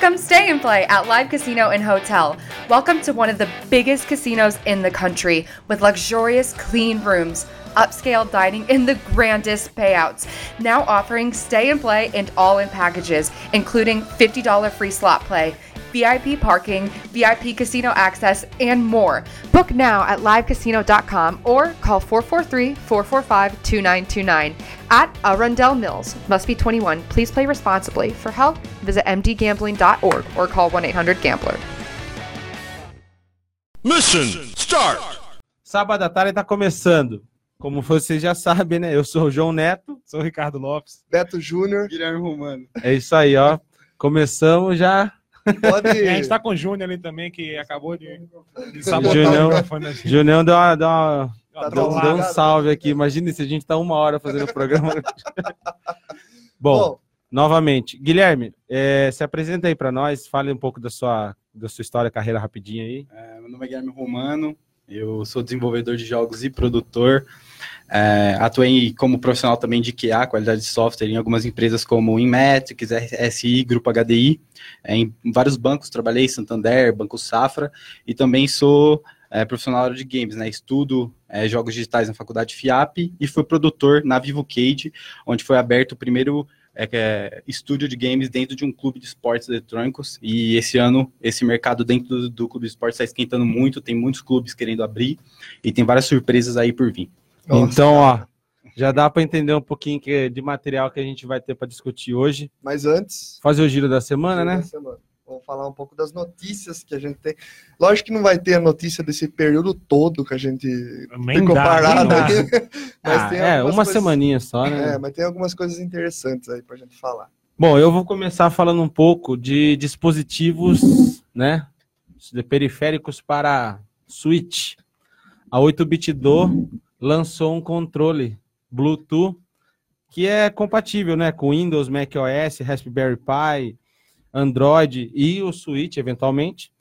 Come stay and play at Live Casino and Hotel. Welcome to one of the biggest casinos in the country with luxurious, clean rooms, upscale dining, and the grandest payouts. Now offering stay and play and all in packages, including $50 free slot play. VIP parking, VIP casino access, and more. Book now at livecasino.com or call 443 445 2929 at Arundel Mills. Must be 21. Please play responsibly. For help, visit mdgambling.org or call 1 800 Gambler. Mission start! Sábado à tarde tá começando. Como vocês já sabem, né? Eu sou o João Neto. Sou o Ricardo Lopes. Beto Júnior. Guilherme Romano. É isso aí, ó. Começamos já. Pode. A gente tá com o Júnior ali também, que acabou de, de sabotar Junião. o microfone. Junião deu, uma, deu, uma- Tá deu, trollado. deu um salve aqui. Imagina se a gente tá uma hora fazendo o programa. Bom, Bom, novamente, Guilherme, eh, se apresenta aí para nós, fale um pouco da sua, da sua história, carreira rapidinho aí. É, meu nome é Guilherme Romano, eu sou desenvolvedor de jogos e produtor. É, atuei como profissional também de QA, qualidade de software, em algumas empresas como Inmetrics, RSI, Grupo HDI, é, em vários bancos, trabalhei Santander, Banco Safra, e também sou é, profissional de games, né? Estudo é, jogos digitais na faculdade FIAP e fui produtor na Vivo Cage, onde foi aberto o primeiro é, é, estúdio de games dentro de um clube de esportes eletrônicos. E esse ano, esse mercado dentro do, do clube de esportes está esquentando muito, tem muitos clubes querendo abrir e tem várias surpresas aí por vir. Nossa, então, ó, já dá para entender um pouquinho que- de material que a gente vai ter para discutir hoje. Mas antes. Fazer o giro da semana, da né? semana, Vamos falar um pouco das notícias que a gente tem. Lógico que não vai ter a notícia desse período todo que a gente Nem ficou dá, parado nem dá. aqui. Mas Ah, tem é, uma coisas- semaninha só, né? É, mas tem algumas coisas interessantes aí pra gente falar. Bom, eu vou começar falando um pouco de dispositivos, né? De periféricos para Switch. A 8-bit do lançou um controle Bluetooth que é compatível, né, com Windows, macOS, Raspberry Pi, Android e o Switch, eventualmente,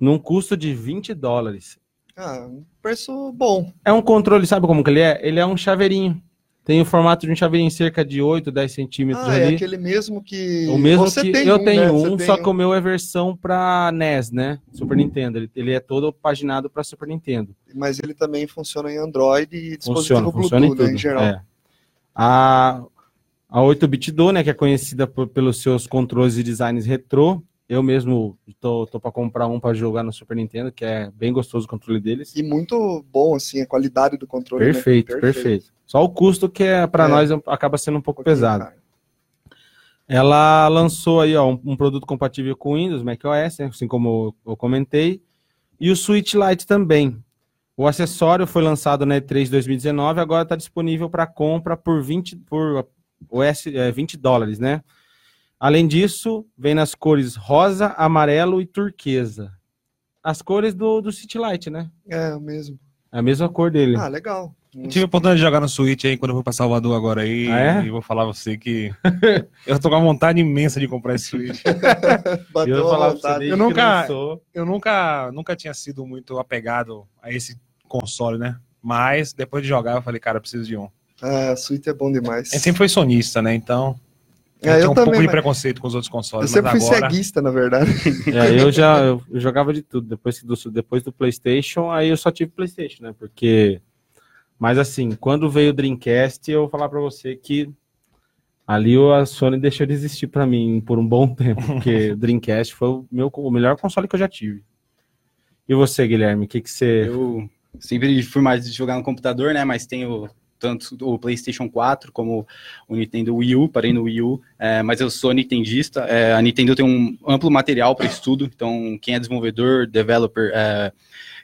num custo de 20 dólares. Ah, um preço bom. É um controle, sabe como que ele é? Ele é um chaveirinho. Tem o formato de um chaveirinho, cerca de 8, 10 centímetros Ah, é ali. aquele mesmo que. O mesmo Você que tem eu um, tenho né? um, Você só tem que o meu é versão para NES, né? Super Nintendo. Ele, ele é todo paginado para Super Nintendo. Mas ele também funciona em Android e dispositivo Funciona, Bluetooth, funciona em né, tudo. em geral. é. A, a 8-bit do, né, que é conhecida por- pelos seus controles e designs retrô. Eu mesmo tô, tô para comprar um para jogar no Super Nintendo, que é bem gostoso o controle deles. E muito bom, assim, a qualidade do controle. né? Perfeito, perfeito, Só o custo que é para É. nós acaba sendo um pouco Um pesado. caro. Ela lançou aí ó, um, um produto compatível com Windows, macOS, né, assim como eu comentei, e o Switch Lite também. O acessório foi lançado na E3 2019, agora está disponível para compra por 20 por US, é, 20 dólares, né? Além disso, vem nas cores rosa, amarelo e turquesa. As cores do, do City Light, né? É, o mesmo. É a mesma cor dele. Ah, legal. Eu tive a oportunidade de jogar no Switch aí quando eu fui pra Salvador agora aí. Ah, é? E vou falar a você que eu tô com uma vontade imensa de comprar esse Switch. E Bateu eu falar pra você, vontade. Eu que nunca- Eu nunca, nunca tinha sido muito apegado a esse console, né? Mas depois de jogar eu falei, cara, eu preciso de um. Ah, Switch é bom demais. Gente sempre foi sonista, né? Então, É, eu eu tinha um também, pouco de mas- preconceito com os outros Eu consoles. sempre mas fui agora... ceguista, na verdade. É, eu já eu, eu jogava de tudo. Depois do, depois do PlayStation, aí eu só tive PlayStation, né? Porque. Mas assim, quando veio o Dreamcast, eu vou falar pra você que ali o- a Sony deixou de existir pra mim por um bom tempo, porque o Dreamcast foi o, meu, o melhor console que eu já tive. E você, Guilherme, o que, que você. Eu sempre fui mais de jogar no computador, né? Mas tenho tanto o PlayStation 4 como o Nintendo Wii U, parei no Wii U, é, mas eu sou nintendista. é, a Nintendo tem um amplo material para estudo, então quem é desenvolvedor, developer é,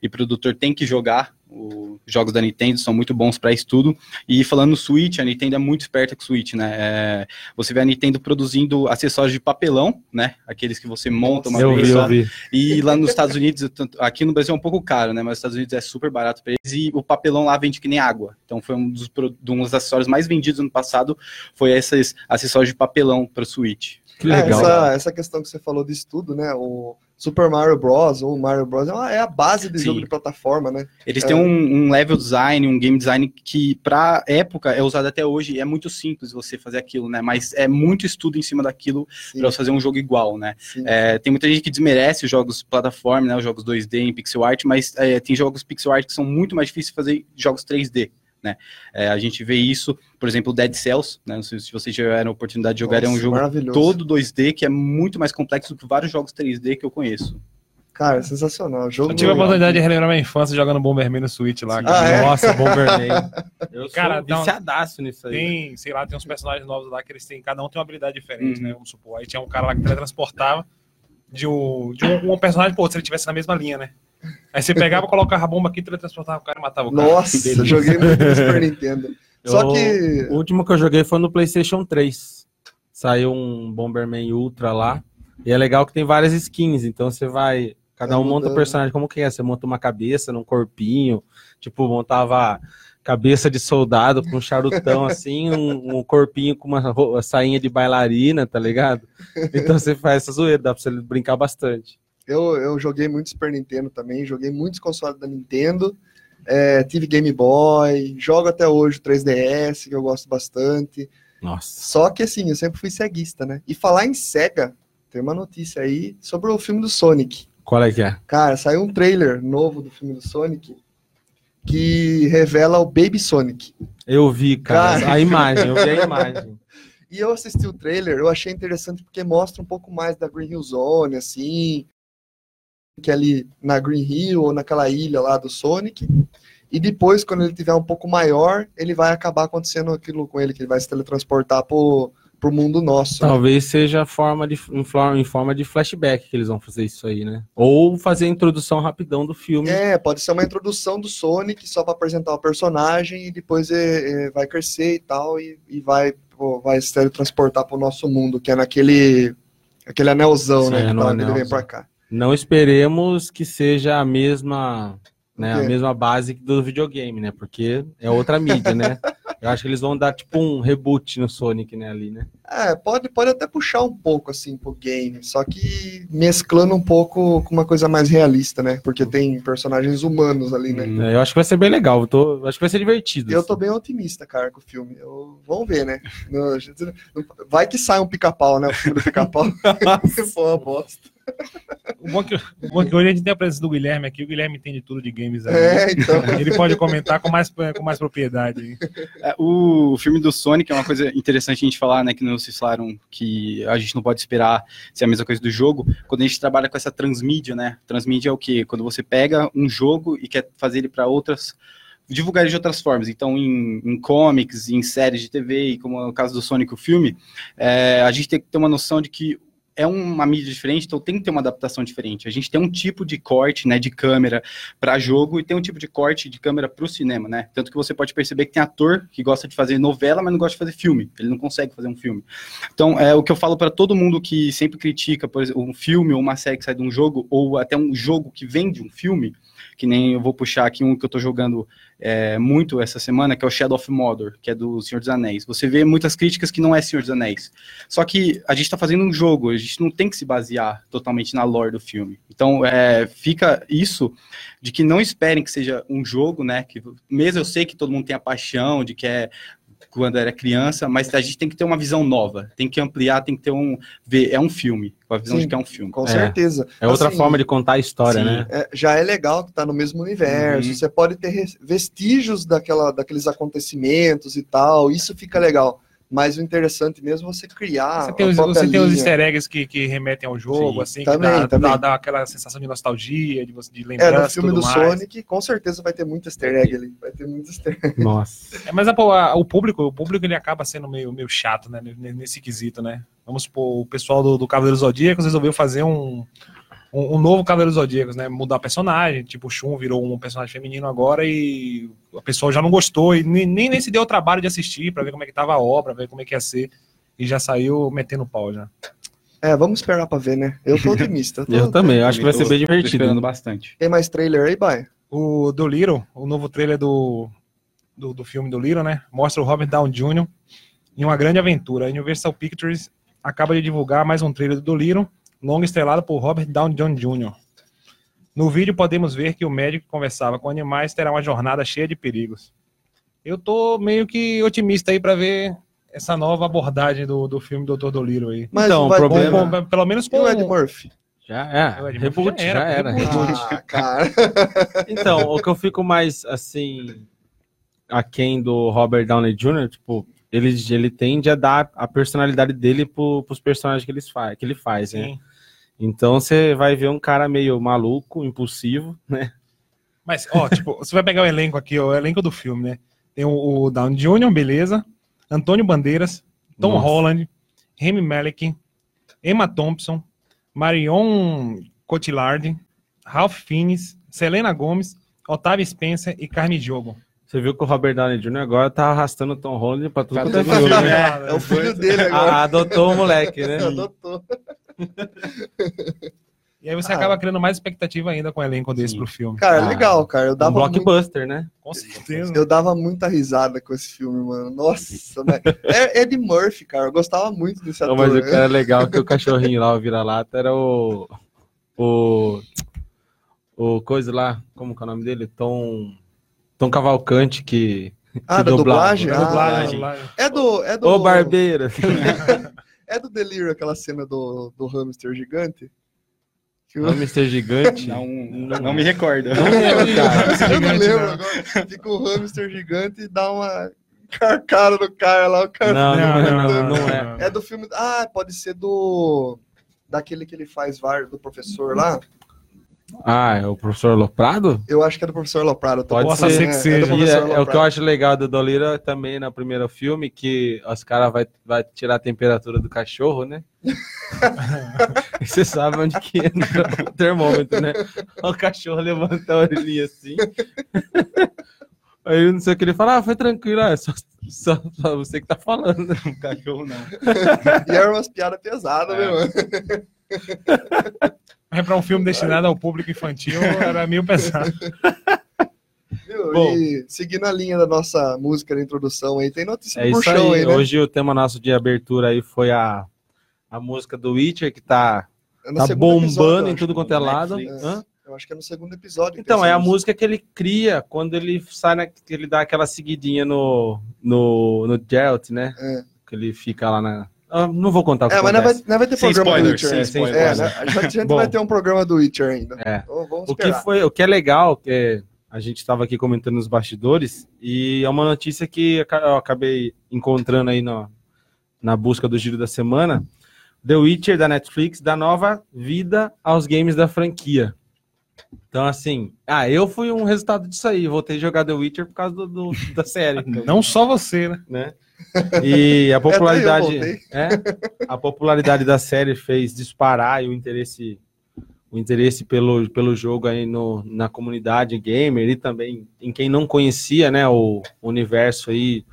e produtor tem que jogar. Os jogos da Nintendo são muito bons para estudo. E falando no Switch, a Nintendo é muito esperta com o Switch, né? É, você vê a Nintendo produzindo acessórios de papelão, né? Aqueles que você monta uma eu vez vi, só. eu vi. E lá nos Estados Unidos, aqui no Brasil é um pouco caro, né? Mas nos Estados Unidos é super barato para eles. E o papelão lá vende que nem água. Então foi um dos, um dos acessórios mais vendidos no passado, foi esses acessórios de papelão para o Switch. Que É, legal. essa, essa questão que você falou de estudo, né? O Super Mario Bros. ou Mario Bros. é é a base de Sim. jogo de plataforma, né? Eles É. têm um, um level design, um game design que, pra época, é usado até hoje. E é muito simples você fazer aquilo, né? Mas é muito estudo em cima daquilo pra você fazer um jogo igual, né? É, tem muita gente que desmerece os jogos plataforma, né? Os jogos 2D em pixel art, mas é, tem jogos pixel art que são muito mais difíceis de fazer jogos 3D. Né? É, a gente vê isso, por exemplo, Dead Cells, né? Não sei se vocês tiveram a oportunidade de jogar, é um Nossa, jogo todo 2D que é muito mais complexo do que vários jogos 3D que eu conheço. Cara, sensacional. Jogo Eu tive a oportunidade de relembrar minha infância jogando Bomberman no Switch lá. Ah, cara. é? Nossa, Bomberman. Eu Cara, sou dá um- viciadaço nisso aí. Tem, sei lá, tem uns personagens novos lá que eles têm, cada um tem uma habilidade diferente, Uhum. né? Vamos supor. Aí tinha um cara lá que teletransportava de um, de um, um personagem pro outro, se ele tivesse na mesma linha, né? Aí você pegava, colocava a bomba aqui, teletransportava o cara e matava o cara. Nossa, Delícia. joguei muito no Super Nintendo. Só Eu- que. O último que eu joguei foi no PlayStation 3. Saiu um Bomberman Ultra lá. E é legal que tem várias skins. Então você vai. Cada um monta o personagem como que é. Você monta uma cabeça num corpinho. Tipo, montava cabeça de soldado com um charutão assim, um, um corpinho com uma sainha de bailarina, tá ligado? Então você faz essa zoeira, dá pra você brincar bastante. Eu, eu joguei muito Super Nintendo também, joguei muitos consoles da Nintendo, é, tive Game Boy, jogo até hoje o 3DS, que eu gosto bastante. Nossa. Só que assim, eu sempre fui ceguista, né? E falar em Sega, tem uma notícia aí sobre o filme do Sonic. Qual é que é? Cara, saiu um trailer novo do filme do Sonic que revela o Baby Sonic. Eu vi, cara, Cara. a imagem, eu vi a imagem. E eu assisti o trailer, eu achei interessante porque mostra um pouco mais da Green Hill Zone, assim, ali na Green Hill ou naquela ilha lá do Sonic. E depois, quando ele tiver um pouco maior, ele vai acabar acontecendo aquilo com ele, que ele vai se teletransportar pro, pro mundo nosso. né? Talvez seja a forma de, em, forma, de flashback que eles vão fazer isso aí, né? Ou fazer a introdução rapidão do filme. É, pode ser uma introdução do Sonic só para apresentar o personagem e depois é, é, vai crescer e tal e, e vai, pô, vai se teletransportar pro nosso mundo, que é naquele aquele anelzão, Sim, né? é que tá onde ele vem anelzão. pra cá. Não esperemos que seja a mesma, né, a mesma base do videogame, né? Porque é outra mídia, né? Eu acho que eles vão dar tipo um reboot no Sonic, né, ali, né? É, pode, pode até puxar um pouco assim pro game, só que mesclando um pouco com uma coisa mais realista, né? Porque tem personagens humanos ali, né? Hum. É, Eu acho que vai ser bem legal. eu tô- eu acho que vai ser divertido. Eu assim. tô bem otimista, cara, com o filme. Eu, vamos ver, né? Vai que sai um pica-pau, né? O filme do pica-pau. Pô, uma bosta. O bom, que, o bom que hoje a gente tem a presença do Guilherme aqui, o Guilherme entende tudo de games aí. É, então. Ele pode comentar com mais, com mais propriedade. É, O filme do Sonic é uma coisa interessante a gente falar, né? Que não vocês falaram que a gente não pode esperar ser a mesma coisa do jogo. Quando a gente trabalha com essa transmídia, né? Transmídia é o quê? Quando você pega um jogo e quer fazer ele para outras. divulgar ele de outras formas. Então, em, em comics, em séries de TV, e como é o caso do Sonic, o filme, é, a gente tem que ter uma noção de que é uma mídia diferente, então tem que ter uma adaptação diferente. A gente tem um tipo de corte, né, de câmera para jogo e tem um tipo de corte de câmera para o cinema, né? Tanto que você pode perceber que tem ator que gosta de fazer novela, mas não gosta de fazer filme. Ele não consegue fazer um filme. Então, é o que eu falo para todo mundo que sempre critica, por exemplo, um filme ou uma série que sai de um jogo ou até um jogo que vem de um filme, que nem eu vou puxar aqui um que eu tô jogando é, muito essa semana, que é o Shadow of Mordor, que é do Senhor dos Anéis. Você vê muitas críticas que não é Senhor dos Anéis. Só que a gente está fazendo um jogo, a gente não tem que se basear totalmente na lore do filme. Então, é, fica isso de que não esperem que seja um jogo, né? Que, mesmo eu sei que todo mundo tem a paixão de que é quando era criança, mas a gente tem que ter uma visão nova, tem que ampliar, tem que ter um ver, é um filme, com a visão Sim. de que é um filme. Com É. certeza. É outra Assim, forma de contar a história, sim. né? é, já é legal que tá no mesmo universo. Uhum. Você pode ter vestígios daquela, daqueles acontecimentos e tal. Isso fica legal. Mas o interessante mesmo é você criar. Você tem, a os, própria você tem os linha. easter eggs que, que remetem ao jogo, Sim. assim, Também, que dá, também. dá, dá aquela sensação de nostalgia, de, você- de É, lembrança no filme tudo do mais. Sonic, com certeza vai ter muito easter egg ali. Vai ter muito easter egg. Nossa. É, mas a- a- o público, o público ele acaba sendo meio, meio chato, né? Nesse quesito, né? Vamos supor, o pessoal do, do Cavaleiro Zodíacos resolveu fazer um, um, um novo Cavaleiro Zodíacos, né? Mudar personagem, tipo, o Shun virou um personagem feminino agora e a pessoa já não gostou e nem, nem, nem se deu o trabalho de assistir pra ver como é que tava a obra, ver como é que ia ser. E já saiu metendo pau já. É, vamos esperar pra ver, né? Eu tô otimista. tô- Eu também, eu acho que vai Tô- ser bem tô divertido. esperando bastante. Tem mais trailer aí, Bai? O do Little, o novo trailer do, do, do filme do Little, né? Mostra o Robert Downey Jr. em uma grande aventura. A Universal Pictures acaba de divulgar mais um trailer do Dolittle, longa estrelado por Robert Downey Jr. No vídeo podemos ver que o médico que conversava com animais terá uma jornada cheia de perigos. Eu tô meio que otimista aí pra ver essa nova abordagem do, do filme Dr. Dolittle aí. Mas Então, vai o problema- Com- com- pelo menos E com o Ed Murphy? Já é, O Ed Murphy reboot, já já era, era. reboot. reboot. Ah, cara. Então, o que eu fico mais, assim, aquém do Robert Downey Jr., tipo, ele, ele tende a dar a personalidade dele pro, pros personagens que ele faz, que ele faz, né? Então você vai ver um cara meio maluco, impulsivo, né? Mas, ó, tipo, você vai pegar o elenco aqui, ó, o elenco do filme, né? Tem o, o Downey Jr., beleza. Antônio Bandeiras, Tom Nossa. Holland, Remy Malek, Emma Thompson, Marion Cotillard, Ralph Fiennes, Selena Gomes, Otávio Spencer e Carne Diogo. Você viu que o Robert Downey Jr. agora tá arrastando o Tom Holland pra tudo Pra quanto é filme, né? É o filho dele agora. Ah, Adotou o moleque, né? Adotou. E aí você Ah. acaba criando mais expectativa ainda com o elenco desse Sim. pro filme. Cara, Ah, legal, cara. Eu Um dava, muito, blockbuster, né? Com certeza. eu dava muita risada com esse filme, mano. Nossa, né? É Ed Murphy, cara. Eu gostava muito desse Não, ator. mas o cara é legal que o cachorrinho lá, o vira-lata, era o. O. O coisa lá, como que é o nome dele? Tom. Tom Cavalcante, que. Ah, que da dublagem? Ah, Dublagem. É do. É do Ô, barbeiro! É do Delírio aquela cena do, do hamster gigante? Que o- Hamster gigante. Não, não, me recordo. Não lembro, cara. Eu não lembro né? agora. Fica o hamster gigante e dá uma carcada no cara lá. O cara Não, não, Não, é, não, não, não, não é. não. É do filme. Ah, pode ser do. Daquele que ele faz vários, do professor lá. Ah, é o professor Loprado? Eu acho que é do professor Loprado. tô Pode confundindo, ser que né? seja. É é, é o que eu acho legal do Dolira também no primeiro filme, que os caras vai, vai tirar a temperatura do cachorro, né? e você sabe onde que entra o termômetro, né? O cachorro levanta a orelhinha assim. Aí não sei o que ele fala, ah, foi tranquilo, é só, só, só você que tá falando. né? O cachorro não. E eram umas piadas pesadas, É. né, mano? Mas pra um filme destinado ao público infantil era meio pesado. Viu? Bom. E seguindo a linha da nossa música de introdução aí, tem notícia É isso bruxão aí. aí, né? Hoje o tema nosso de abertura aí foi a, a música do Witcher, que tá, É tá bombando episódio, em tudo quanto é lado. Netflix. Hã? Eu acho que é no segundo episódio. Então, é a música que ele cria quando ele sai, na, que ele dá aquela seguidinha no, no, no Geralt, né? É. Que ele fica lá na. Ah, não vou contar o que É, mas não vai, acontece. não vai ter Sem programa do spoilers, Witcher. sem ainda. spoilers. É, né? A gente, Bom. vai ter um programa do Witcher ainda. É. Então, vamos O que, esperar. foi, o que é legal, que é, a gente estava aqui comentando nos bastidores, e é uma notícia que eu acabei encontrando aí no, na busca do giro da semana. The Witcher da Netflix dá nova vida aos games da franquia. Então, assim, ah, eu fui um resultado disso aí. Voltei a jogar The Witcher por causa do, do- da série. Não só você, né? né? E a popularidade, voltei. é, a popularidade da série fez disparar e o interesse, o interesse pelo, pelo jogo aí no, na comunidade gamer e também em quem não conhecia, né, o universo aí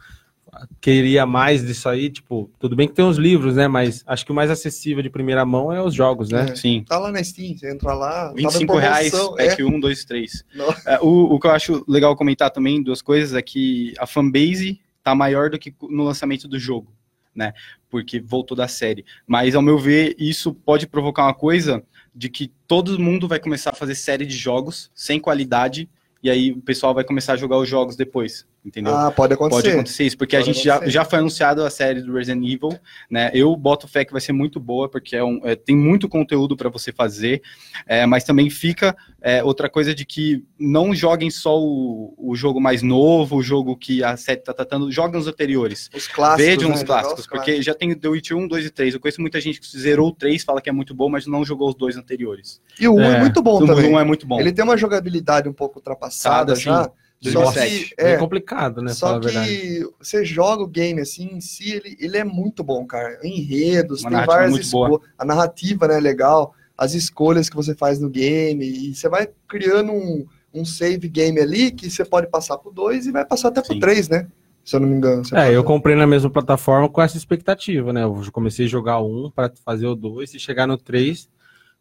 queria mais disso aí, tipo, tudo bem que tem os livros, né, mas acho que o mais acessível de primeira mão é os jogos, né? É. Sim. Tá lá na Steam, você entra lá. tava em 25 reais, promoção, pack 1, 2, 3. Nossa. É, o, o que eu acho legal comentar também, duas coisas, é que a fanbase tá maior do que no lançamento do jogo, né? Porque voltou da série. Mas, ao meu ver, isso pode provocar uma coisa de que todo mundo vai começar a fazer série de jogos sem qualidade, e aí o pessoal vai começar a jogar os jogos depois, entendeu? Ah, pode acontecer. Pode acontecer isso, porque Pode a gente já, acontecer. já foi anunciado a série do Resident Evil, né? Eu boto fé que vai ser muito boa, porque é um, é, tem muito conteúdo para você fazer, é, mas também fica é, outra coisa de que não joguem só o, o jogo mais novo, o jogo que a série tá tratando, joguem os anteriores. Os clássicos. Vejam né? os clássicos, porque já tem The Witcher 1, 2 e 3. Eu conheço muita gente que zerou o 3, fala que é muito bom, mas não jogou os dois anteriores. E o 1 é, É, muito bom o também. 1 é muito bom. Ele tem uma jogabilidade um pouco ultrapassada Sada, já. Só 2007. que, É é, complicado, né, só verdade. que você joga o game assim, em si, ele, ele é muito bom, cara. Enredos, Uma tem várias muito boa. esco- A narrativa, né, é legal. As escolhas que você faz no game. E você vai criando um, um save game ali que você pode passar pro 2 e vai passar até pro Sim. 3, né? Se eu não me engano. Você É, pode- eu comprei na mesma plataforma com essa expectativa, né? Eu comecei a jogar um para fazer o dois e chegar no 3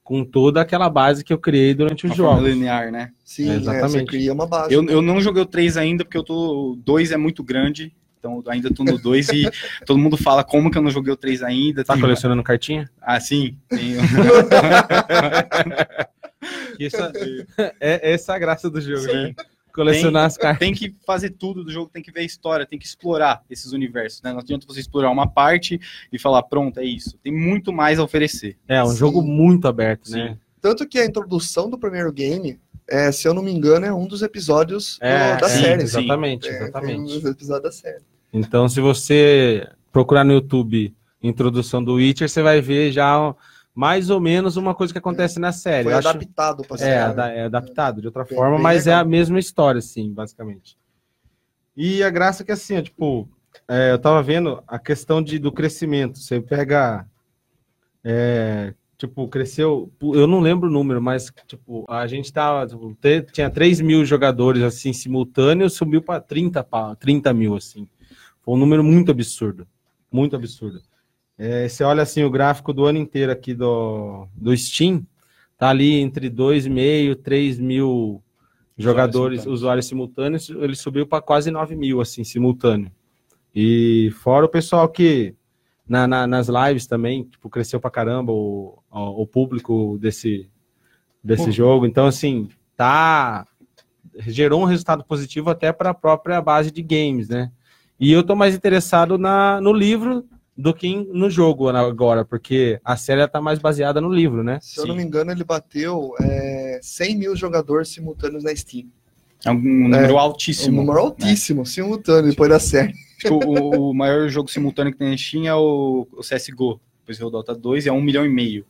com toda aquela base que eu criei durante os Uma jogos. linear, né? Sim, É, né, você exatamente. cria uma base. Eu, eu não joguei o 3 ainda, porque eu tô. O 2 é muito grande. então eu ainda tô no 2 e todo mundo fala como que eu não joguei o 3 ainda. Tá Tem- colecionando cartinha? Ah, sim. tenho. Isso é, essa é a graça do jogo, Sim. né? Colecionar as cartas. tem que fazer tudo do jogo, tem que ver a história, tem que explorar esses universos, né? Não adianta você explorar uma parte e falar, pronto, é isso. Tem muito mais a oferecer. É, um Sim. jogo muito aberto, Sim. né? Tanto que a introdução do primeiro game, é, se eu não me engano, é um dos episódios do- É, da sim, série. sim. Exatamente, É, foi um exatamente. dos episódios da série. Então, se você procurar no YouTube introdução do Witcher, você vai ver já mais ou menos uma coisa que acontece na série. Foi acho- adaptado pra É, série. ada- é adaptado de outra Bem- forma, bem mas é legal. a mesma história, assim, basicamente. E a graça é que, assim, ó, tipo, é, eu tava vendo a questão de, do crescimento. Você pega. é, tipo, cresceu. Eu não lembro o número, mas, tipo, a gente tava. tipo, tinha 3 mil jogadores, assim, simultâneos, subiu para 30, pa- 30 mil, assim. Foi um número muito absurdo. Muito absurdo. É, você olha, assim, o gráfico do ano inteiro aqui do, do Steam tá ali entre 2,5, 3 mil jogadores, simultâneos. usuários simultâneos, ele subiu para quase 9 mil, assim, simultâneo. E fora o pessoal que na- na- nas lives também, tipo, cresceu pra caramba o, o, o público desse, desse Pô. jogo. Então, assim, tá. Gerou um resultado positivo até para a própria base de games, né? E eu tô mais interessado na, no livro do que no jogo agora, porque a série tá mais baseada no livro, né? Se eu não Sim. me engano, ele bateu é, 100 mil jogadores simultâneos na Steam. É um número altíssimo. um número né? altíssimo, simultâneo, depois da série. Que o, o maior jogo simultâneo que tem na Steam é o, o CSGO. Depois veio o Dota 2 e é um milhão e meio.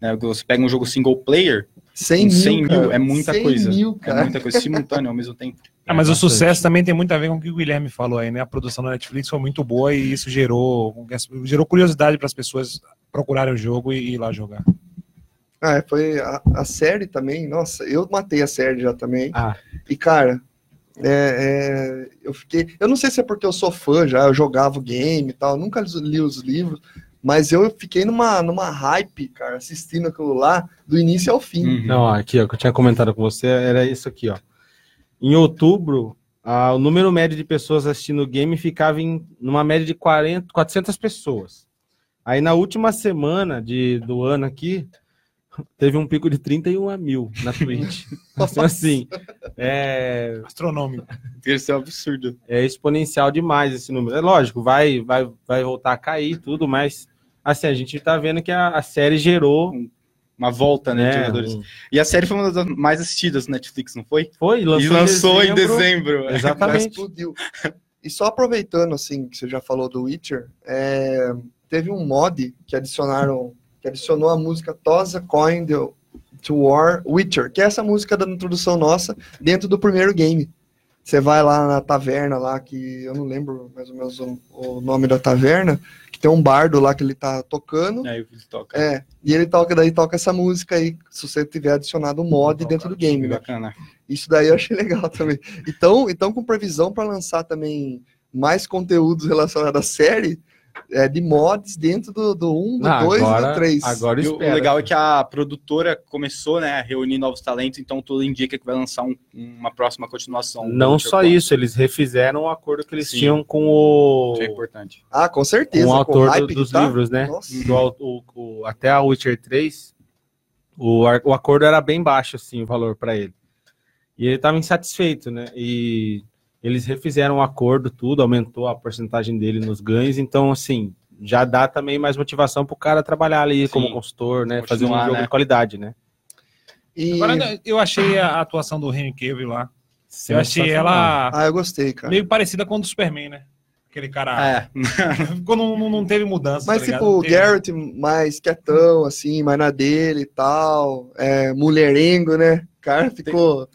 Né, Você pega um jogo single player, 100 com mil, 100 mil é muita 100 coisa. mil, É cara. muita coisa simultânea ao mesmo tempo. Ah, mas É, o bastante. sucesso também tem muito a ver com o que o Guilherme falou aí, né? A produção da Netflix foi muito boa e isso gerou, gerou curiosidade para as pessoas procurarem o jogo e ir lá jogar. Ah, foi a, a série também. Nossa, eu matei a série já também. Ah. E, cara, é, é, eu fiquei. Eu não sei se é porque eu sou fã já, eu jogava o game e tal, nunca li os livros, mas eu fiquei numa, numa hype, cara, assistindo aquilo lá, do início ao fim. Uhum. Não, aqui, ó, que eu tinha comentado com você, era isso aqui, ó. Em outubro, ah, o número médio de pessoas assistindo o game ficava em numa média de 40, 400 pessoas. Aí na última semana de, do ano aqui, teve um pico de 31 mil na Twitch. então, assim, é, Astronômico. Isso é um absurdo. é exponencial demais esse número. É lógico, vai, vai, vai voltar a cair e tudo, mas assim, a gente tá vendo que a, a série gerou Uma volta, né, de né, jogadores. um- E a série foi uma das mais assistidas do Netflix, não foi? foi, lançou, e lançou em dezembro. dezembro. Já Exatamente. explodiu. E só aproveitando, assim, que você já falou do Witcher, é, teve um mod que adicionaram, que adicionou a música Toss a Coin the- to War Witcher, que é essa música da introdução nossa dentro do primeiro game. Você vai lá na taverna lá, que eu não lembro mais ou menos o, o nome da taverna, que tem um bardo lá que ele tá tocando. Aí ele toca. É, e ele toca, daí toca essa música aí, se você tiver adicionado um mod dentro do game, né? Bacana. Isso daí eu achei legal também. Então, então com previsão para lançar também mais conteúdos relacionados à série, é, de mods dentro do, do 1, do Ah, 2 e agora, do 3. agora E o o legal é que a produtora começou, né, a reunir novos talentos, então tudo indica que vai lançar um- uma próxima continuação. do Não só 4. isso, eles refizeram o acordo que eles Sim. tinham com o, Isso é importante. Ah, com certeza. com o com autor do- hype que dos tá. livros, né? Nossa. Do o- o- até a Witcher 3, o, o acordo era bem baixo, assim, o valor para ele. E ele estava insatisfeito, né? E eles refizeram o acordo, tudo, aumentou a porcentagem dele nos ganhos, então, assim, já dá também mais motivação para o cara trabalhar ali Sim. como consultor, né? Fazer um Continuar, jogo né? de qualidade, né? E... Agora, eu achei a atuação do Henry Cavill lá. Eu achei ela Ah, eu gostei, cara. meio parecida com a do Superman, né? Aquele cara. É, Ficou, não, não- teve mudança. Mas, tá tipo, o Garrett mais quietão, assim, mais na dele e tal. É, mulherengo, né? O cara ficou.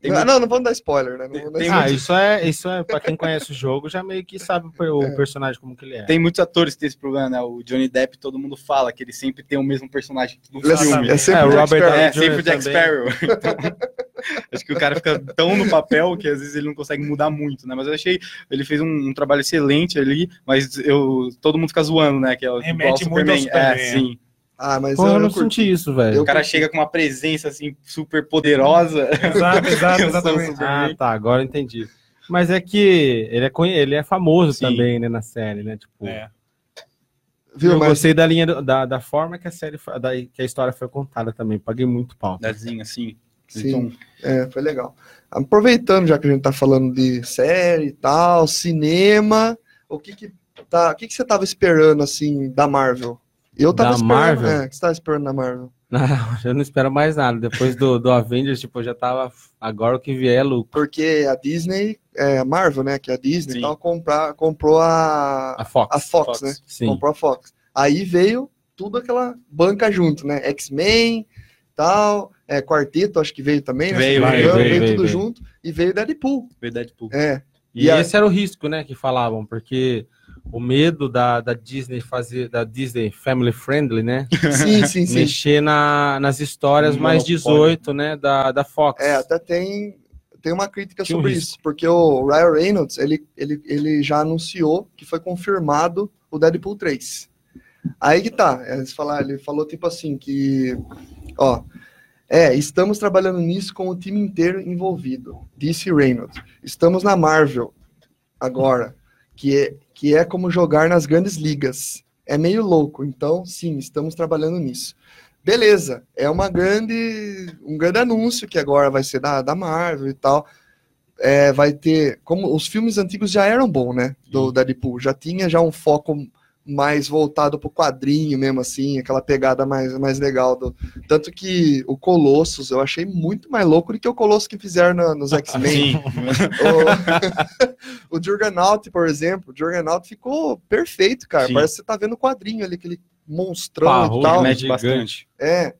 Tem não, muito- não, não vamos dar spoiler, né? Não Tem- dar spoiler. Ah, isso é, isso é, pra quem conhece o jogo, já meio que sabe o É. personagem como que ele é. tem muitos atores que tem esse problema, né? O Johnny Depp, todo mundo fala que ele sempre tem o mesmo personagem no Ele é- filme. é sempre É, o Jack Robert Sparrow. É, sempre o Jack. Sparrow. Então, acho que o cara fica tão no papel que às vezes ele não consegue mudar muito, né? Mas eu achei, ele fez um, um trabalho excelente ali, mas eu, todo mundo fica zoando, né? Que é o Remete É, Superman, sim. Ah, mas Pô, eu, eu não curti. senti isso, velho. O cara chega com uma presença assim super poderosa. Exato, exato, exatamente. Ah, tá, agora eu entendi. Mas é que ele é, ele é famoso Sim. também, né, na série, né? Tipo, É. Viu, eu mas gostei da linha, da, da forma que a série, foi- da, que a história foi contada também. Paguei muito pau. Desenho assim. Sim. Então, É, foi legal. Aproveitando, já que a gente tá falando de série e tal, cinema, o que que, tá, o que que você tava esperando, assim, da Marvel? Eu tava Da esperando, Marvel? é, o que você tava esperando da Marvel? Não, eu não espero mais nada. Depois do, do Avengers, tipo, eu já tava. Agora o que vier é lucro. Porque a Disney, é, a Marvel, né, que é a Disney, Sim. e tal, comprar, comprou a, A Fox. a Fox, Fox. né? Sim. Comprou a Fox. Aí veio tudo aquela banca junto, né? X-Men, tal, é, Quarteto, acho que veio também, né? Veio, veio, veio, veio veio, tudo veio. junto. E veio Deadpool. verdade, tipo, É, E, E a- esse era o risco, né, que falavam, porque o medo da, da Disney fazer, da Disney Family Friendly, né? sim, sim, sim. mexer na, nas histórias Um mais monopólio. 18, né, da, da Fox. É, até tem, tem uma crítica Tinha um sobre risco. isso, porque o Ryan Reynolds, ele, ele, ele já anunciou que foi confirmado o Deadpool 3. Aí que tá, eles falaram, ele falou tipo assim, que, ó, é, estamos trabalhando nisso com o time inteiro envolvido, disse Reynolds. Estamos na Marvel agora, que é, que é como jogar nas grandes ligas. É meio louco, então sim, estamos trabalhando nisso. Beleza, é uma grande, um grande anúncio que agora vai ser da, da Marvel e tal. É, vai ter, como os filmes antigos já eram bons, né? Do Deadpool, já tinha já um foco mais voltado pro quadrinho mesmo assim, aquela pegada mais, mais legal do, tanto que o Colossus eu achei muito mais louco do que o Colossus que fizeram na- nos X-Men. sim. O, o Juggernaut, por exemplo, o Juggernaut ficou perfeito, cara. Sim. Parece que você tá vendo o quadrinho ali, aquele monstrão Parrudo, e tal. né? Mete gigante. bastante. É,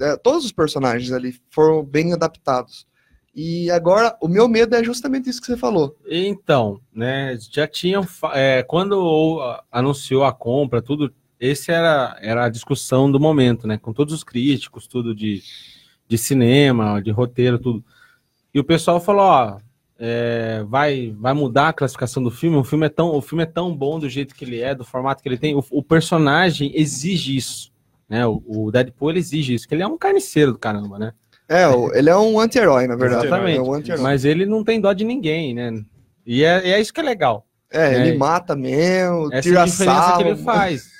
é, todos os personagens ali foram bem adaptados. E agora, o meu medo é justamente isso que você falou. Então, né, já tinham, é, quando anunciou a compra, tudo, esse era, era a discussão do momento, né, com todos os críticos, tudo de, de cinema, de roteiro, tudo. E o pessoal falou, ó, é, vai, vai mudar a classificação do filme, o filme, é tão, o filme é tão bom do jeito que ele é, do formato que ele tem, o, o personagem exige isso, né, o, o Deadpool exige isso, que ele é um carniceiro do caramba, né. É, ele é um anti-herói, na verdade. Exatamente. É um. Mas ele não tem dó de ninguém, né? E é, é isso que é legal. É, ele É. mata mesmo, Essa é tira a diferença sal. que ele faz.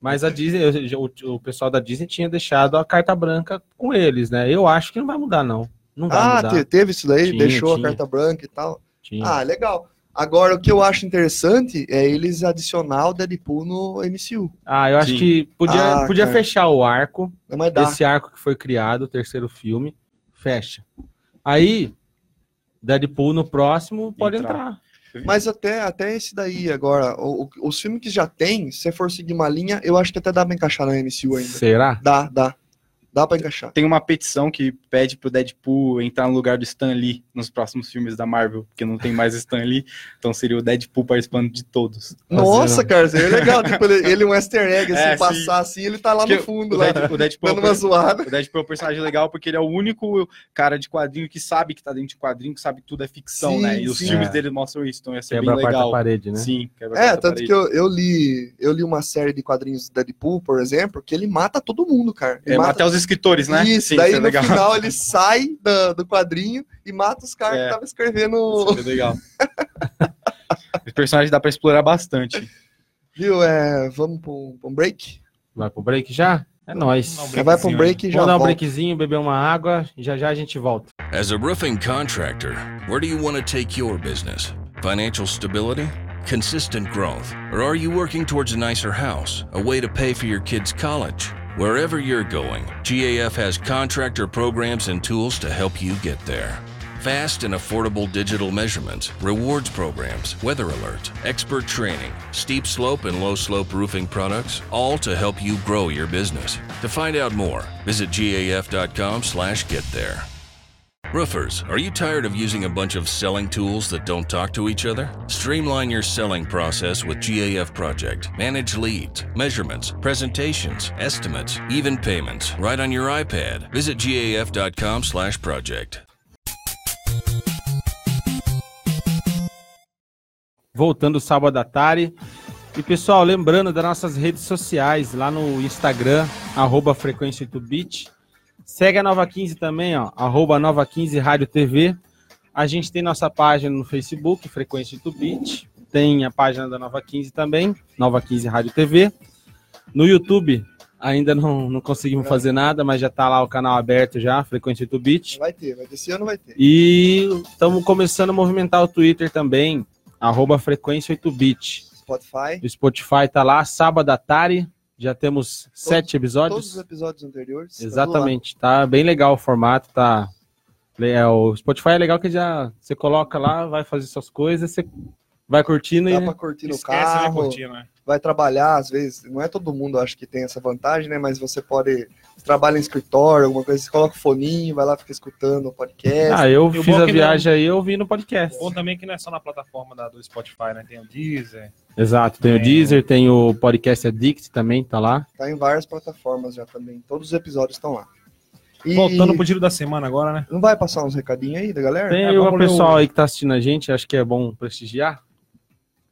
Mas a Disney, o, o pessoal da Disney tinha deixado a carta branca com eles, né? Eu acho que não vai mudar, não. Não vai Ah, mudar. te- teve isso daí, Tinha, deixou tinha. a carta branca e tal. Tinha. Ah, legal. Agora, o que eu acho interessante é eles adicionar o Deadpool no MCU. Ah, eu acho Sim. que podia, Ah, podia cara. fechar o arco, dar. esse arco que foi criado, o terceiro filme, fecha. Aí, Deadpool no próximo pode Entrar. entrar. Mas até, até esse daí agora, o- o- os filmes que já tem, se for seguir uma linha, eu acho que até dá pra encaixar na MCU ainda. Será? Dá, dá. Dá pra encaixar. Tem uma petição que pede pro Deadpool entrar no lugar do Stan Lee nos próximos filmes da Marvel, porque não tem mais Stan Lee, então seria o Deadpool participando de todos. Nossa, Fazendo- cara, seria legal. tipo, ele, ele um easter egg, assim, É, sim. passar assim, ele tá lá Porque no fundo, O, lá, Dead- o Deadpool, é dando o uma zoada. o Deadpool é um personagem legal porque ele é o único cara de quadrinho que sabe que tá dentro de quadrinho, que sabe que tudo é ficção, Sim, né? E os sim. filmes É. dele mostram isso, então ia ser Quebra a bem quarta legal. parede, né? Sim, quebra a É, quarta tanto parede. que eu, eu li eu li uma série de quadrinhos do Deadpool, por exemplo, que ele mata todo mundo, cara. Ele É, mata até os escritores, né? Isso, Sim, daí isso é no legal. final ele sai da- do quadrinho e mata os caras É. que estavam escrevendo. Isso é legal. Os personagens dá pra explorar bastante. Viu? É, vamos pra um, um break? Vai pro break já? É nóis. Já vai um breakzinho break e já Vamos dar um breakzinho, beber uma água e já já a gente volta. As a roofing contractor, where do you want to take your business? Financial stability? Consistent growth? Or are you working towards a nicer house? A way to pay for your kids' college? Wherever you're going, GAF has contractor programs and tools to help you get there. Fast and affordable digital measurements, rewards programs, weather alerts, expert training, steep slope and low slope roofing products, all to help you grow your business. To find out more, visit gaf.com/get there. Roofers, are you tired of using a bunch of selling tools that don't talk to each other? Streamline your selling process with GAF Project. Manage leads, measurements, presentations, estimates, even payments right on your iPad. Visit gaf.com/project. voltando sábado à tarde. E pessoal, lembrando das nossas redes sociais, lá no Instagram, arroba frequência 8bit. Segue a Nova 15 também, ó, arroba Nova 15 Rádio TV. A gente tem nossa página no Facebook, Frequência 8-Bit. Tem a página da Nova 15 também, Nova 15 Rádio TV. No YouTube, ainda não, não conseguimos fazer nada, mas já tá lá o canal aberto já, Frequência 8-Bit. Vai ter, vai ter. Esse ano vai ter. E estamos começando a movimentar o Twitter também, arroba Frequência 8-Bit. Spotify. O Spotify tá lá, sábado à tarde. Já temos sete episódios. Todos os episódios anteriores. tá Exatamente, tá bem legal o formato, tá. é, O Spotify é legal que já você coloca lá, vai fazer suas coisas, você vai curtindo Dá e pra curtir no carro, curtir, né? vai trabalhar, às vezes, não é todo mundo, acho que tem essa vantagem, né? Mas você pode, você trabalha em escritório, alguma coisa, você coloca o foninho, vai lá, fica escutando o podcast. Ah, eu E o fiz a que viagem aí, eu vi no podcast. Bom também que não é só na plataforma da, do Spotify, né? Tem o Deezer. Exato, tem o É. Deezer, tem o podcast Addict também, tá lá. Tá em várias plataformas já também. Todos os episódios estão lá. E Voltando pro giro da semana agora, né? não vai passar uns recadinhos aí da galera? Tem É, o pessoal o- aí que tá assistindo a gente, acho que é bom prestigiar.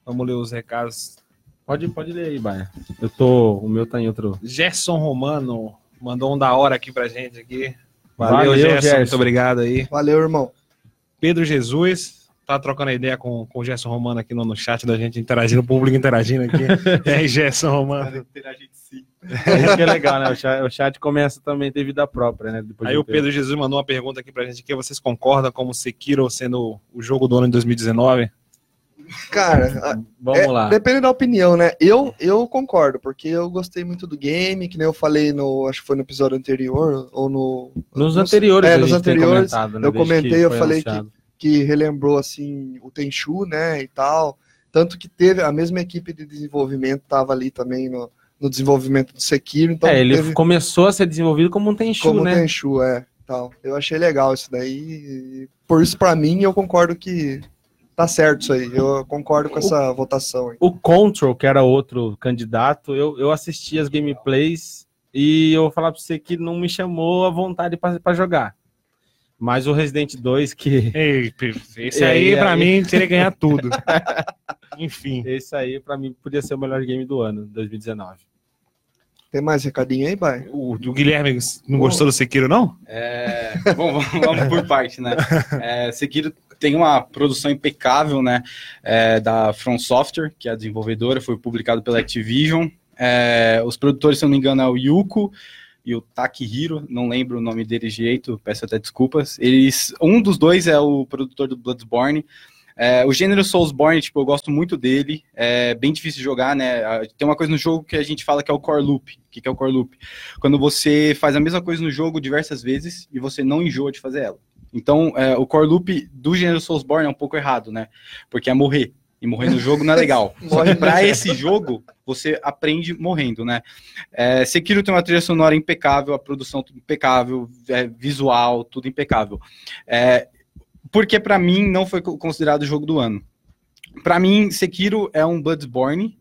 Vamos ler os recados. Pode, pode ler aí, Baia. Eu tô. O meu tá em outro. Gerson Romano mandou um da hora aqui pra gente aqui. Valeu, Valeu, Gerson. Gerson. Muito obrigado aí. Valeu, irmão. Pedro Jesus. Tá trocando ideia com, com o Gerson Romano aqui no, no chat da gente, interagindo, o público interagindo aqui. E aí, Gerson Romano. Isso que é legal, né? O chat, o chat começa também ter vida própria, né? Depois Aí de o Pedro Jesus mandou uma pergunta aqui pra gente, que vocês concordam como Sekiro sendo o jogo do ano de 2019? Cara. Vamos é, lá. depende da opinião, né? Eu, eu concordo, porque eu gostei muito do game, que nem eu falei no, acho que foi no episódio anterior, ou no... Nos não anteriores, é, nos anteriores, né? eu comentei, eu falei que- que relembrou assim o Tenchu, né, e tal. Tanto que teve a mesma equipe de desenvolvimento tava ali também no, no desenvolvimento do Sekiro, então É, ele teve começou a ser desenvolvido como um Tenchu, como né? Tenchu, é, tal. Eu achei legal isso daí. Por isso pra mim eu concordo que tá certo isso aí. Eu concordo com essa votação aí. O Control, que era outro candidato, eu, eu assisti as gameplays e eu vou falar pra você que não me chamou a vontade pra pra jogar. Mas o Resident 2, que Ei, esse aí, aí, pra aí? mim, teria que ganhar tudo. Enfim. esse aí, pra mim, podia ser o melhor game do ano, 2019. Tem mais recadinho aí, vai? O, o Guilherme não gostou do Sekiro, não? É, bom, vamos, vamos por parte, né? É, Sekiro tem uma produção impecável, né? é, da From Software, que é a desenvolvedora, foi publicado pela Activision. É, os produtores, se eu não me engano, é o Yuko e o Takihiro, não lembro o nome dele direito, peço até desculpas. Eles, um dos dois é o produtor do Bloodborne. É, o gênero Soulsborne, tipo, eu gosto muito dele. É bem difícil de jogar, né? Tem uma coisa no jogo que a gente fala que é o core loop. O que é o core loop? Quando você faz a mesma coisa no jogo diversas vezes e você não enjoa de fazer ela. Então, é, o core loop do gênero Soulsborne é um pouco errado, né? Porque é morrer. E morrer no jogo não é legal. Só que pra esse jogo, você aprende morrendo, né? É, Sekiro tem uma trilha sonora impecável, a produção impecável, é, visual, tudo impecável. É, porque pra mim não foi co- considerado o jogo do ano. Pra mim, Sekiro é um Bloodborne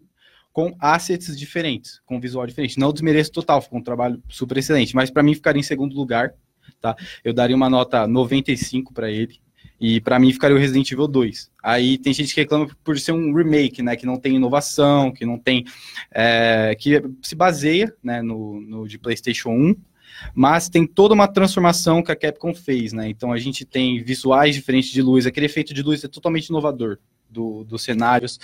com assets diferentes, com visual diferente. Não desmereço total, ficou um trabalho super excelente, mas pra mim ficaria em segundo lugar, tá? Eu daria uma nota 95 pra ele. E pra mim ficaria o Resident Evil 2. Aí tem gente que reclama por ser um remake, né? Que não tem inovação, que não tem. é, que se baseia né, no, no de PlayStation 1, mas tem toda uma transformação que a Capcom fez, né? Então a gente tem visuais diferentes de luz, aquele efeito de luz é totalmente inovador do, dos cenários.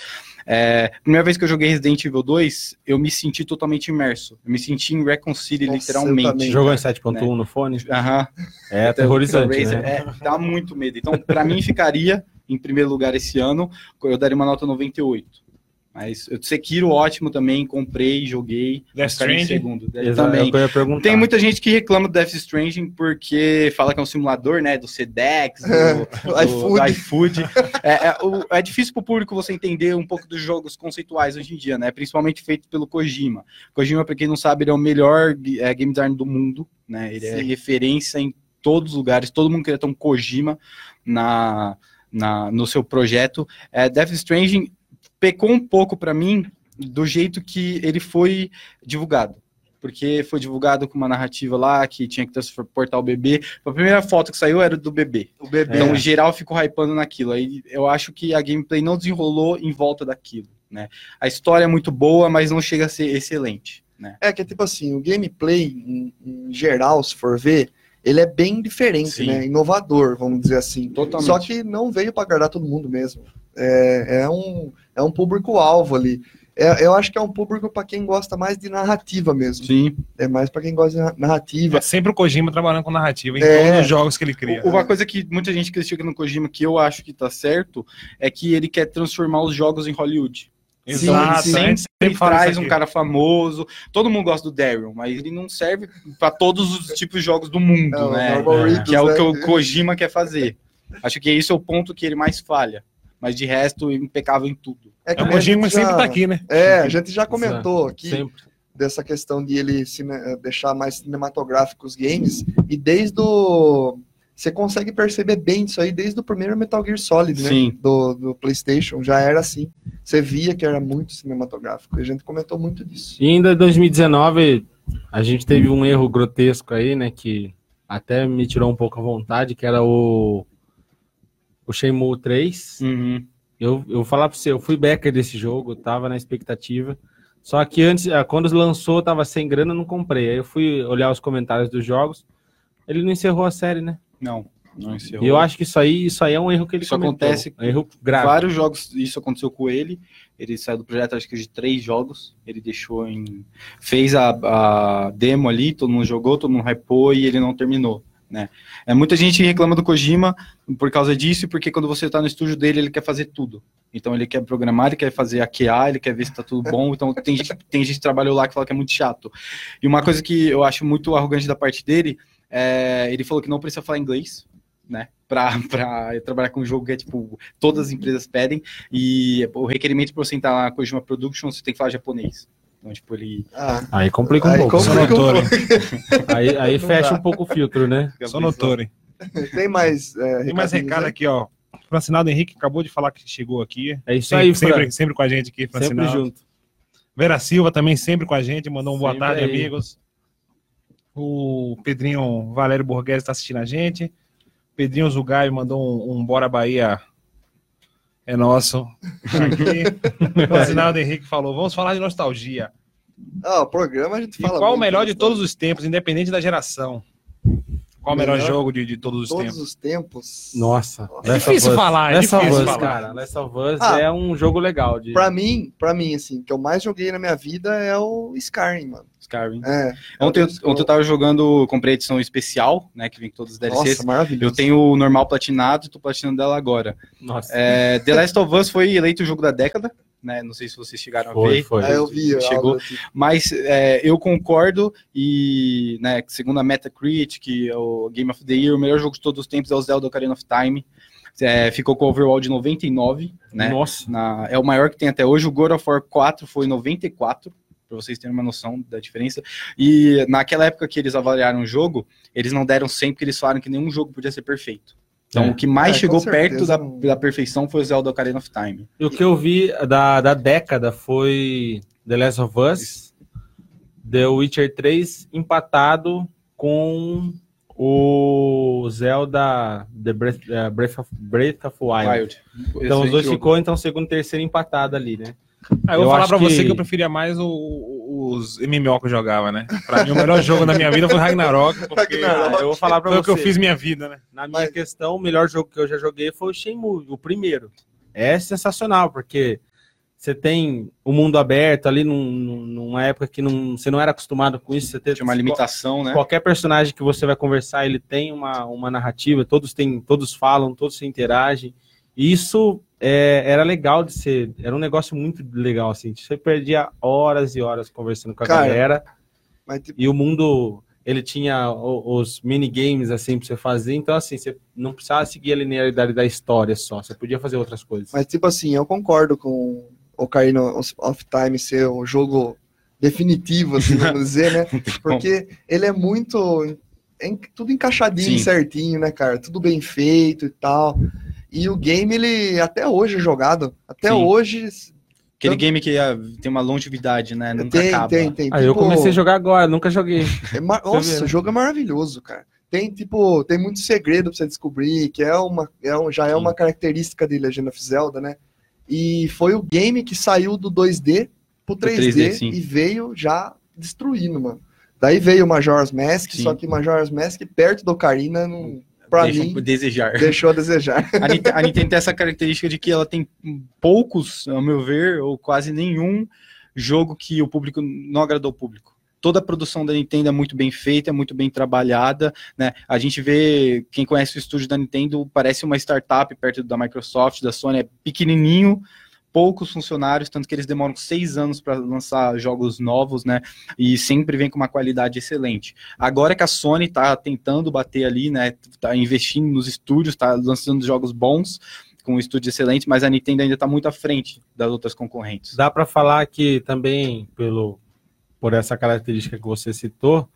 É, primeira vez que eu joguei Resident Evil 2, eu me senti totalmente imerso. Eu me senti em Recon City, Nossa, literalmente. também. Jogou em 7.1 no fone? Aham. É aterrorizante, Razer, né? É, dá muito medo. Então, pra mim, ficaria em primeiro lugar esse ano. Eu daria uma nota 98. Mas eu Sekiro, ótimo também. Comprei, joguei. Death Stranding? segundo. Exato, é Também. o que eu ia perguntar. Tem muita gente que reclama do Death Stranding porque fala que é um simulador, né? Do Sedex, do, do- iFood. do iFood. É, é, o- é difícil pro público você entender um pouco dos jogos conceituais hoje em dia, né? Principalmente feito pelo Kojima. Kojima, pra quem não sabe, ele é o melhor é, game design do mundo, né? Ele é Sim. referência em todos os lugares. Todo mundo queria ter um Kojima na, na, no seu projeto. É, Death Stranding pecou um pouco pra mim do jeito que ele foi divulgado porque foi divulgado com uma narrativa lá que tinha que transportar o bebê. A primeira foto que saiu era do bebê. O bebê. Então, geral ficou hypando naquilo. Aí eu acho que a gameplay não desenrolou em volta daquilo, né? A história é muito boa, mas não chega a ser excelente, né? É que é tipo assim, o gameplay, em, em geral, se for ver, ele é bem diferente, Sim. né? Inovador, vamos dizer assim. Totalmente. Só que não veio para agradar todo mundo mesmo. É, é um, é um público-alvo ali. É- eu acho que é um público para quem gosta mais de narrativa mesmo. Sim. É mais para quem gosta de na- narrativa. É sempre o Kojima trabalhando com narrativa em É. todos os jogos que ele cria. Uma coisa que muita gente critica no Kojima, que eu acho que tá certo, é que ele quer transformar os jogos em Hollywood. Exato, sim. a gente Sempre sempre traz um cara famoso. Todo mundo gosta do Daryl, mas ele não serve para todos os tipos de jogos do mundo, É, o né? É, que é o né? que o Kojima quer fazer. Acho que esse é o ponto que ele mais falha. Mas de resto, impecável em tudo. É que É, o Kojima gente sempre já- tá aqui, né? É, a gente já comentou aqui Sempre. dessa questão de ele cine- eh, deixar mais cinematográfico os games, e desde o. Você consegue perceber bem isso aí desde o primeiro Metal Gear Solid, né? Sim. Do, do PlayStation, já era assim. Você via que era muito cinematográfico, e a gente comentou muito disso. E ainda em 2019, a gente teve um erro grotesco aí, né? Que até me tirou um pouco a vontade, que era o. O Shenmue 3. Uhum. Eu, eu vou falar pra você, eu fui backer desse jogo, tava na expectativa. Só que antes, ah, quando lançou, tava sem grana, eu não comprei. Aí eu fui olhar os comentários dos jogos. Ele não encerrou a série, né? Não, não encerrou. E eu acho que isso aí, isso aí é um erro que ele Isso cometeu. acontece um erro grave. Vários jogos, isso aconteceu com ele. Ele saiu do projeto, acho que de três jogos. Ele deixou em. Fez a, a demo ali, todo mundo jogou, todo mundo hypou e ele não terminou. Né? É, muita gente reclama do Kojima por causa disso, porque quando você está no estúdio dele, ele quer fazer tudo. Então ele quer programar, ele quer fazer a QA, ele quer ver se tá tudo bom. Então tem gente, tem gente que trabalhou lá que fala que é muito chato. E uma coisa que eu acho muito arrogante da parte dele, é, ele falou que não precisa falar inglês, né? Pra trabalhar com um jogo que é tipo, todas as empresas pedem, e o requerimento para você entrar na Kojima Production, você tem que falar japonês. Então, tipo, ele. Ah, Aí complica um Aí pouco. Complica. notório. Aí, aí Não fecha dá. um pouco o filtro, né? Sou notório. tem mais. É, Tem mais recado aí? aqui, ó. Francinaldo Henrique acabou de falar que chegou aqui. É isso Sempre, aí, sempre, sempre com a gente aqui, Sempre Francinaldo. junto. Vera Silva também sempre com a gente, mandou um boa Sempre tarde, aí. amigos. O Pedrinho Valério Borghese está assistindo a gente. Pedrinho Zugai mandou um, um Bora Bahia. É nosso. Aqui. o Francinaldo Henrique falou: vamos falar de nostalgia. Ah, o programa a gente E fala. qual o melhor de todos os tempos, independente da geração? Qual o melhor, Melhor jogo de, de todos os Todos tempos? os tempos. Nossa. É difícil Us. falar, é Last of difícil Us, falar. cara. Last of Us Ah. é um jogo legal. De... Pra mim, pra mim, assim, que eu mais joguei na minha vida é o Skyrim, mano. Skyrim. É. Ontem, eu- ontem eu tava jogando, comprei a edição especial, né? Que vem com todos os DLCs. Nossa, maravilhoso. eu tenho o normal platinado e tô platinando dela agora. Nossa. É, The Last of Us foi eleito o jogo da década, né? Não sei se vocês chegaram a Foi, ver. foi. É, eu vi. Chegou. algo tipo. Mas é, eu concordo e, né, segundo a Metacritic, o Game of the Year, o melhor jogo de todos os tempos é o Zelda Ocarina of Time. É, ficou com o overall de 99, né? Nossa. Na- é o maior que tem até hoje. O God of War 4 foi 94, para vocês terem uma noção da diferença. E naquela época que eles avaliaram o jogo, eles não deram 100 porque eles falaram que nenhum jogo podia ser perfeito. Então, É. o que mais É, chegou perto da, da perfeição foi o Zelda Ocarina of Time. E o que eu vi da, da década foi The Last of Us, The Witcher 3 empatado com o Zelda The Breath, eh, Breath, of, Breath of Wild. Wild. Então os Excelente dois jogo. ficou, então, segundo e terceiro empatado ali, né? Ah, eu vou Eu falar acho pra você que- que eu preferia mais o- o- os MMO que eu jogava, né? Pra mim, o melhor jogo da minha vida foi Ragnarok. Porque Ragnarok. Eu vou falar pra foi o você. que eu fiz minha vida, né? Na minha Mas- questão, o melhor jogo que eu já joguei foi o Shenmue, o primeiro. É sensacional, porque você tem o mundo aberto ali num- num- numa época que não, você não era acostumado com isso. Você Tinha uma limitação, né? Qualquer personagem que você vai conversar, ele tem uma, uma narrativa, todos têm, todos falam, todos se interagem. E isso é, era legal de ser, era um negócio muito legal, assim. Você perdia horas e horas conversando com a Cara, galera. Tipo, E o mundo, ele tinha o- os minigames, assim, pra você fazer. Então, assim, você não precisava seguir a linearidade da história só. Você podia fazer outras coisas. mas, tipo assim, eu concordo com o Ocarina of Time ser o jogo definitivo, assim, vamos dizer, né? Porque ele é muito. é tudo encaixadinho, Sim. certinho, né, cara? Tudo bem feito e tal. E o game, ele até hoje é jogado. Até Sim. hoje. Aquele Tanto- game que ah, tem uma longevidade, né? Nunca tem, acaba. tem, tem. Aí eu Tipo, comecei a jogar agora, nunca joguei. é mar- eu Nossa, o jogo é maravilhoso, cara. Tem, tipo, tem muito segredo pra você descobrir, que é uma, é um, já é Sim. uma característica de Legend of Zelda, né? E foi o game que saiu do 2D pro 3D, 3D, sim. e veio já destruindo, mano. Daí veio o Majora's Mask, Sim. só que Majora's Mask perto do Ocarina, não, pra Deixam mim, desejar. deixou a desejar. A Nintendo, a Nintendo tem essa característica de que ela tem poucos, ao meu ver, ou quase nenhum jogo que o público não agradou o público. Toda a produção da Nintendo é muito bem feita, é muito bem trabalhada, né? A gente vê, quem conhece o estúdio da Nintendo, parece uma startup perto da Microsoft, da Sony, é pequenininho, poucos funcionários, tanto que eles demoram seis anos para lançar jogos novos, né? E sempre vem com uma qualidade excelente. Agora que a Sony está tentando bater ali, né? Tá investindo nos estúdios, está lançando jogos bons, com um estúdio excelente, mas a Nintendo ainda está muito à frente das outras concorrentes. Dá para falar que também, pelo, por essa característica que você citou,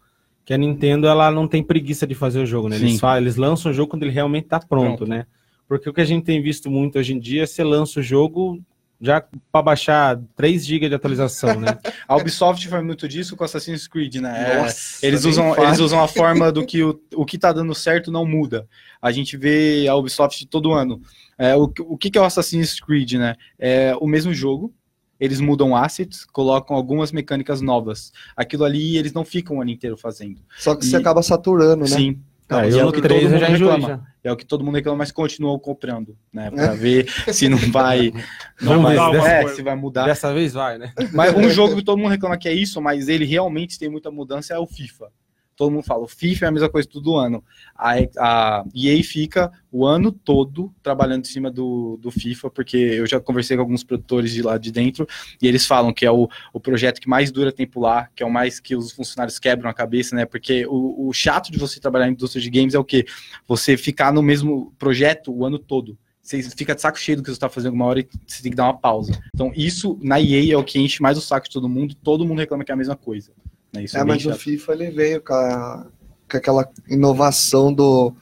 que a Nintendo ela não tem preguiça de fazer o jogo, né? Eles, falam, eles lançam o jogo quando ele realmente está pronto, Pronto. né? Porque o que a gente tem visto muito hoje em dia, é você lança o jogo já para baixar 3 GB de atualização, né? A Ubisoft faz muito disso com Assassin's Creed, né? É, Nossa, Eles usam, eles usam a forma do que o, o que tá dando certo não muda. A gente vê a Ubisoft todo ano. É, o, que- o que que é o Assassin's Creed, né? É o mesmo jogo, eles mudam assets, colocam algumas mecânicas novas. Aquilo ali eles não ficam o ano inteiro fazendo. Só que você E- acaba saturando, né? Sim. É, E é o que 3 todo mundo reclama. já. É o que todo mundo reclama, mas continuam comprando, né? Pra ver se não vai. Não vai dessa- é, se vai mudar. Dessa vez vai, né? Mas um jogo que todo mundo reclama que é isso, mas ele realmente tem muita mudança é o FIFA. Todo mundo fala, o FIFA é a mesma coisa todo ano. A, a EA fica o ano todo trabalhando em cima do, do FIFA, porque eu já conversei com alguns produtores de lá de dentro, e eles falam que é o, o projeto que mais dura tempo lá, que é o mais que os funcionários quebram a cabeça, né? Porque o, o chato de você trabalhar na indústria de games é o quê? Você ficar no mesmo projeto o ano todo. Você fica de saco cheio do que você está fazendo uma hora e você tem que dar uma pausa. Então, isso na EA é o que enche mais o saco de todo mundo. Todo mundo reclama que é a mesma coisa. Né? Isso É, é, mas o chato. FIFA ele veio com, a- com aquela inovação do,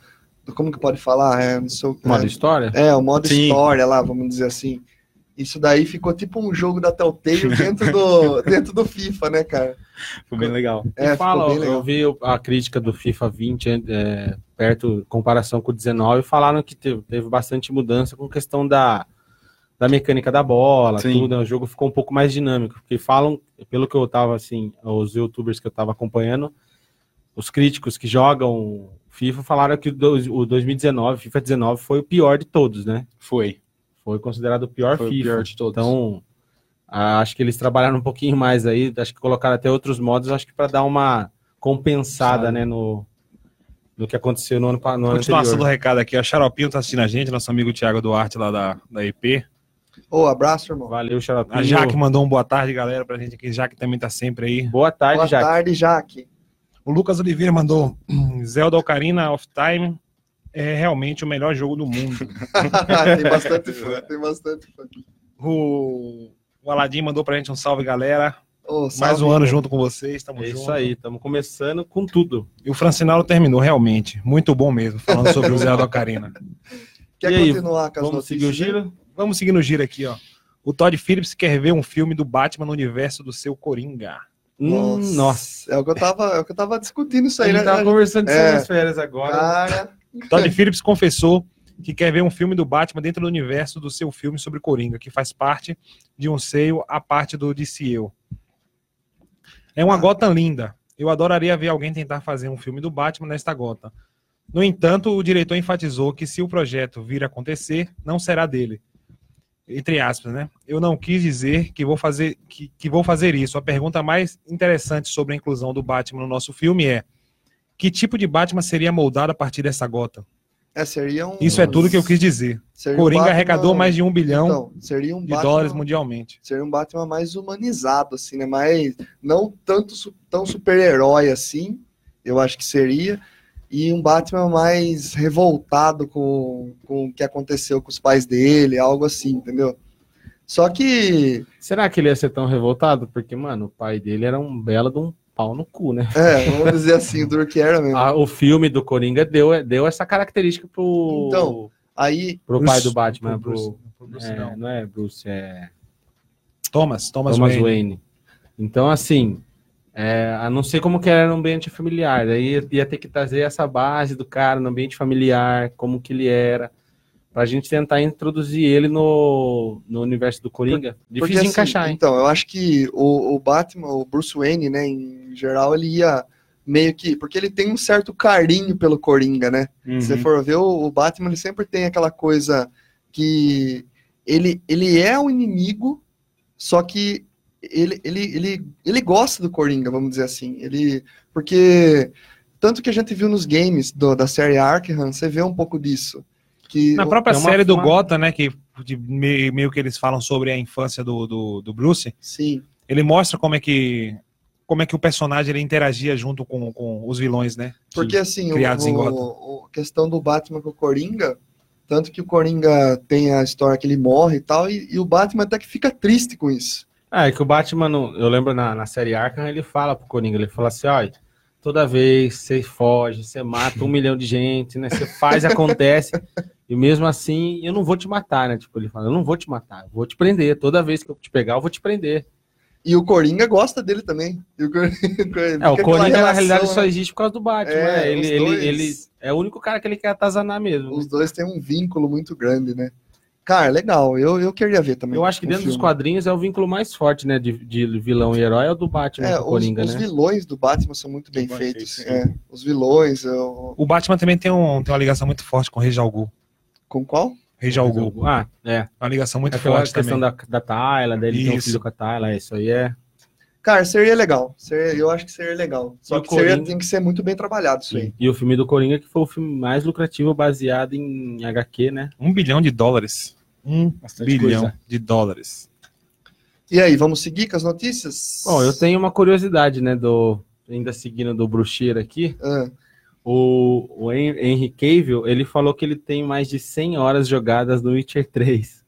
do- Como que pode falar? É, não sei, o- Modo é, história? é, o modo Sim. história lá, vamos dizer assim. Isso daí ficou tipo um jogo da Telltale dentro do, dentro do FIFA, né, cara? Foi bem legal. É, E fala, ficou bem eu legal. vi a crítica do FIFA 20 é, perto, em comparação com o 19, falaram que teve, teve bastante mudança com questão da, da mecânica da bola, Sim. tudo, né? o jogo ficou um pouco mais dinâmico, porque falam, pelo que eu tava, assim, os youtubers que eu tava acompanhando, os críticos que jogam FIFA falaram que o dois- o 2019, FIFA 19, foi o pior de todos, né? Foi. Foi considerado o pior Foi o FIFA. pior de todos. Então, acho que eles trabalharam um pouquinho mais aí, acho que colocaram até outros modos, acho que para dar uma compensada, Sabe. né, no, no que aconteceu no ano, pa- no ano Continuação do anterior. recado aqui. A Xaropinho tá assistindo a gente, nosso amigo Thiago Duarte lá da, da EP. Ô, abraço, irmão. Valeu, Xaropinho. A Jaque mandou um boa tarde, galera, pra gente aqui. Jaque também tá sempre aí. Boa tarde, Boa Jaque. tarde, Jaque. O Lucas Oliveira mandou Zelda Ocarina of Time é realmente o melhor jogo do mundo. tem bastante fã, tem bastante fã. o, o Aladim mandou pra gente um salve, galera. Mais salve. um ano junto com vocês, tamo É junto. isso aí, estamos começando com tudo. E o Francinalo terminou, realmente. Muito bom mesmo, falando sobre o Zelda Ocarina. Quer E aí, continuar com as Vamos seguir o notícias? aí? giro? Vamos seguir no giro aqui, ó. O Todd Phillips quer ver um filme do Batman no universo do seu Coringa. Hum, Nossa. nossa. É o que eu tava, é o que eu tava discutindo isso A aí, gente né? tava conversando disso É. nas férias agora. Cara, Todd Phillips confessou que quer ver um filme do Batman dentro do universo do seu filme sobre Coringa, que faz parte de um seio à parte do DCU. É uma Gotham linda. Eu adoraria ver alguém tentar fazer um filme do Batman nesta Gotham. No entanto, o diretor enfatizou que se o projeto vir a acontecer, não será dele. Entre aspas, né? Eu não quis dizer que vou fazer que, que vou fazer isso. A pergunta mais interessante sobre a inclusão do Batman no nosso filme é: que tipo de Batman seria moldado a partir dessa Gotham? é, seria um. Isso é tudo que eu quis dizer. seria um Coringa Batman- arrecadou mais de um bilhão Então, um de Batman, dólares mundialmente. Seria um Batman mais humanizado, assim, né? Mais, não tanto tão super-herói assim, eu acho que seria. E um Batman mais revoltado com, com o que aconteceu com os pais dele, algo assim, entendeu? Só que, Será que ele ia ser tão revoltado? Porque, mano, o pai dele era um belo de um pau no cu, né? é, vamos dizer assim, do que era mesmo. Ah, o filme do Coringa deu, deu essa característica pro, Então, Aí, pro Bruce- pai do Batman. pro Bruce- pro, pro Bruce é, não. não é Bruce, é Thomas, Thomas, Thomas Wayne. Wayne. Então, assim, é, a não ser como que era no ambiente familiar. Daí ia, ter que trazer essa base do cara no ambiente familiar, como que ele era. pra gente tentar introduzir ele no, no universo do Coringa. Difícil Porque, de assim, encaixar, hein? Então, eu acho que o, o Batman, o Bruce Wayne, né, em geral, ele ia meio que. Porque ele tem um certo carinho pelo Coringa, né? Se você Uhum. for ver, o, o Batman ele sempre tem aquela coisa que ele, ele é um inimigo, só que ele, ele, ele, ele gosta do Coringa, vamos dizer assim. Ele, porque tanto que a gente viu nos games do- da série Arkham, você vê um pouco disso. Que Na própria é série do uma- Gotham, né, que de meio, meio que eles falam sobre a infância do, do, do Bruce, sim, ele mostra como é que como é que o personagem ele interagia junto com, com os vilões, né? Porque assim, o, criados em o- Gotham. o- a questão do Batman com o Coringa, tanto que o Coringa tem a história que ele morre e tal, e, e o Batman até que fica triste com isso. Ah, é que o Batman, eu lembro na, na série Arkham, ele fala pro Coringa, ele fala assim, olha, toda vez você foge, você mata um milhão de gente, né? Você faz, acontece, e mesmo assim, eu não vou te matar, né? Tipo, ele fala, eu não vou te matar, eu vou te prender. Toda vez que eu te pegar, eu vou te prender. E o Coringa gosta dele também. O Coringa, É, o Coringa, na realidade, né? só existe por causa do Batman, É, né? Ele, os ele, dois. ele é o único cara que ele quer atazanar mesmo. Os dois têm um vínculo muito grande, né? Cara, legal. Eu, eu queria ver também. Eu acho que um dentro dos filme. quadrinhos é o vínculo mais forte, né? De, de vilão e herói é o do Batman É, com o os, Coringa, os né? vilões do Batman são muito bem Bem feitos. feitos, é. Os vilões, eu... O Batman também tem, um, tem uma ligação muito forte com o Rei Ghul. com qual? Rei Ghul. Ah, é. É uma ligação muito Aquela forte questão também. da, da Tayla, dele ter um filho com a Tayla, isso aí é. Cara, seria legal. Seria- eu acho que seria legal. Só E que seria, Coringa? tem que ser muito bem trabalhado isso aí. E o filme do Coringa, que foi o filme mais lucrativo baseado em HQ, né? Um bilhão de dólares. Um Bastante bilhão coisa. de dólares. E aí, vamos seguir com as notícias? Bom, eu tenho uma curiosidade, né? Do, ainda seguindo do Bruxeira aqui. Ah, O, o Hen- Henry Cavill, ele falou que ele tem mais de 100 horas jogadas no Witcher 3.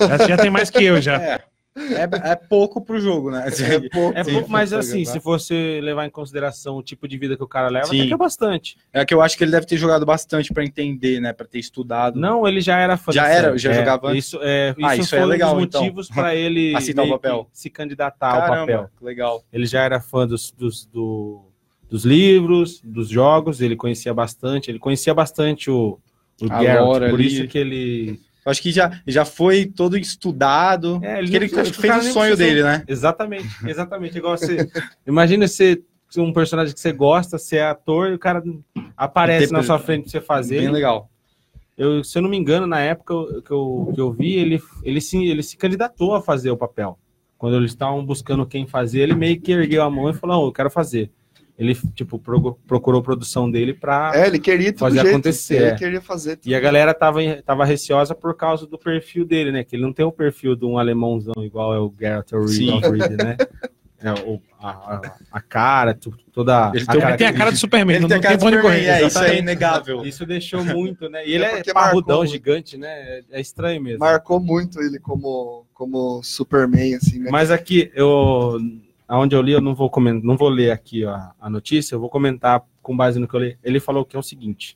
Já, já tem mais que eu já. É, é, é pouco pro jogo, né? é pouco. É Sim, pouco, mas assim, se você levar em consideração o tipo de vida que o cara leva, Sim. até que é bastante. É que eu acho que ele deve ter jogado bastante pra entender, né? Pra ter estudado. Não, ele já era fã Já era? Já É, jogava antes? Isso, é, isso, Ah, isso foi é um legal, dos então. motivos para ele Aceitar o papel. se candidatar ao Caramba, papel. que legal. Ele já era fã dos, dos, do- dos livros, dos jogos, ele conhecia bastante, ele conhecia bastante o, o Geralt, por ali. isso que ele... Acho que já, já foi todo estudado. É, ele fez o sonho dele, né? Exatamente, exatamente. Igual você... imagina você um personagem que você gosta, você é ator, e o cara aparece na sua frente pra você fazer. Bem legal. Eu, se eu não me engano, na época que eu, que eu vi, ele, ele, se, ele se candidatou a fazer o papel. Quando eles estavam buscando quem fazer, ele meio que ergueu a mão e falou: "Não, eu quero fazer. Ele, tipo, pro- procurou produção dele pra. É, ele queria Fazer jeito. acontecer, Ele queria fazer tudo. E a galera tava, tava receosa por causa do perfil dele, né? Que ele não tem o perfil de um alemãozão igual é o Geralt. Reed, né? É, o, a, a, cara, toda. Ele a tem- Ele tem a cara de Superman, Ele não, tem cara tem de correr. é, isso é inegável. Isso deixou muito, né? E ele É é, parrudão, marcou. gigante, né? É, é estranho mesmo. Marcou muito ele como, como Superman, assim, né? Mas aqui, eu, aonde eu li, eu não vou comentar, não vou ler aqui ó, a notícia, eu vou comentar com base no que eu li. Ele falou que é o seguinte: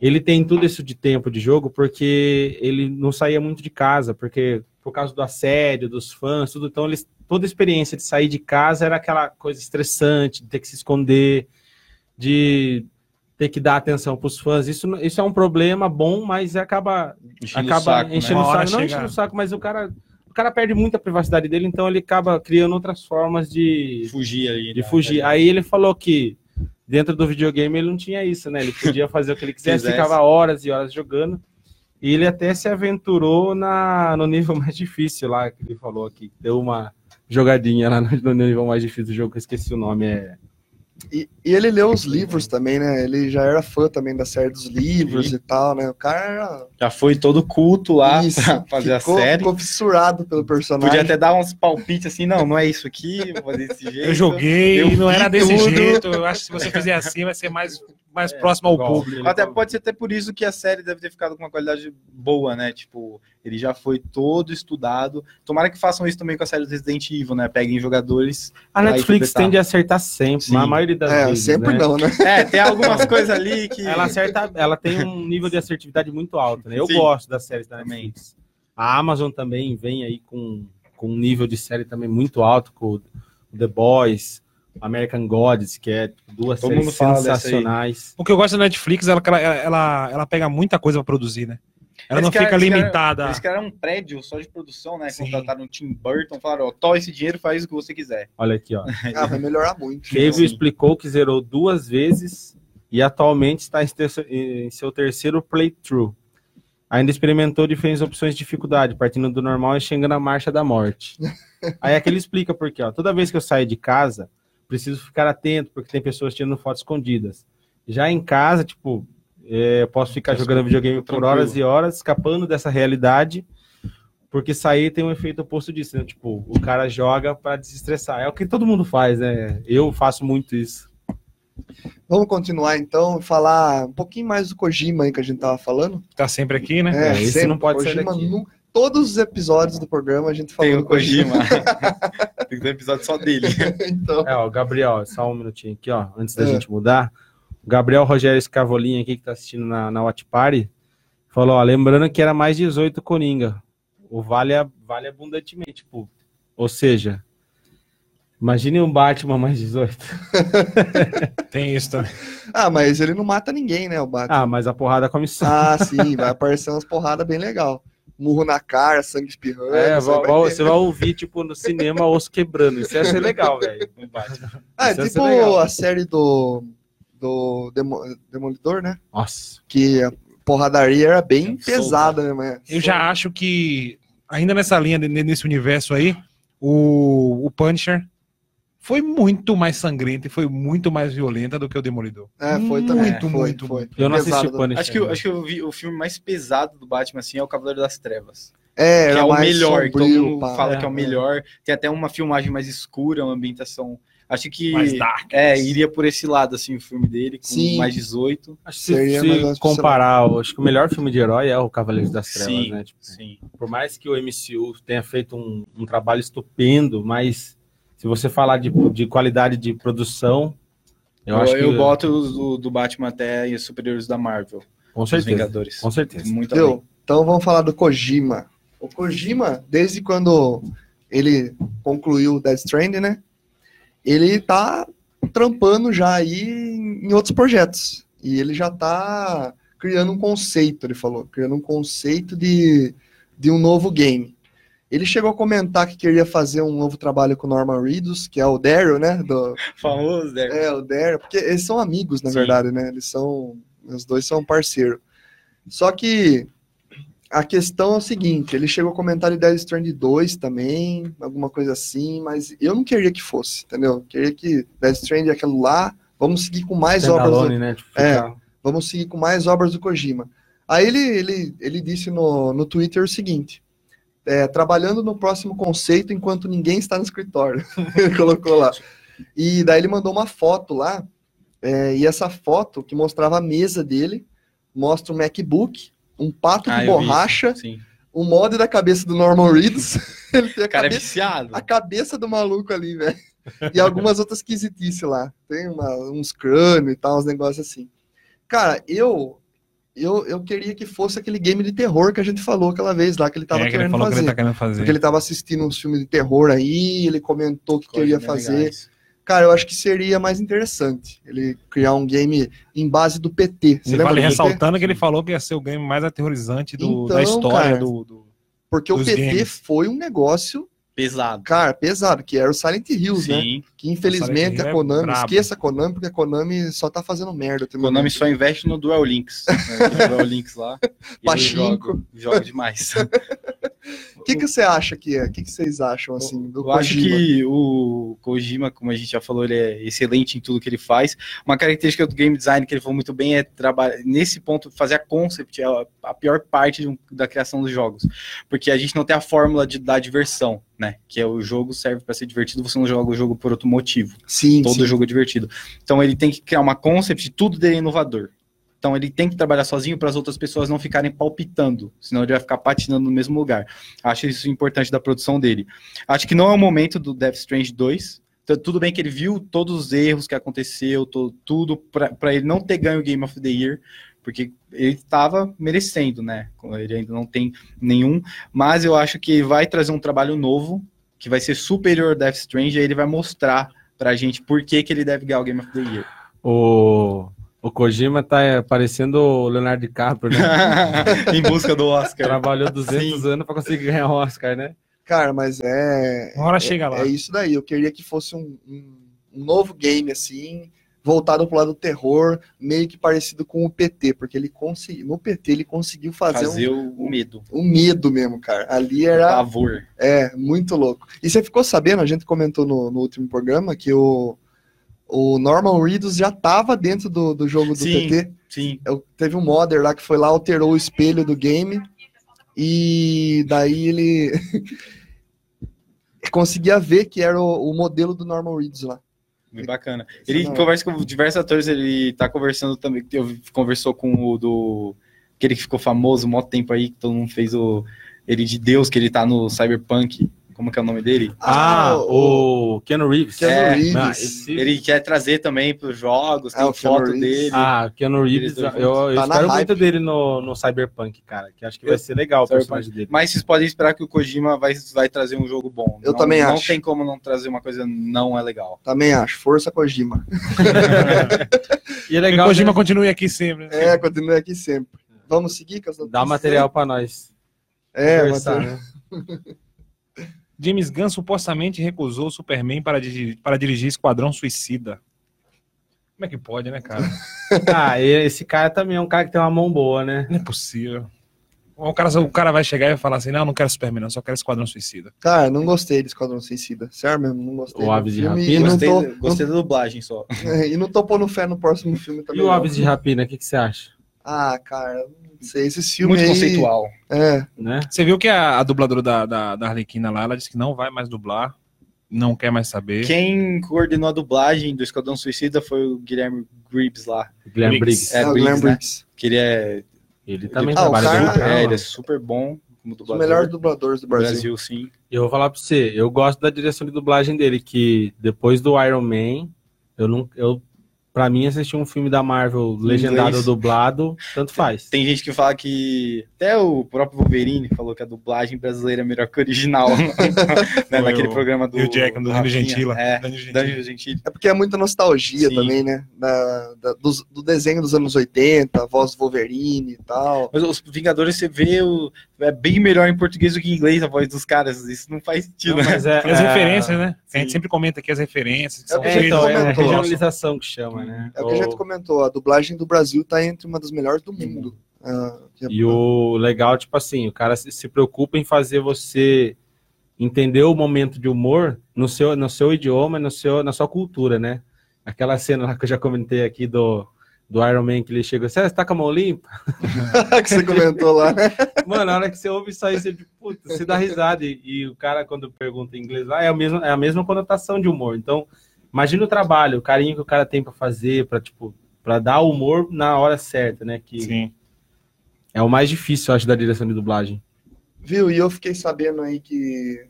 ele tem tudo isso de tempo de jogo porque ele não saía muito de casa, porque por causa do assédio, dos fãs, tudo. Então, ele, toda a experiência de sair de casa era aquela coisa estressante, de ter que se esconder, de ter que dar atenção para os fãs. Isso, isso é um problema bom, mas acaba Enchendo acaba o saco, né? enchendo Uma o saco. Não enchendo o saco, mas o cara, cara perde muito a privacidade dele, então ele acaba criando outras formas de, Fugir ali. de né? fugir. Aí ele falou que dentro do videogame ele não tinha isso, né? Ele podia fazer o que ele quisesse, ficava horas e horas jogando. E ele até se aventurou na, no nível mais difícil lá, que ele falou aqui. Deu uma jogadinha lá no, no nível mais difícil do jogo, que eu esqueci o nome. É... E, e ele leu os livros também, né? Ele já era fã também da série dos livros Sim. e tal, né? O cara era... Já foi todo culto lá Isso, pra fazer ficou, a série. ficou fissurado pelo personagem. Podia até dar uns palpites assim, não, não é isso aqui, vou fazer desse jeito. Eu joguei, Eu não era desse tudo. jeito. Eu acho que se você fizer assim, vai ser mais, mais próximo ao público. Até pode ser até por isso que a série deve ter ficado com uma qualidade boa, né? Tipo, ele já foi todo estudado. Tomara que façam isso também com a série do Resident Evil, né? Peguem jogadores. A Netflix tende a acertar sempre, Sim. a maioria das É, vezes. sempre né? não, né? É, tem algumas coisas ali que. Ela acerta, ela tem um nível de assertividade muito alto, né? Eu Sim. gosto das séries da Também. Netflix. A Amazon também vem aí com, com um nível de série também muito alto, com o The Boys, American Gods, que é duas Todo séries sensacionais. O que eu gosto da Netflix, ela, ela, ela, ela pega muita coisa pra produzir, né? Ela Eles não fica criaram- limitada. Eles criaram um prédio só de produção, né? Sim. Contrataram o Tim Burton, falaram, ó, toma esse dinheiro, faz o que você quiser. Olha aqui, ó. Ah, vai melhorar muito. Sim. explicou que zerou duas vezes e atualmente está em, seu terceiro playthrough. Ainda experimentou diferentes opções de dificuldade, partindo do normal e chegando à marcha da morte. Aí aqui ele explica por quê. Ó. Toda vez que eu saio de casa, preciso ficar atento, porque tem pessoas tirando fotos escondidas. Já em casa, tipo, é, eu posso ficar jogando videogame por horas e horas, escapando dessa realidade, porque sair tem um efeito oposto disso, né? Tipo, o cara joga para desestressar. É o que todo mundo faz, né? Eu faço muito isso. Vamos continuar então, falar um pouquinho mais do Kojima aí que a gente tava falando. Tá sempre aqui, né? É, esse sempre, não pode sair Kojima daqui. nu- Todos os episódios do programa a gente falou Tem do o Kojima. Tem que ter um episódio só dele. então, É, ó, Gabriel, só um minutinho aqui, ó, antes da É. gente mudar. O Gabriel Rogério Escavolinha aqui, que tá assistindo na, na Watch Party, falou, ó, lembrando que era mais 18 Coringa. O vale, a- vale abundantemente, tipo, ou seja, imagine um Batman mais 18. Tem isso também. ah, mas ele não mata ninguém, né, o Batman. Ah, mas a porrada come sangue. Ah, sim, vai aparecer umas porradas bem legal. Murro na cara, sangue espirrando. É, isso vai- você vai ouvir, tipo, no cinema, osso quebrando. Isso ia ser legal, velho. Ah, é tipo legal. a série do, do Demo- Demolidor, né? Nossa. Que a porradaria era bem Solta. pesada, né? Mas Eu já acho que, ainda nessa linha, nesse universo aí, o, o Punisher foi muito mais sangrento e foi muito mais violenta do que o Demolidor. É, foi também. Muito, foi, muito, foi. Eu não assisti Pesado, o Punisher. Acho que, eu- acho que eu vi o filme mais pesado do Batman, assim, é o Cavaleiro das Trevas. É, que é o mais melhor, todo sombrio, mundo pá. fala que é o É, melhor. Tem até uma filmagem mais escura, uma ambientação. Acho que Mais dark. é, iria por esse lado, assim, o filme dele, com Sim. mais 18. Acho que se, se comparar, acho que o melhor filme de herói é o Cavaleiros das Trevas, Sim, né? Tipo, sim. por mais que o MCU tenha feito um, um trabalho estupendo, mas se você falar de, de qualidade de produção, eu, Eu, acho que eu boto os do, do Batman até os superiores da Marvel, com os certeza, Vingadores. com certeza. Muito. Entendeu? Então vamos falar do Kojima. O Kojima, desde quando ele concluiu o Death Stranding, né? Ele tá trampando já aí em outros projetos. E ele já tá criando um conceito, ele falou, criando um conceito de, de um novo game. Ele chegou a comentar que queria fazer um novo trabalho com o Norman Reedus, que é o Daryl, né? Do, Famoso, né? é, o Daryl, porque eles são amigos, na Sim. verdade, né? Eles são. Os dois são parceiros. Só que a questão é o seguinte: ele chegou a comentar de Death Stranding 2 também, alguma coisa assim, mas eu não queria que fosse, entendeu? Eu queria que Death Stranding é aquilo lá, vamos seguir com mais obras. do- né? Tipo, É. vamos seguir com mais obras do Kojima. Aí ele, ele, ele disse no, no Twitter o seguinte: é, trabalhando no próximo conceito enquanto ninguém está no escritório. ele colocou lá. E daí ele mandou uma foto lá, é, e essa foto que mostrava a mesa dele, mostra um MacBook, um pato Ah, de borracha, um mod da cabeça do Norman Reedus. ele tem a cara é cabeça, viciado. a cabeça do maluco ali, velho. E algumas outras esquisitices lá. Tem uma- uns crânios e tal, uns negócios assim. Cara, eu, eu eu queria que fosse aquele game de terror que a gente falou aquela vez lá, que ele tava é que ele querendo falou que fazer. ele tá querendo fazer. Porque ele tava assistindo uns filmes de terror aí, ele comentou que queria fazer. legais. Cara, eu acho que seria mais interessante ele criar um game em base do PT. Você E lembra vale do PT? ressaltando que ele falou que ia ser o game mais aterrorizante do- da Então, história cara, do, do- Porque o PT games. foi um negócio, Pesado. cara, pesado, que era o Silent Hills, né? Que infelizmente a é Konami, brabo. esqueça a Konami, porque a Konami só tá fazendo merda. O Konami só investe no Dual Links. Né? Dual Links lá. Pachinko. joga, demais. O que, que você acha que é? O que, que vocês acham, assim, do Eu acho que o Kojima, como a gente já falou, ele é excelente em tudo que ele faz. Uma característica do game design que ele falou muito bem é trabalhar nesse ponto, fazer a concept, é a- a pior parte de um- da criação dos jogos. Porque a gente não tem a fórmula de, da diversão, né? Que é o jogo serve para ser divertido, você não joga o jogo por outro motivo. Sim, Todo sim. jogo é divertido. Então ele tem que criar uma concept, tudo dele é inovador. Então ele tem que trabalhar sozinho para as outras pessoas não ficarem palpitando, senão ele vai ficar patinando no mesmo lugar. Acho isso importante da produção dele. Acho que não é o momento do Death Strange 2. Então, tudo bem que ele viu todos os erros que aconteceu, tudo para ele não ter ganho o Game of the Year, porque ele estava merecendo, né? Ele ainda não tem nenhum, mas eu acho que vai trazer um trabalho novo que vai ser superior ao Death Strange, e aí ele vai mostrar pra gente por que, que ele deve ganhar o Game of the Year. O, O Kojima tá é, parecendo o Leonardo DiCaprio, né? em busca do Oscar. Trabalhou 200 anos pra conseguir ganhar o Oscar, né? Cara, mas é. Uma hora é, chega lá. É isso daí. Eu queria que fosse um, um- um novo game, assim, voltado pro lado do terror, meio que parecido com o PT, porque ele conseguiu. No PT ele conseguiu fazer, Fazer o o medo. um, um medo mesmo, cara. Ali O era. pavor. É, muito louco. E você ficou sabendo, a gente comentou no, no último programa, que o, o Norman Reedus já tava dentro do, do jogo do Sim. PT. Sim. Eu- teve um modder lá que foi lá, alterou o espelho do game e daí ele conseguia ver que era o, o modelo do Norman Reedus lá. Muito bacana. Ele não. conversa com diversos atores, ele tá conversando também, eu conversou com o do aquele que ficou famoso um mó tempo aí, que todo mundo fez o ele de Deus, que ele tá no Cyberpunk. Como que é o nome dele? Ah, o Keanu Reeves. Keanu É, Reeves. Ah, Ele quer trazer também pros jogos, Ah, tem o Keanu foto Reeves. dele. Ah, Keanu Reeves, eu, eu Tá na espero muito dele no, no Cyberpunk, cara. Que acho que vai Eu- ser legal o Cyberpunk. personagem dele. Mas vocês podem esperar que o Kojima vai, vai trazer um jogo bom. Eu não, também não acho. tem como não trazer uma coisa não é legal. Também acho. Força Kojima. E é o legal Kojima né? continue aqui sempre. né? É, continue aqui sempre. Vamos seguir notícias? dar material pra nós. É, material. James Gunn supostamente recusou o Superman para, dirigir- para dirigir Esquadrão Suicida. Como é que pode, né, cara? Ah, esse cara também é um cara que tem uma mão boa, né? Não é possível. O cara, o cara vai chegar e vai falar assim: não, não quero Superman, não, só quero Esquadrão Suicida. Cara, não gostei de Esquadrão Suicida. Sério mesmo, não gostei. O Aves de Rapina. Não, Gostei, tô, gostei da dublagem só. e não tô pondo fé no próximo filme também. E o. Aves de Rapina, o que, que você acha? Ah, cara, não sei. Esse filme Muito aí... conceitual. É, Né? Você viu que a, a dubladora da, da, da Arlequina lá, ela disse que não vai mais dublar, não quer mais saber. Quem coordenou a dublagem do Esquadrão Suicida foi o Guilherme Gribbs lá. Guilherme Briggs. É, é o Briggs, Glenn né? Briggs. Que ele é Ele também Ah, o trabalha cara- bem é, ele é super bom como Os dublador. melhores dubladores do do Brasil. Brasil, sim. Eu vou falar pra você, eu gosto da direção de dublagem dele, que depois do Iron Man, eu não. Eu, pra mim, assistir um filme da Marvel legendado ou dublado, tanto faz. Tem gente que fala que. Até o próprio Wolverine falou que a dublagem brasileira é melhor que a original. né? Naquele o- programa do. E o Jack, do Danilo. Gentila. É, Danilo Gentila. É porque é muita nostalgia Sim. também, né? Da, da- dos- do, desenho dos anos 80, a voz do Wolverine e tal. Mas os Vingadores, você vê, o, é bem melhor em português do que em inglês a voz dos caras. Isso não faz sentido, Não, né? mas é, E as é- referências, né? A gente Sim. sempre comenta aqui as referências. Que É são É, então, é a comentou. regionalização que chama, né? É o que a gente comentou, a dublagem do Brasil tá entre uma das melhores do mundo. Ah, é- E o legal, tipo assim, o cara se, se preocupa em fazer você entender o momento de humor no seu, no seu idioma, no seu, na sua cultura, né? Aquela cena lá que eu já comentei aqui do, do Iron Man, que ele chega, você tá com a mão limpa? que você comentou lá, né? Mano, na hora que você ouve isso aí, você, puta, você dá risada. E, e o cara, quando pergunta em inglês lá, é a, mesma, é a mesma conotação de humor. Então, imagina o trabalho, o carinho que o cara tem pra fazer, pra, tipo, pra dar o humor na hora certa, né? Que Sim. é o mais difícil, eu acho, da direção de dublagem. Viu? E eu fiquei sabendo aí que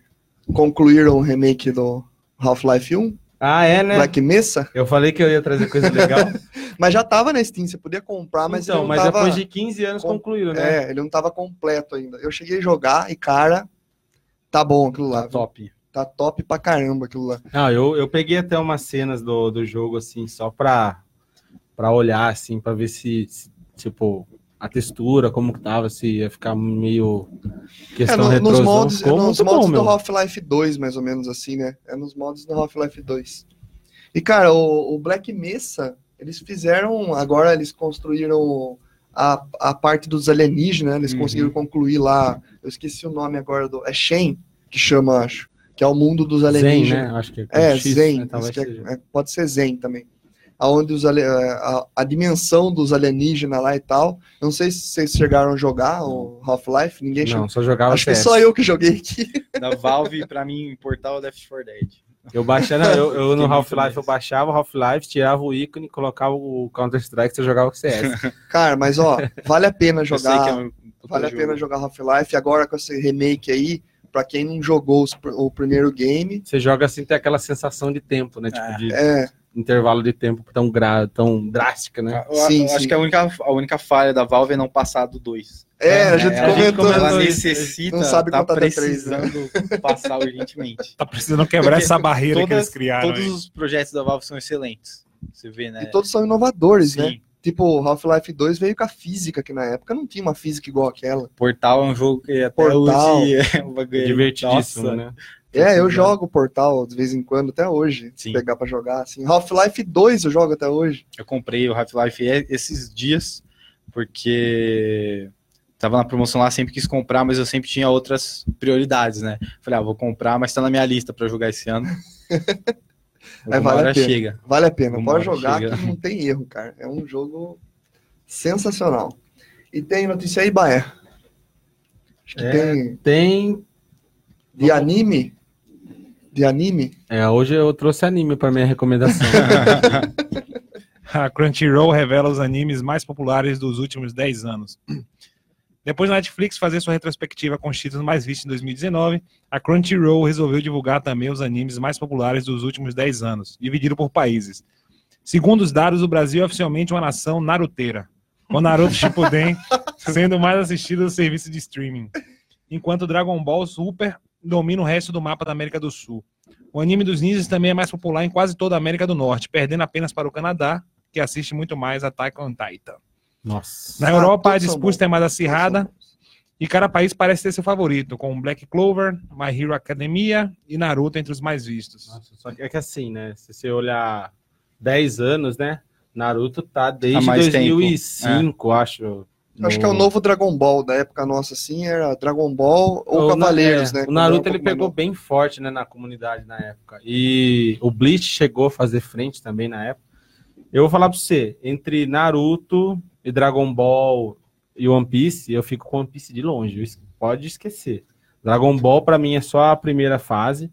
concluíram o remake do Half-Life 1, Ah, é, né? Black Mesa, Eu falei que eu ia trazer coisa legal. mas já tava na Steam, você podia comprar, mas então, ele não mas tava... depois de 15 anos com- concluíram, né? É, ele não tava completo ainda. Eu cheguei a jogar e, cara, tá bom aquilo lá. Tá viu? top. Tá top pra caramba aquilo lá. Não, eu, eu peguei até umas cenas do, do jogo, assim, só pra, pra olhar, assim, pra ver se, se, tipo, a textura, como que tava, se ia ficar meio É, questão no- nos retrosão. mods, Ficou nos muito mods bom, do. Half-Life 2, mais ou menos assim, né? É nos mods do Half-Life 2. E, cara, o, o Black Mesa, eles fizeram. Agora eles construíram a, a parte dos alienígenas, né? Eles Uhum. conseguiram concluir lá. Eu esqueci o nome agora do. É Shen que chama, acho. Que é o mundo dos Zen, alienígenas. né? Acho que É, com X, Zen. né? Acho que é- é, pode ser Zen também. Aonde os ale- a, a dimensão dos alienígenas lá e tal. Eu não sei se vocês chegaram a jogar o Half-Life. Ninguém chegou. Não, só jogava Acho que CS. só eu que joguei aqui. Da Valve, pra mim, importar o Left 4 Dead. Eu baixava, eu, eu no Half-Life eu baixava o Half-Life, tirava o ícone, colocava o Counter-Strike, você jogava com CS. Cara, mas ó, vale a pena Eu sei jogar. que é um Vale a jogo. pena jogar Half-Life. Agora com esse remake aí, pra quem não jogou os o primeiro game, Você joga assim, tem aquela sensação de tempo, né? Tipo, Ah, de é. intervalo de tempo tão, gra... tão drástica, né? Eu, eu Sim, acho sim. que a única, a única falha da Valve é não passar do 2. É, a gente a comentou. comentou Ela necessita, Não sabe tá três, né? precisando passar urgentemente. Tá precisando quebrar Porque essa barreira que Todas- eles criaram. Todos aí. os projetos da Valve são excelentes. Você vê, né? E todos são inovadores, Sim. né? Tipo, Half-Life 2 veio com a física, que na época não tinha uma física igual aquela. Portal é um jogo que até Portal. hoje é um bagulho. Divertidíssimo, Nossa. né? É, eu jogo Portal de vez em quando, até hoje. Se Sim. pegar pra jogar, assim. Half-Life 2 eu jogo até hoje. Eu comprei o Half-Life e- esses dias, porque tava na promoção lá, sempre quis comprar, mas eu sempre tinha outras prioridades, né? Falei, ah, vou comprar, mas tá na minha lista pra jogar esse ano. Alguma vale a pena. chega. Vale a pena, pode jogar chega. que não tem erro, cara. É um jogo sensacional. E tem notícia aí, Baé? Acho que É. tem Tem. de anime. De anime? É, hoje eu trouxe anime para minha recomendação. A Crunchyroll revela os animes mais populares dos últimos 10 anos. Depois da Netflix fazer sua retrospectiva com os títulos mais vistos em 2019, a Crunchyroll resolveu divulgar também os animes mais populares dos últimos 10 anos, dividido por países. Segundo os dados, o Brasil é oficialmente uma nação naruteira, com Naruto Shippuden sendo mais assistido do serviço de streaming, enquanto Dragon Ball Super domina o resto do mapa da América do Sul. O anime dos ninjas também é mais popular em quase toda a América do Norte, perdendo apenas para o Canadá, que assiste muito mais a Attack on Titan. Nossa. Na Ah, Europa, a todos são disputa é mais acirrada e cada país parece ter seu favorito, com Black Clover, My Hero Academia e Naruto entre os mais vistos. Nossa, só que é que assim, né? Se você olhar 10 anos, né? Naruto tá Há desde mais 2005, acho. Acho que é o novo Dragon Ball da época nossa, assim, era Dragon Ball ou O Na- Cavaleiros, é, né? O Naruto um ele pegou bem forte, né, na comunidade na época. E o Bleach chegou a fazer frente também na época. Eu vou falar pra você, entre Naruto e Dragon Ball e One Piece, eu fico com One Piece de longe. Pode esquecer. Dragon Ball pra mim é só a primeira fase,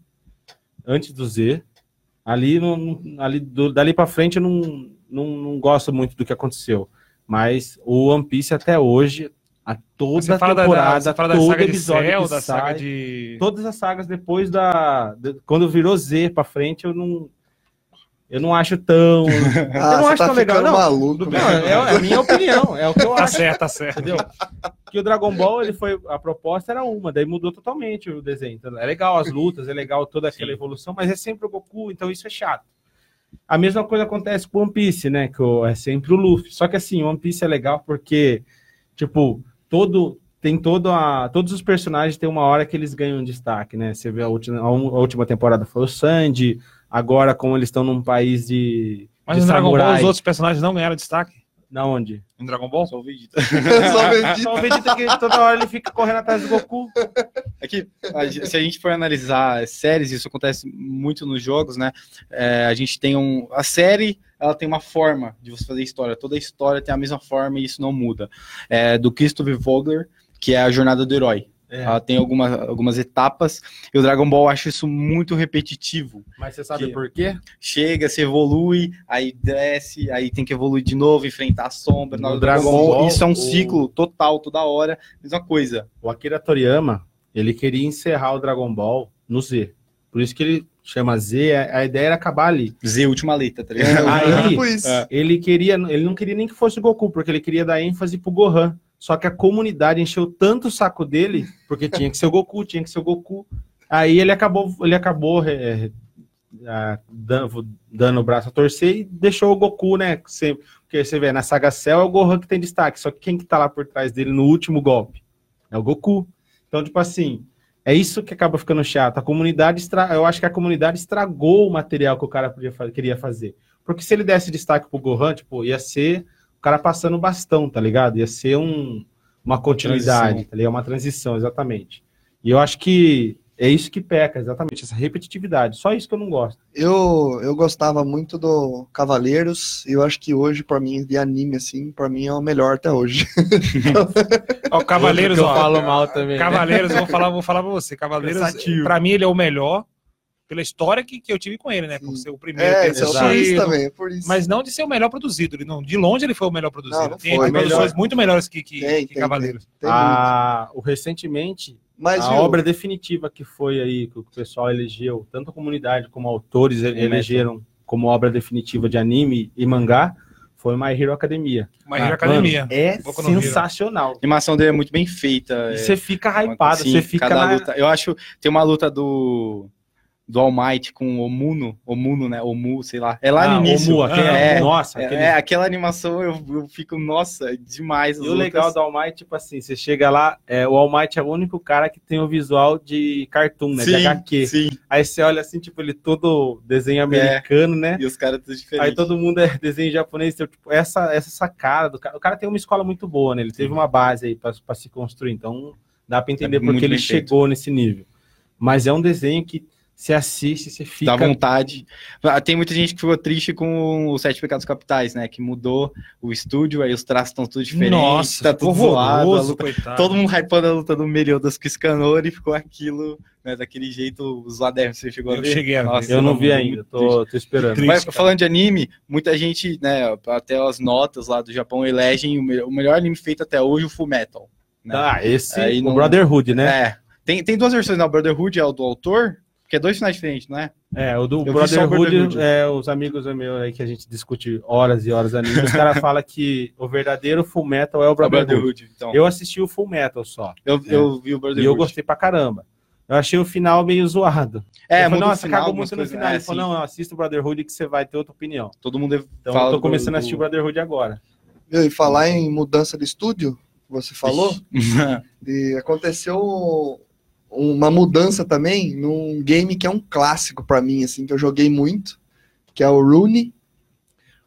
antes do Z. Ali, não- ali do- dali pra frente eu não, não, não gosto muito do que aconteceu. Mas o One Piece até hoje, a toda Você fala da, da, temporada, você fala da todo saga de episódio Cell, que da saga sai, de... todas as sagas depois da. de- quando virou Z pra frente, eu não. Eu não acho tão. Ah, eu não acho tá tão legal, não. maluco. Não, é, é a minha opinião, é o que eu Tá acho. certo, tá certo. Entendeu? Que o Dragon Ball, ele foi. A proposta era uma, daí mudou totalmente o desenho. Então, é legal as lutas, é legal toda aquela Sim. evolução, mas é sempre o Goku, então isso é chato. A mesma coisa acontece com One Piece, né? Que o- é sempre o Luffy. Só que assim, One Piece é legal porque, tipo, todo. Tem todo a, todos os personagens tem uma hora que eles ganham destaque, né? Você vê a última, a última temporada foi o Sandy, agora como eles estão num país de, Mas de no Dragon Ball os outros personagens não ganharam destaque? Na onde? Em Dragon Ball? Só o Vegeta. Só Vegeta. Só o Vegeta que toda hora ele fica correndo atrás do Goku. É que se a gente for analisar séries, isso acontece muito nos jogos, né? É, a gente tem um. A série ela tem uma forma de você fazer história. Toda história tem a mesma forma e isso não muda. É, do Christopher Vogler, que é a jornada do herói. É. Ela tem algumas, algumas etapas, e o Dragon Ball eu acho isso muito repetitivo. Mas você sabe por quê? Chega, se evolui, aí desce, aí tem que evoluir de novo, enfrentar a sombra. No do Dragon Ball, isso é um o- ciclo total, toda hora, mesma coisa. O Akira Toriyama, ele queria encerrar o Dragon Ball no Z. Por isso que ele chama Z, a a ideia era acabar ali. Z, última letra, tá É, ligado? Aí-. É. Ele queria, ele não queria nem que fosse o Goku, porque ele queria dar ênfase pro Gohan. Só que a comunidade encheu tanto o saco dele, porque tinha que ser o Goku, tinha que ser o Goku. Aí ele acabou, ele acabou é, é, dando, dando o braço a torcer e deixou o Goku, né? Você, porque você vê, na saga Cell é o Gohan que tem destaque, só que quem que tá lá por trás dele no último golpe? É o Goku. Então, tipo assim, é isso que acaba ficando chato. A comunidade, estra... eu acho que a comunidade estragou o material que o cara podia queria fazer. Porque se ele desse destaque pro Gohan, tipo, ia ser cara passando bastão, tá ligado? Ia ser um, uma continuidade, Transição. tá ligado? Uma transição, exatamente. E eu acho que é isso que peca, exatamente, essa repetitividade. Só isso que eu não gosto. Eu, eu gostava muito do Cavaleiros, e eu acho que hoje, pra mim, de anime, assim, pra mim é o melhor até hoje. Ó, o Cavaleiros, eu ó. falo mal também. né? Cavaleiros, eu vou falar, vou falar pra você. Cavaleiros, pra mim, ele é o melhor pela história que, que eu tive com ele, né? Por ser o primeiro É, ter isso é também, é por isso. Mas não de ser o melhor produzido. Ele não, de longe ele foi o melhor produzido. Não, não tem foi. produções Melhor. muito melhores que, que, Tem, que tem, Cavaleiros. Tem muito. A, o recentemente, Mas, a viu, obra definitiva que foi aí, que o pessoal elegeu, tanto a comunidade como autores elegeram como obra definitiva de anime e mangá, foi My Hero Academia. Uma Hero Ah, Academia. mano, é sensacional. A animação dele é muito bem feita. E é- você fica uma- hypado, você fica cada na... luta. Eu acho tem uma luta do do All Might com o Muno, o Muno, né? O Mu, sei lá. É lá Ah, no início. o Mu, aquele- é, nossa, é, aquele- é, aquela animação eu, eu fico, nossa, é demais. E o legal do All Might, tipo assim, você chega lá, é, o All Might é o único cara que tem o visual de cartoon, né? de Sim, HQ. sim. Aí você olha assim, tipo, ele todo desenho americano, né? E os caras tudo diferentes. Aí todo mundo é desenho japonês, então, tipo, essa, essa sacada do cara. O cara tem uma escola muito boa, né? Ele teve uma base aí pra pra se construir, então dá pra entender É porque ele feito. chegou nesse nível. Mas é um desenho que você assiste, você fica. Dá vontade. Ah, Tem muita gente que ficou triste com os Sete Pecados Capitais, né? Que mudou o estúdio, aí os traços estão tudo diferentes. Nossa, tá tudo zoado. a horroroso, luta- coitado. Todo mundo hypando a luta do Meliodas com o Scanor e ficou aquilo, né? Daquele jeito zoadérrimo. Você chegou a Eu ver? cheguei a ver. Nossa, Eu não vi ainda, tô, tô esperando. Triste. Mas cara. falando de anime, muita gente, né, até as notas lá do Japão elegem o melhor, o melhor anime feito até hoje, o Full Metal. Né? Ah, esse, Aí o não- Brotherhood, né? É. Tem, tem duas versões, né? O Brotherhood é o do autor, que é dois finais diferentes, não é? É, o do Eu Brotherhood, Brotherhood. é, os amigos meus aí que a gente discute horas e horas anime, os caras falam que o verdadeiro Full Metal é o É o Brotherhood. Brotherhood. Então, eu, Eu assisti o Full Metal só. eu, vi o Brotherhood. E eu gostei pra caramba. Eu achei o final meio zoado. É, eu falei, nossa, final, cagou muito no final. é, Ele falou, não, assista o Brotherhood que você vai ter outra opinião. Todo mundo Então fala eu tô do- começando a do- assistir o Brotherhood agora. E falar em mudança de estúdio, você falou, de, aconteceu uma mudança também num game que é um clássico pra mim, assim, que eu joguei muito, que é o Rune.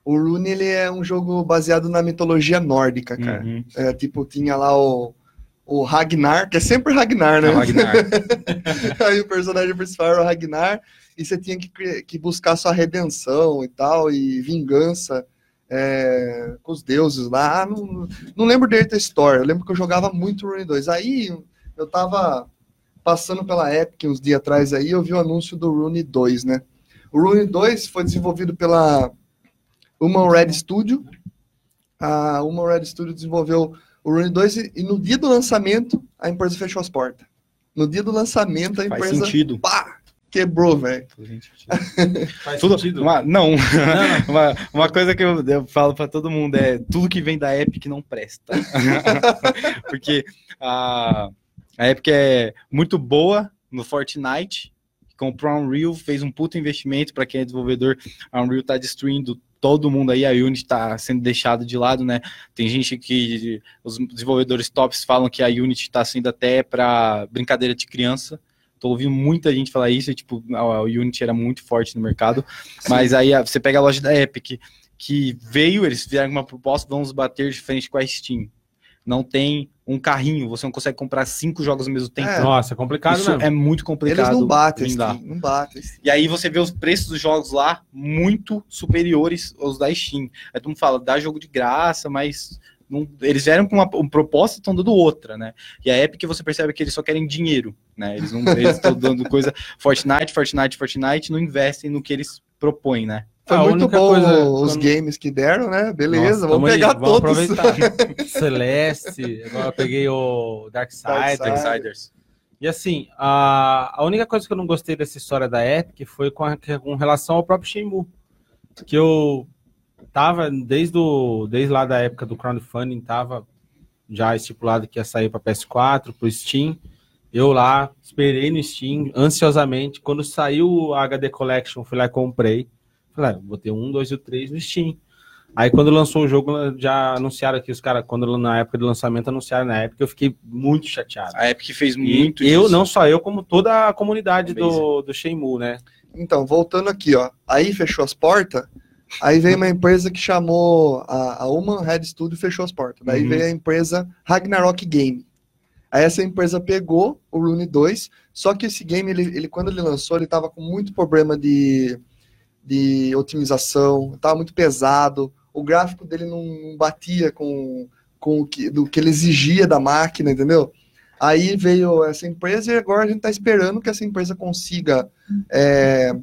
O Rune, ele é um jogo baseado na mitologia nórdica, cara. Uhum. É, tipo, tinha lá o, o Ragnar, que é sempre Ragnar, né? É o Ragnar. Aí o personagem principal era o Ragnar, e você tinha que, que buscar sua redenção e tal, e vingança é, com os deuses lá. Ah, não, não lembro direito da história, eu lembro que eu jogava muito Rune 2. Aí eu tava passando pela Epic uns dias atrás aí, eu vi o anúncio do Rune 2, né? O Rune 2 foi desenvolvido pela Human Red Studio. A Human Red Studio desenvolveu o Rune 2 e, e no dia do lançamento a empresa fechou as portas. No dia do lançamento a Faz empresa sentido. pá, quebrou, velho. Faz Tudo, sentido? uma- não, uma, uma coisa que eu, eu falo pra todo mundo é tudo que vem da Epic não presta. Porque a, a Epic é muito boa no Fortnite, comprou a Unreal, fez um puto investimento para quem é desenvolvedor. A Unreal tá destruindo todo mundo aí, a Unity tá sendo deixada de lado, né? Tem gente que os desenvolvedores tops falam que a Unity tá sendo até para brincadeira de criança. Tô ouvindo muita gente falar isso, e, tipo, a Unity era muito forte no mercado. Mas aí você pega a loja da Epic, que veio, eles fizeram uma proposta, vamos bater de frente com a Steam. Não tem um carrinho, você não consegue comprar cinco jogos ao mesmo tempo. É. Nossa, é complicado Isso mesmo. é muito complicado. Eles não batem. Steam, não batem. E aí você vê os preços dos jogos lá muito superiores aos da Steam. Aí todo mundo fala, dá jogo de graça, mas não- eles vieram com uma, uma proposta e estão dando outra, né? E a Epic você percebe que eles só querem dinheiro, né? Eles não estão dando coisa Fortnite, Fortnite, Fortnite, não investem no que eles propõem, né? Foi A muito única bom coisa- os quando- games que deram, né? Beleza, Nossa, vamos aí, pegar vamos todos. aproveitar. Celeste, agora eu peguei o Darksiders. Darksiders. Darksiders. E assim, a, a única coisa que eu não gostei dessa história da Epic foi com, a- com relação ao próprio Shenmue. Que eu tava, desde, o, desde lá da época do crowdfunding, tava já estipulado que ia sair para PS4, pro Steam. Eu lá, esperei no Steam, ansiosamente. Quando saiu a HD Collection, fui lá e comprei. Falei, ah, vou ter um, dois e o três no Steam. Aí quando lançou o jogo, já anunciaram aqui, os caras, quando na época do lançamento anunciaram na época, eu fiquei muito chateado. A Epic fez E muito eu, disso. não só eu, como toda a comunidade do, do Shenmue, né? Então, voltando aqui, ó. Aí fechou as portas. Aí veio uma empresa que chamou a, a Human Red Studio e fechou as portas. Daí Uhum. veio a empresa Ragnarok Game. Aí essa empresa pegou o Rune 2, só que esse game, ele, ele quando ele lançou, ele tava com muito problema de, de otimização, tava muito pesado, o gráfico dele não, batia com, com o que, do que ele exigia da máquina, entendeu? Aí veio essa empresa e agora a gente tá esperando que essa empresa consiga é,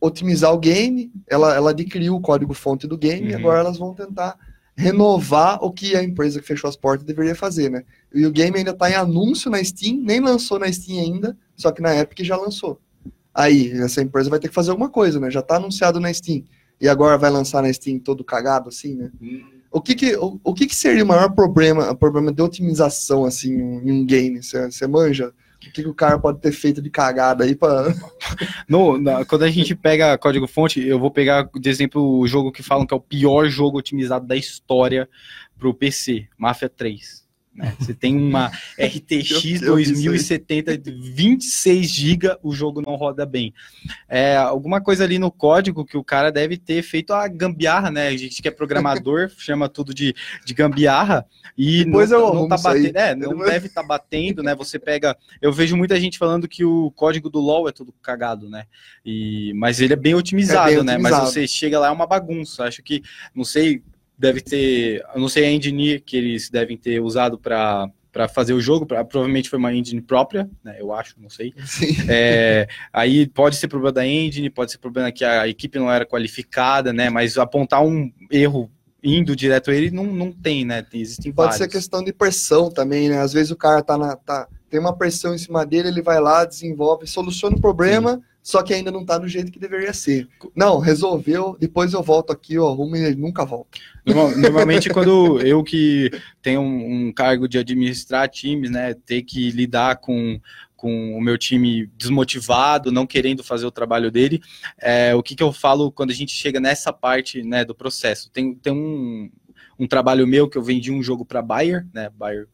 otimizar o game, ela, ela adquiriu o código-fonte do game, e Uhum. agora elas vão tentar renovar o que a empresa que fechou as portas deveria fazer, né? E o game ainda tá em anúncio na Steam, nem lançou na Steam ainda, só que na Epic já lançou. Aí, essa empresa vai ter que fazer alguma coisa, né? Já tá anunciado na Steam. E agora vai lançar na Steam todo cagado, assim, né? O que que, o, o que que seria o maior problema, problema de otimização, assim, em um game? Você manja? O que, que o cara pode ter feito de cagada aí na- quando a gente pega código-fonte, eu vou pegar de exemplo o jogo que falam que é o pior jogo otimizado da história pro PC, Mafia 3. Né? Você tem uma RTX Eu- eu vi isso aí. 2070 de 26 GB, o jogo não roda bem. É, alguma coisa ali no código que o cara deve ter feito a gambiarra, né? A gente que é programador chama tudo de, de gambiarra e Depois não, eu não tá batendo, é, não Depois- deve estar batendo, né? Você pega, eu vejo muita gente falando que o código do LoL é tudo cagado, né? E, mas ele é bem otimizado, É bem né? Mas otimizado. você chega lá é uma bagunça. Acho que, não sei, deve ter, eu não sei a engine que eles devem ter usado para para fazer o jogo, pra- provavelmente foi uma engine própria, né? Eu acho, não sei. Sim. É, aí pode ser problema da engine, pode ser problema que a equipe não era qualificada, né? Mas apontar um erro indo direto a ele não, não tem, né? Tem- Existem Pode vários. ser questão de pressão também, né? Às vezes o cara tá na. Tá, tem uma pressão em cima dele, ele vai lá, desenvolve, soluciona o problema, só que ainda não tá do jeito que deveria ser. Não, resolveu, depois eu volto aqui, eu arrumo e nunca. Normal- Normalmente, quando eu que tenho um, um cargo de administrar times, né, ter que lidar com, com o meu time desmotivado, não querendo fazer o trabalho dele, é, o que, que eu falo quando a gente chega nessa parte né, do processo? Tem, tem um, um trabalho meu que eu vendi um jogo para Bayer, né, Bayer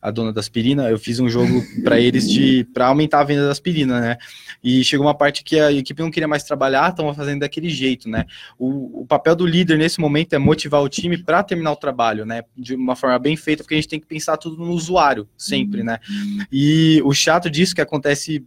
a dona da aspirina, eu fiz um jogo para eles de para aumentar a venda da aspirina, né? E chegou uma parte que a equipe não queria mais trabalhar, estavam fazendo daquele jeito, né? O, o papel do líder nesse momento é motivar o time para terminar o trabalho, né? De uma forma bem feita, porque a gente tem que pensar tudo no usuário, sempre, né? E o chato disso que acontece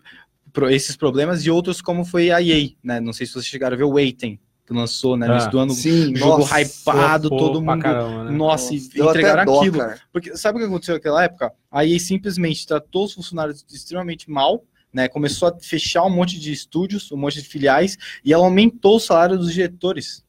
esses problemas e outros como foi a EA, né? Não sei se vocês chegaram a ver o Waiting, que lançou, né? No Ah, início do ano, Sim, um jogo nossa, hypado, Flopou todo mundo... caramba, né? Nossa, e até entregaram dó, aquilo. cara. Porque sabe o que aconteceu naquela época? A EA simplesmente tratou os funcionários extremamente mal, né? Começou a fechar um monte de estúdios, um monte de filiais, e ela aumentou o salário dos diretores.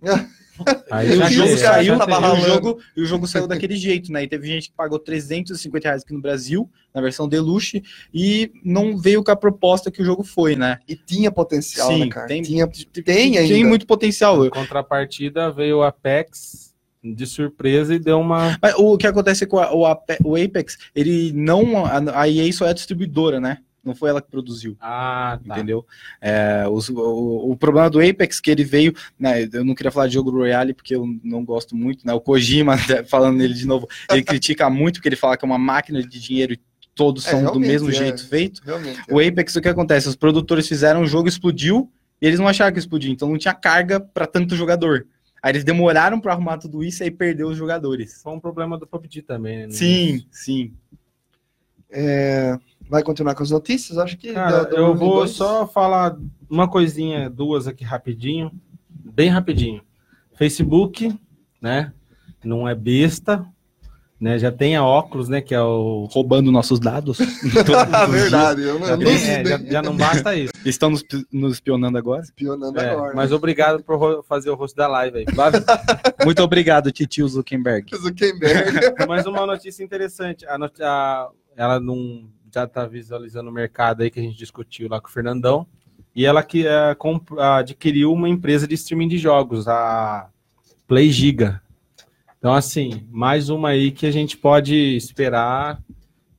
Aí E o jogo saiu, tava e o ralando. jogo, e o jogo saiu daquele jeito, né? E teve gente que pagou 350 reais aqui no Brasil, na versão Deluxe, e não veio com a proposta que o jogo foi, né? E tinha potencial, Sim, né, cara? tem- tinha, tem ainda. Tem muito potencial. Em contrapartida, veio o Apex de surpresa e deu uma. Mas o que acontece com a- o, Ape- o Apex, ele não. A, a EA só é distribuidora, né? Não foi ela que produziu. Ah, tá. Entendeu? É, os- o, o problema do Apex que ele veio, né, eu não queria falar de jogo Royale porque eu não gosto muito, né? O Kojima, né, falando nele de novo, ele critica muito porque ele fala que é uma máquina de dinheiro e todos É, são do mesmo é. jeito feito. O Apex, o que acontece? Os produtores fizeram um jogo, explodiu, e eles não acharam que explodiu, então não tinha carga para tanto jogador. Aí eles demoraram para arrumar tudo isso e aí perdeu os jogadores. Foi um problema do PUBG também, né? Sim, sim. É, vai continuar com as notícias? Acho que. Cara, da- do eu vou 2. só falar uma coisinha, duas aqui rapidinho, bem rapidinho. Facebook, né? Não é besta, né? Já tem a óculos, né? Que é o. Roubando nossos dados. Verdade. Eu não, Já, tem- não é, já, já não basta isso. Estão nos, nos espionando agora. espionando É, agora. mas obrigado por fazer o rosto da live aí. Muito obrigado, titio Zuckerberg. Zuckerberg. Mas uma notícia interessante. A not- a- ela não já está visualizando o mercado aí que a gente discutiu lá com o Fernandão. E ela que é, adquiriu uma empresa de streaming de jogos, a Play Giga. Então, assim, mais uma aí que a gente pode esperar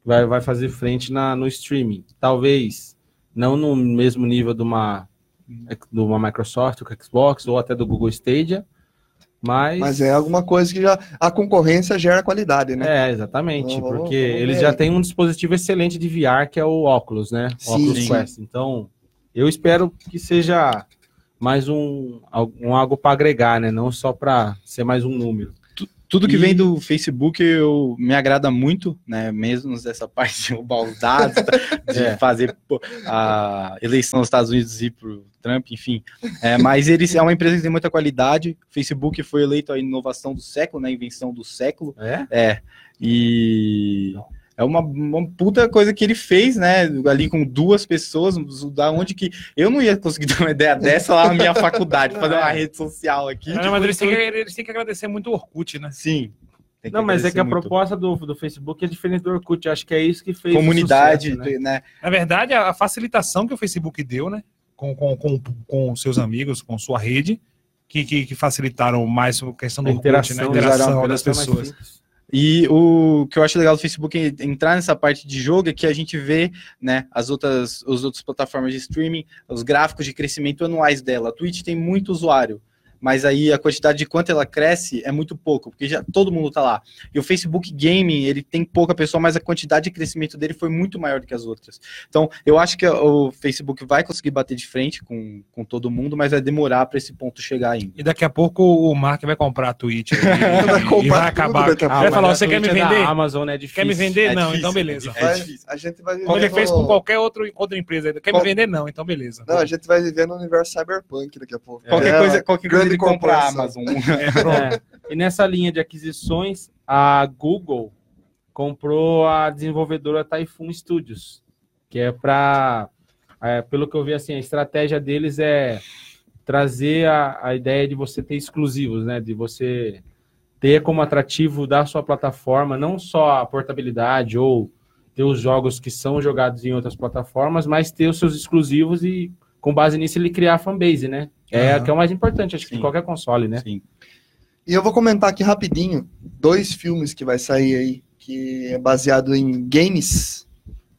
vai, vai fazer frente na, no streaming. Talvez não no mesmo nível de uma, de uma Microsoft, ou Xbox, ou até do Google Stadia, mas... Mas é alguma coisa que já. A concorrência gera qualidade, né? É, exatamente, Vamos- porque eles já têm um dispositivo excelente de VR, que é o óculos, né? O Sim. Oculus Sim. Quest. Então, eu espero que seja mais um, um algo para agregar, né? Não só para ser mais um número. Tudo que E- vem do Facebook eu, me agrada muito, né? Mesmo nessa parte de roubar os dados, de É. fazer a eleição dos Estados Unidos ir pro Trump, enfim. É, mas eles é uma empresa que tem muita qualidade. O Facebook foi eleito a inovação do século, né? A invenção do século. É? É. E é uma, uma puta coisa que ele fez, né? Ali com duas pessoas, da onde que eu não ia conseguir dar uma ideia dessa lá na minha faculdade, fazer uma rede social aqui. Não, mas eles têm, que, eles têm que agradecer muito o Orkut, né? Sim. Não, mas é que a muito. proposta do, do Facebook é diferente do Orkut. Acho que é isso que fez o comunidade, sucesso, né? né? Na verdade, a a facilitação que o Facebook deu, né? Com, com, com, com seus amigos, com sua rede, que, que, que facilitaram mais a questão do A Orkut, né? A interação, interação a das interação é mais pessoas. E o que eu acho legal do Facebook é entrar nessa parte de jogo é que a gente vê, né, as outras, as outras plataformas de streaming, os gráficos de crescimento anuais dela. A Twitch tem muito usuário mas aí a quantidade de quanto ela cresce é muito pouco, porque já todo mundo tá lá. E o Facebook Gaming, ele tem pouca pessoa, mas a quantidade de crescimento dele foi muito maior do que as outras. Então, eu acho que o Facebook vai conseguir bater de frente com, com todo mundo, mas vai demorar para esse ponto chegar ainda. E daqui a pouco o Mark vai comprar a Twitch. e, vai, comprar e vai acabar. Tudo, ah, vai falar, você quer me é vender? A Amazon é difícil. Quer me vender? É não, então difícil, então beleza. É a gente vai Como ele fez com qualquer outro, outra empresa. Quer me vender? Não, então beleza. Não, a gente vai viver no universo cyberpunk daqui a pouco. Qualquer é, coisa, qualquer coisa ele compra a Amazon. Amazon. É, e nessa linha de aquisições, a Google comprou a desenvolvedora Typhoon Studios, que é para, é, pelo que eu vi, assim, a estratégia deles é trazer a, a ideia de você ter exclusivos, né? De você ter como atrativo da sua plataforma não só a portabilidade ou ter os jogos que são jogados em outras plataformas, mas ter os seus exclusivos e com base nisso ele criar a fanbase, né? É uhum. que é o mais importante, acho Sim. que qualquer console, né? Sim. E eu vou comentar aqui rapidinho dois filmes que vai sair aí, que é baseado em games,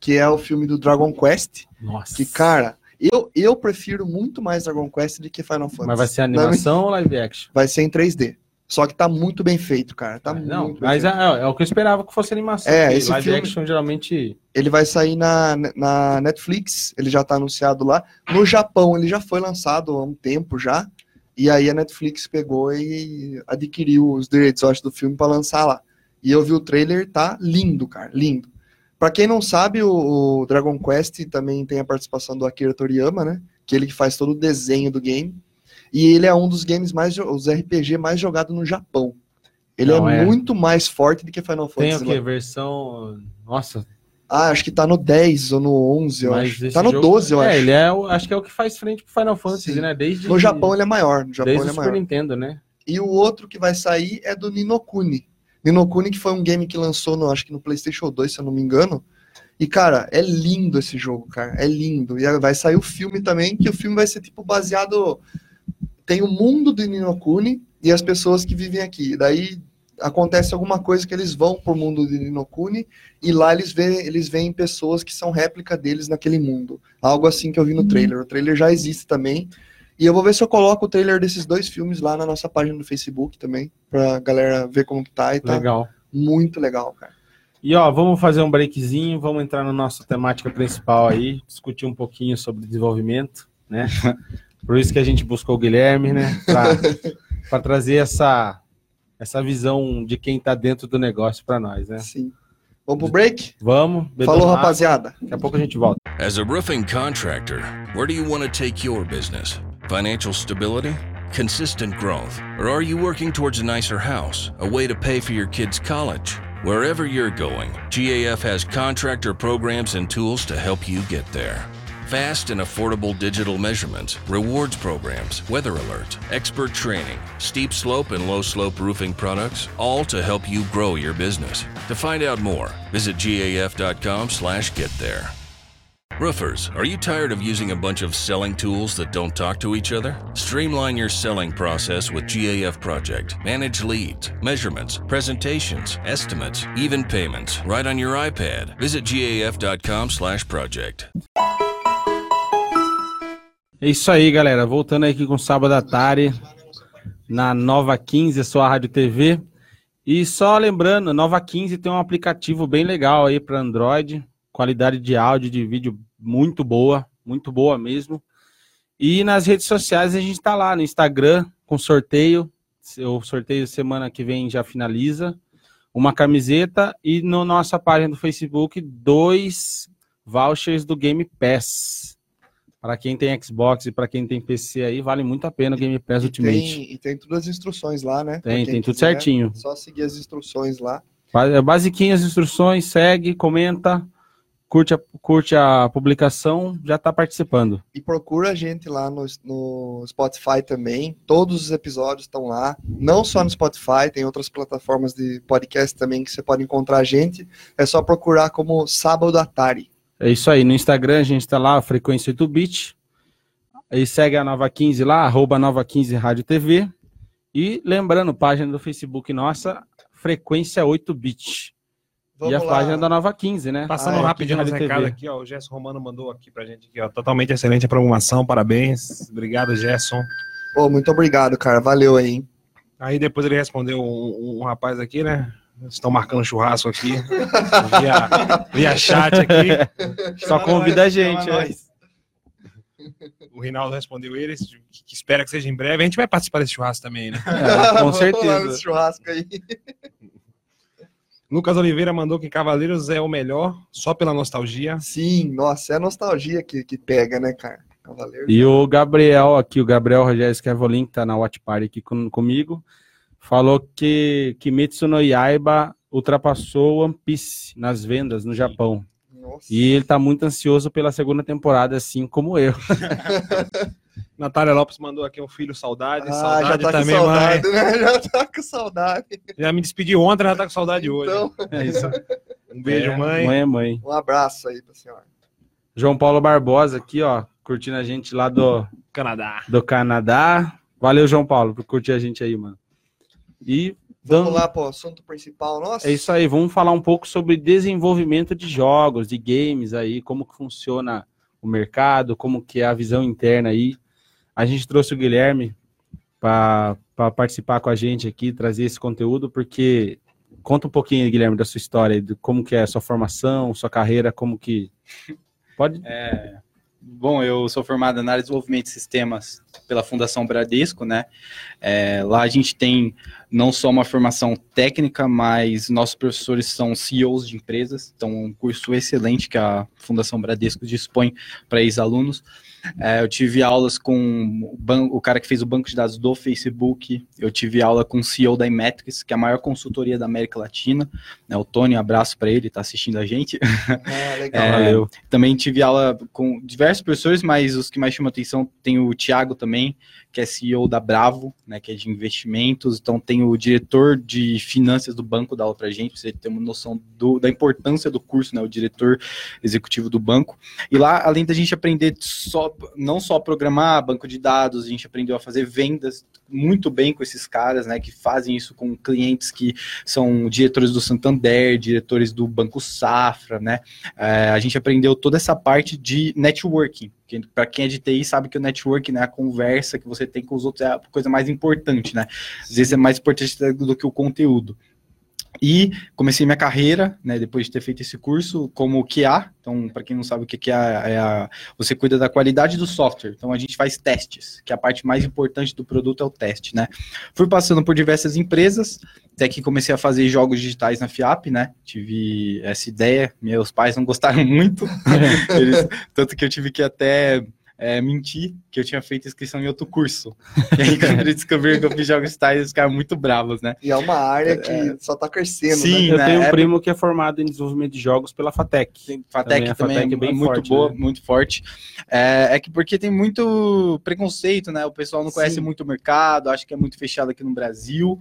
que é o filme do Dragon Quest. Nossa. Que, cara, eu, eu prefiro muito mais Dragon Quest do que Final Fantasy. Mas vai ser animação ou live action? Vai ser em 3D. Só que tá muito bem feito, cara. Tá não, mas. É, é, o que eu esperava que fosse animação. É, esse live filme, action geralmente. Ele vai sair na, na Netflix, ele já tá anunciado lá. No Japão, ele já foi lançado há um tempo já. E aí a Netflix pegou e adquiriu os direitos, eu acho, do filme para lançar lá. E eu vi o trailer, tá lindo, cara, lindo. Para quem não sabe, o, o Dragon Quest também tem a participação do Akira Toriyama, né? Que ele que faz todo o desenho do game. E ele é um dos games mais, os RPG mais jogados no Japão. Ele Não, é, é, muito mais forte do que Final Fantasy. Tem o que? Versão. Nossa. Ah, acho que tá no 10 ou no 11, eu Mas acho. Tá no jogo... 12, eu é, acho. É, ele é, acho que é o que faz frente pro Final Fantasy, Sim. né? Desde... No Japão ele é maior. No Japão Desde ele é o Super maior. Nintendo, né? E o outro que vai sair é do Ninokuni. Ninokuni, que foi um game que lançou, no, acho que no PlayStation 2, se eu não me engano. E, cara, é lindo esse jogo, cara. É lindo. E vai sair o filme também, que o filme vai ser, tipo, baseado tem o mundo do Ninokuni e as pessoas que vivem aqui. Daí acontece alguma coisa que eles vão pro mundo de Ninokuni e lá eles veem, eles veem pessoas que são réplica deles naquele mundo. Algo assim que eu vi no trailer. O trailer já existe também. E eu vou ver se eu coloco o trailer desses dois filmes lá na nossa página do Facebook também, pra galera ver como que tá e tá. Legal. Muito legal, cara. E ó, vamos fazer um breakzinho, vamos entrar na nossa temática principal aí, discutir um pouquinho sobre desenvolvimento, né? Por isso que a gente buscou o Guilherme, né? Para trazer essa, essa visão de quem está dentro do negócio para nós, né? Sim. Vamos pro break? Vamos. Falou, rapaziada. Daqui a pouco a gente volta. As a roofing contractor, where do you want to take your business? Financial stability? Consistent growth? Or are you working towards a nicer house, a way to pay for your kids' college? Wherever you're going, GAF has contractor programs and tools to help you get there. Fast and affordable digital measurements, rewards programs, weather alert, expert training, steep slope and low slope roofing products, all to help you grow your business. To find out more, visit gaf.com slash get there. Roofers, are you tired of using a bunch of selling tools that don't talk to each other? Streamline your selling process with GAF Project. Manage leads, measurements, presentations, estimates, even payments right on your iPad. Visit gaf.com/project. É isso aí, galera. Voltando aqui com Sábado Atari na Nova 15, a sua rádio TV. E só lembrando, Nova 15 tem um aplicativo bem legal aí para Android, qualidade de áudio de vídeo muito boa, muito boa mesmo. E nas redes sociais a gente está lá no Instagram com sorteio. O sorteio semana que vem já finaliza. Uma camiseta e na no nossa página do Facebook, dois vouchers do Game Pass. Para quem tem Xbox e para quem tem PC aí, vale muito a pena o Game Pass e Ultimate. Tem, e tem todas as instruções lá, né? Tem, tem tudo certinho. Só seguir as instruções lá. É basiquinho as instruções, segue, comenta, curte a, curte a publicação, já está participando. E procura a gente lá no, no Spotify também. Todos os episódios estão lá. Não só no Spotify, tem outras plataformas de podcast também que você pode encontrar a gente. É só procurar como Sábado Atari. É isso aí. No Instagram a gente está lá, frequência do Beat. E segue a Nova 15 lá, arroba Nova 15 Rádio TV. E lembrando, página do Facebook nossa, Frequência 8-bit. E Vamos a lá. página da Nova 15, né? Passando Ah, rapidinho aqui os de Rádio recados aqui, ó. O Gerson Romano mandou aqui pra gente aqui, ó. Totalmente excelente a programação, parabéns. Obrigado, Gerson. Pô, muito obrigado, cara. Valeu aí, hein? Aí depois ele respondeu um, um rapaz aqui, né? Estão marcando churrasco aqui. via, via chat aqui. Só convida a gente, é. O Rinaldo respondeu eles, que, espera que seja em breve. A gente vai participar desse churrasco também, né? É, com Vamos lá certeza. nesse churrasco aí. Lucas Oliveira mandou que Cavaleiros é o melhor, só pela nostalgia. Sim, nossa, é a nostalgia que, que pega, né, cara? Cavaleiro. E o Gabriel aqui, o Gabriel Rogério Scavolin, que tá na Watch Party aqui com- comigo, falou que Kimetsu no Yaiba ultrapassou One Piece nas vendas no Japão. Nossa. E ele tá muito ansioso pela segunda temporada, assim como eu. Natália Lopes mandou aqui um filho saudade. Ah, saudade já tá também, com mãe. saudade, né? Já tá com saudade. Já me despedi ontem, já tá com saudade hoje. Então, É isso. Um beijo, mãe. Mãe é mãe. um abraço aí pra senhora. João Paulo Barbosa aqui, ó, curtindo a gente lá do, Canadá. do Canadá. Valeu, João Paulo, por curtir a gente aí, mano. E Vamos dando- lá pro assunto principal nosso? É isso aí, vamos falar um pouco sobre desenvolvimento de jogos, de games aí, como que funciona o mercado, como que é a visão interna aí. A gente trouxe o Guilherme para participar com a gente aqui, trazer esse conteúdo, porque conta um pouquinho, Guilherme, da sua história, de como que é a sua formação, sua carreira, como que pode É, bom, eu sou formado na área de desenvolvimento de sistemas pela Fundação Bradesco, né? É, lá a gente tem não só uma formação técnica, mas nossos professores são CEOs de empresas, então um curso excelente que a Fundação Bradesco dispõe para ex-alunos. É, eu tive aulas com o, cara que fez o banco de dados do Facebook, eu tive aula com o CEO da Imetrics, que é a maior consultoria da América Latina, né? O Tony, um abraço para ele, está assistindo a gente. Ah, legal. É, Valeu. Também tive aula com diversos professores, mas os que mais chamam atenção tem o Thiago também, que é CEO da Bravo, né, que é de investimentos. Então tem o diretor de finanças do banco da aula pra gente, pra você ter uma noção do- da importância do curso, né, o diretor executivo do banco. E lá, além da gente aprender só, não só programar banco de dados, a gente aprendeu a fazer vendas muito bem com esses caras, né, que fazem isso com clientes que são diretores do Santander, diretores do Banco Safra, né, é, a gente aprendeu toda essa parte de networking. Para quem é de TI sabe que o networking, né, a conversa que você tem com os outros é a coisa mais importante, né? Às vezes é mais importante do que o conteúdo. E comecei minha carreira, né, depois de ter feito esse curso, como QA. Então, para quem não sabe o que é, é a, você cuida da qualidade do software. Então, a gente faz testes, que a parte mais importante do produto é o teste, né? Fui passando por diversas empresas, até que comecei a fazer jogos digitais na FIAP, né? Tive essa ideia, meus pais não gostaram muito, eles- tanto que eu tive que até é, mentir que eu tinha feito inscrição em outro curso. E aí, quando eles descobriram que eu fiz jogos digitais, eles ficaram muito bravos, né? E é uma área que só tá crescendo, Sim, né? Eu né, tenho um é- primo que é formado em desenvolvimento de jogos pela Fatec. Fatec Também, também, Fatec é é bem muito forte, boa, né? muito forte. É, é que porque tem muito preconceito, né? O pessoal não conhece Sim. muito o mercado, acha que é muito fechado aqui no Brasil.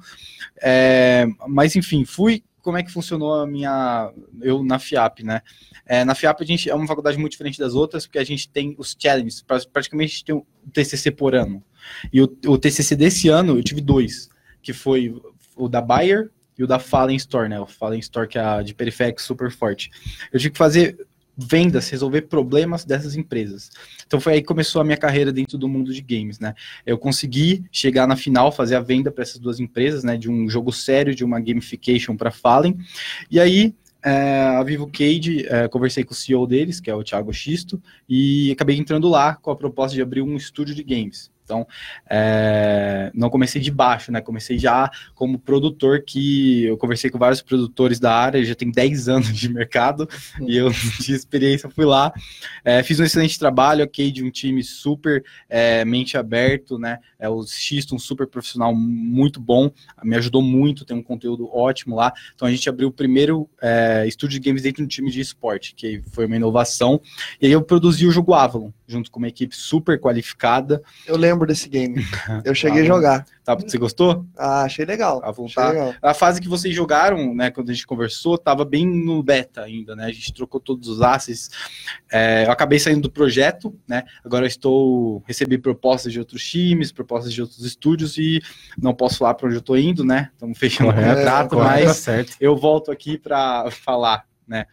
É, mas enfim, fui. Como é que funcionou a minha. Eu na FIAP, né? É, na FIAP a gente é uma faculdade muito diferente das outras, porque a gente tem os challenges. Pra- Praticamente a gente tem um TCC por ano. E o, o TCC desse ano eu tive dois, que foi o da Bayer e o da Fallen Store, né? O Fallen Store que é de periférico super forte. Eu tive que fazer vendas, resolver problemas dessas empresas. Então foi aí que começou a minha carreira dentro do mundo de games, né? Eu consegui chegar na final, fazer a venda para essas duas empresas, né? De um jogo sério, de uma gamification para Fallen. E aí é, a Vivo Cage, é, conversei com o CEO deles, que é o Thiago Xisto, e acabei entrando lá com a proposta de abrir um estúdio de games. Então, é, não comecei de baixo, né? Comecei já como produtor, que eu conversei com vários produtores da área, já tem 10 anos de mercado, e eu de experiência fui lá, é, fiz um excelente trabalho, ok, de um time super é, mente aberto, né? É, o Xisto, um super profissional muito bom, me ajudou muito, tem um conteúdo ótimo lá. Então a gente abriu o primeiro é, estúdio de games dentro do time de esporte, que foi uma inovação. E aí eu produzi o jogo Avalon. Junto com uma equipe super qualificada. Eu lembro desse game. Eu cheguei a jogar. Tá, você gostou? Ah, achei legal. A voltar. legal. A fase que vocês jogaram, né, quando a gente conversou, tava bem no beta ainda, né? A gente trocou todos os assets. É, eu acabei saindo do projeto, né? Agora eu estou recebi propostas de outros times, propostas de outros estúdios e não posso falar para onde eu tô indo, né? Estamos fechando o contrato, tá mas certo. eu volto aqui para falar, né?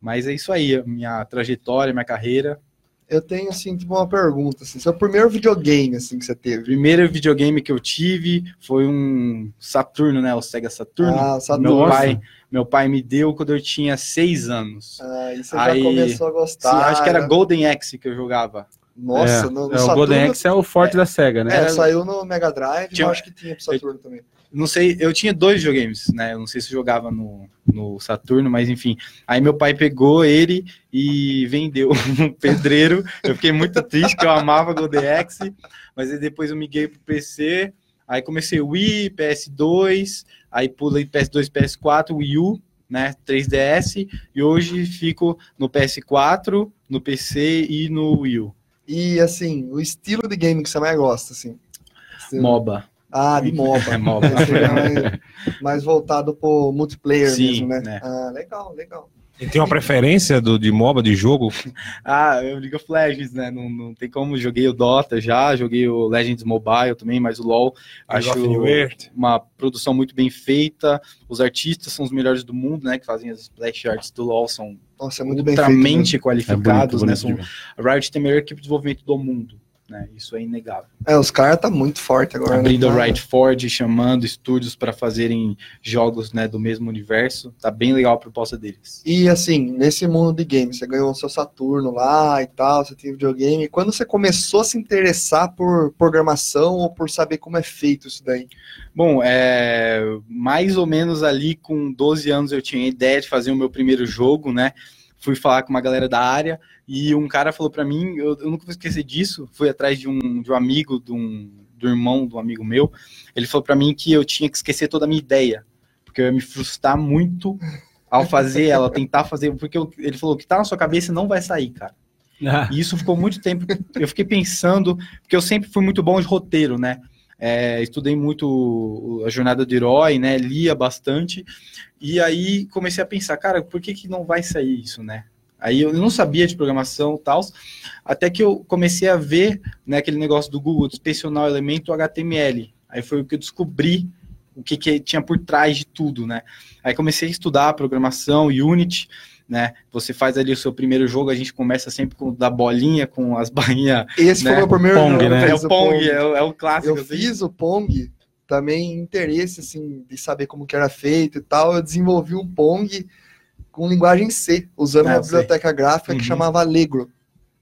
Mas é isso aí, minha trajetória, minha carreira. Eu tenho, assim, tipo, uma pergunta, assim. Seu primeiro videogame, assim, que você O teve? primeiro videogame que eu tive foi um Saturno, né? O Sega Saturno. Ah, Saturno. Meu pai, meu pai me deu quando eu tinha seis anos. Aí você Aí- já começou a Sim, gostar. acho que era né? Golden Axe que eu jogava. Nossa, é, no, no é, o Saturno... Golden Axe é o forte da SEGA, né? É, saiu no Mega Drive, Tinha- mas acho que tinha pro Saturno também. Não sei, eu tinha dois videogames, né? Eu não sei se eu jogava no, no Saturno, mas enfim. Aí meu pai pegou ele e vendeu um pedreiro. Eu fiquei muito triste, porque eu amava Golden Axe, mas aí depois eu migrei pro PC. Aí comecei Wii, PS2, aí pulei PS2, PS4, Wii U, né? 3DS, e hoje fico no PS4, no PC e no Wii U. E, assim, o estilo de game que você mais gosta, assim? Você- MOBA. Ah, de MOBA. É MOBA. É mais, mais voltado pro multiplayer Sim, mesmo, né? né. Ah, legal, legal. E tem uma preferência do, de MOBA, de jogo? Ah, eu of Legends, né? Não, não tem como. Joguei o Dota já, joguei o Legends Mobile também, mas o LoL acho New Earth. uma produção muito bem feita. Os artistas são os melhores do mundo, né? Que fazem as splash arts do LoL, são Nossa, é muito bem feito. ultramente É qualificados, bonito, né? bonito São, demais. a Riot tem a melhor equipe de desenvolvimento do mundo, né? Isso é inegável. né? É, os caras tá muito forte agora. Abrindo né? a Riot Forge, chamando estúdios para fazerem jogos, né? Do mesmo universo, tá bem legal a proposta deles. E assim, nesse mundo de games, você ganhou o seu Saturno lá e tal, você tem videogame. Quando você começou a se interessar por programação ou por saber como é feito isso daí? Bom, é, mais ou menos ali com 12 anos eu tinha a ideia de fazer o meu primeiro jogo, né? Fui falar com uma galera da área e um cara falou pra mim, eu, eu nunca vou esquecer disso, fui atrás de um, de um amigo, de um, do irmão de um amigo meu, ele falou pra mim que eu tinha que esquecer toda a minha ideia, porque eu ia me frustrar muito ao fazer ela, tentar fazer, porque eu- ele falou que tá na sua cabeça não vai sair, cara. E isso ficou muito tempo. Eu fiquei pensando, porque eu sempre fui muito bom de roteiro, né? É, estudei muito a jornada do herói, né? Lia bastante. E aí comecei a pensar, cara, por que, que não vai sair isso, né? Aí eu não sabia de programação tal, até que eu comecei a ver né, aquele negócio do Google inspecionar o elemento HTML. Aí foi o que eu descobri o que, que tinha por trás de tudo, né? Aí comecei a estudar programação, Unity, né? Você faz ali o seu primeiro jogo, a gente começa sempre com da bolinha, com as barrinhas. Esse Né? foi o meu primeiro Pong, jogo, né? É o Pong, é, o- é o clássico. Eu assim. fiz o Pong também interesse assim de saber como que era feito e tal. Eu desenvolvi um Pong com linguagem C, usando Ah, uma biblioteca gráfica Uhum. que chamava Allegro.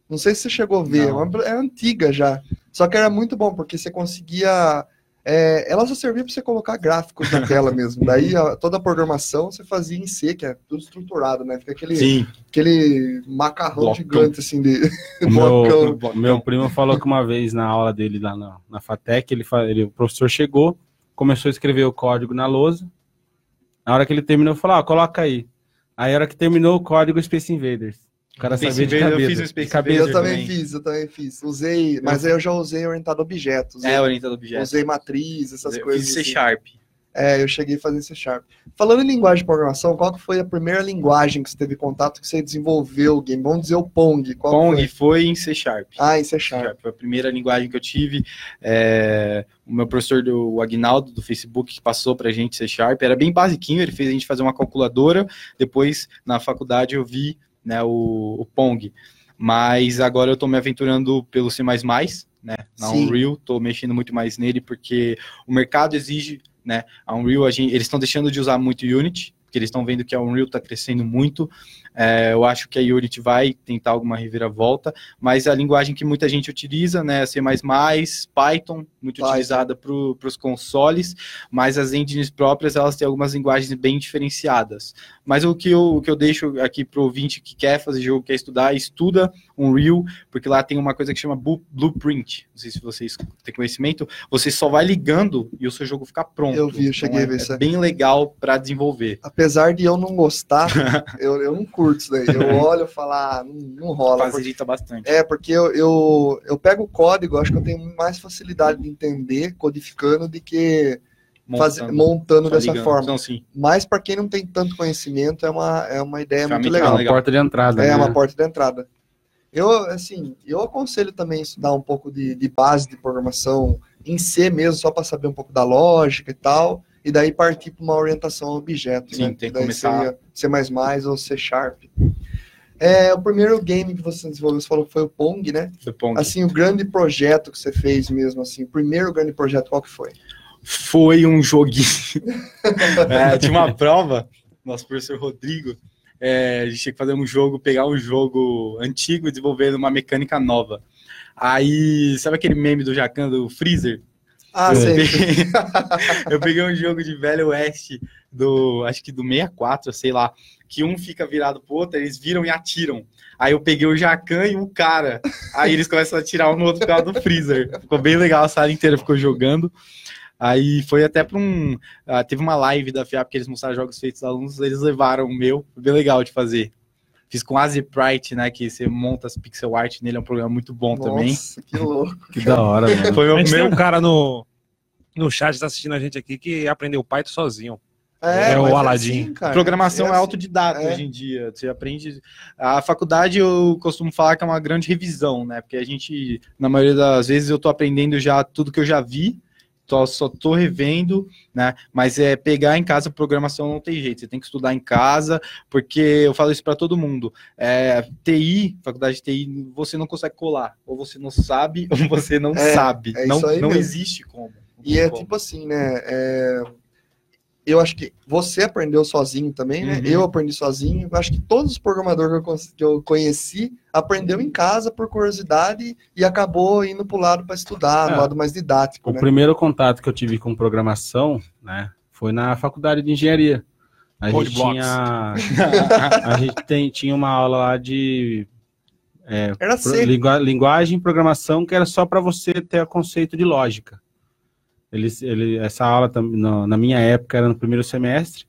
Não sei se você chegou a ver, é uma- é antiga já. Só que era muito bom porque você conseguia é, ela só servia para você colocar gráficos na tela mesmo. Daí a- toda a programação você fazia em C, que é tudo estruturado, né? Fica aquele, Sim, aquele macarrão Blocão. gigante assim de blocão. meu, meu primo falou que uma vez na aula dele lá na, na FATEC, ele, ele- o professor chegou, começou a escrever o código na lousa. Na hora que ele terminou, falou: ah, coloca aí. Aí, na hora que terminou o código Space Invaders. O cara Space sabia de Invaders, eu cabeça. fiz o Space cabeça. Eu também também. fiz, eu também fiz. Usei, mas aí eu já usei orientado a objetos. é orientado a objetos. Usei matriz, essas eu coisas. fiz C assim. Sharp. É, eu cheguei a fazer C Sharp. Falando em linguagem de programação, qual que foi a primeira linguagem que você teve contato que você desenvolveu o game? Vamos dizer o Pong. Qual Pong foi? foi em C Sharp. Ah, em C C Sharp. Sharp. Foi a primeira linguagem que eu tive. É, o meu professor, do, o Agnaldo, do Facebook, que passou pra gente C Sharp, era bem basiquinho, ele fez a gente fazer uma calculadora. Depois, na faculdade, eu vi né, o, o Pong. Mas agora eu tô me aventurando pelo C++, né, na Sim. Unreal, tô mexendo muito mais nele, porque o mercado exige, né, a Unreal, a gente, eles estão deixando de usar muito Unity, porque eles estão vendo que a Unreal está crescendo muito. É, eu acho que a Unity vai tentar alguma reviravolta, mas a linguagem que muita gente utiliza, né, C++, Python, muito Python. utilizada para os consoles, mas as engines próprias, elas têm algumas linguagens bem diferenciadas. Mas o que eu, o que eu deixo aqui para o ouvinte que quer fazer jogo, quer estudar, estuda Unreal, porque lá tem uma coisa que chama Blueprint, não sei se vocês têm conhecimento, você só vai ligando e o seu jogo fica pronto. Eu vi, eu cheguei Então, a ver é, isso é bem legal para desenvolver. Apesar de eu não gostar, eu, eu não curto isso daí. Eu olho e falo, ah, não, não rola. porque- Facilita bastante. É, porque eu, eu, eu pego o código, acho que eu tenho mais facilidade de entender codificando do que fazer, montando só dessa ligando. forma. Não, sim. Mas para quem não tem tanto conhecimento, é uma, é uma ideia muito Ferramenta É legal. uma legal. porta de entrada. É né? uma porta de entrada. Eu, assim, eu aconselho também estudar um pouco de, de base de programação em C mesmo, só para saber um pouco da lógica e tal, e daí partir para uma orientação a objeto. Sim, né? tem que daí começar- seria C++ ou C Sharp. É, o primeiro game que você desenvolveu, você falou que foi o Pong, né? Do ponto. Assim, o grande projeto que você fez mesmo, assim, o primeiro grande projeto, qual que foi? Foi um joguinho. é, tinha uma prova, nosso professor Rodrigo. é, a gente tinha que fazer um jogo, pegar um jogo antigo e desenvolver uma mecânica nova. Aí, sabe aquele meme do Jacan do Freezer? Ah, É. sei. eu peguei um jogo de Velho Oeste, do, acho que do 64, sei lá, que um fica virado pro outro, eles viram e atiram. Aí eu peguei o Jacan e o cara. Aí eles começam a atirar um no outro por causa do freezer. Ficou bem legal, a sala inteira ficou jogando. Aí foi até para um. ah, teve uma live da FIAP que eles mostraram jogos feitos dos alunos, eles levaram o meu, foi bem legal de fazer. Fiz com Azeprite, né? Que você monta as pixel art nele, é um programa muito bom também. Nossa, que louco. Que da hora, mano. Foi o meu um cara no, no chat que tá assistindo a gente aqui que aprendeu Python sozinho. É o mas Aladim. assim, cara. Programação é, assim. autodidata É. hoje em dia. Você aprende. A faculdade eu costumo falar que é uma grande revisão, né? Porque a gente, na maioria das vezes, eu tô aprendendo já tudo que eu já vi, tô, só tô revendo, né? Mas é pegar em casa programação não tem jeito. Você tem que estudar em casa, porque eu falo isso para todo mundo. É, TI, faculdade de TI, você não consegue colar. Ou você não sabe, ou você não É, sabe. é não não mesmo. existe como. E é como. tipo assim, né? É, Eu acho que você aprendeu sozinho também, né? Uhum. Eu aprendi sozinho. Eu acho que todos os programadores que eu conheci aprendeu em casa por curiosidade e acabou indo pro lado para estudar, É. lado mais didático, O né? primeiro contato que eu tive com programação, né, foi na faculdade de engenharia. A Code gente blocks. tinha, a gente tem, tinha uma aula lá de Era pro- C. lingua- linguagem e programação que era só para você ter o conceito de lógica. Eles, ele, essa aula na, na minha época era no primeiro semestre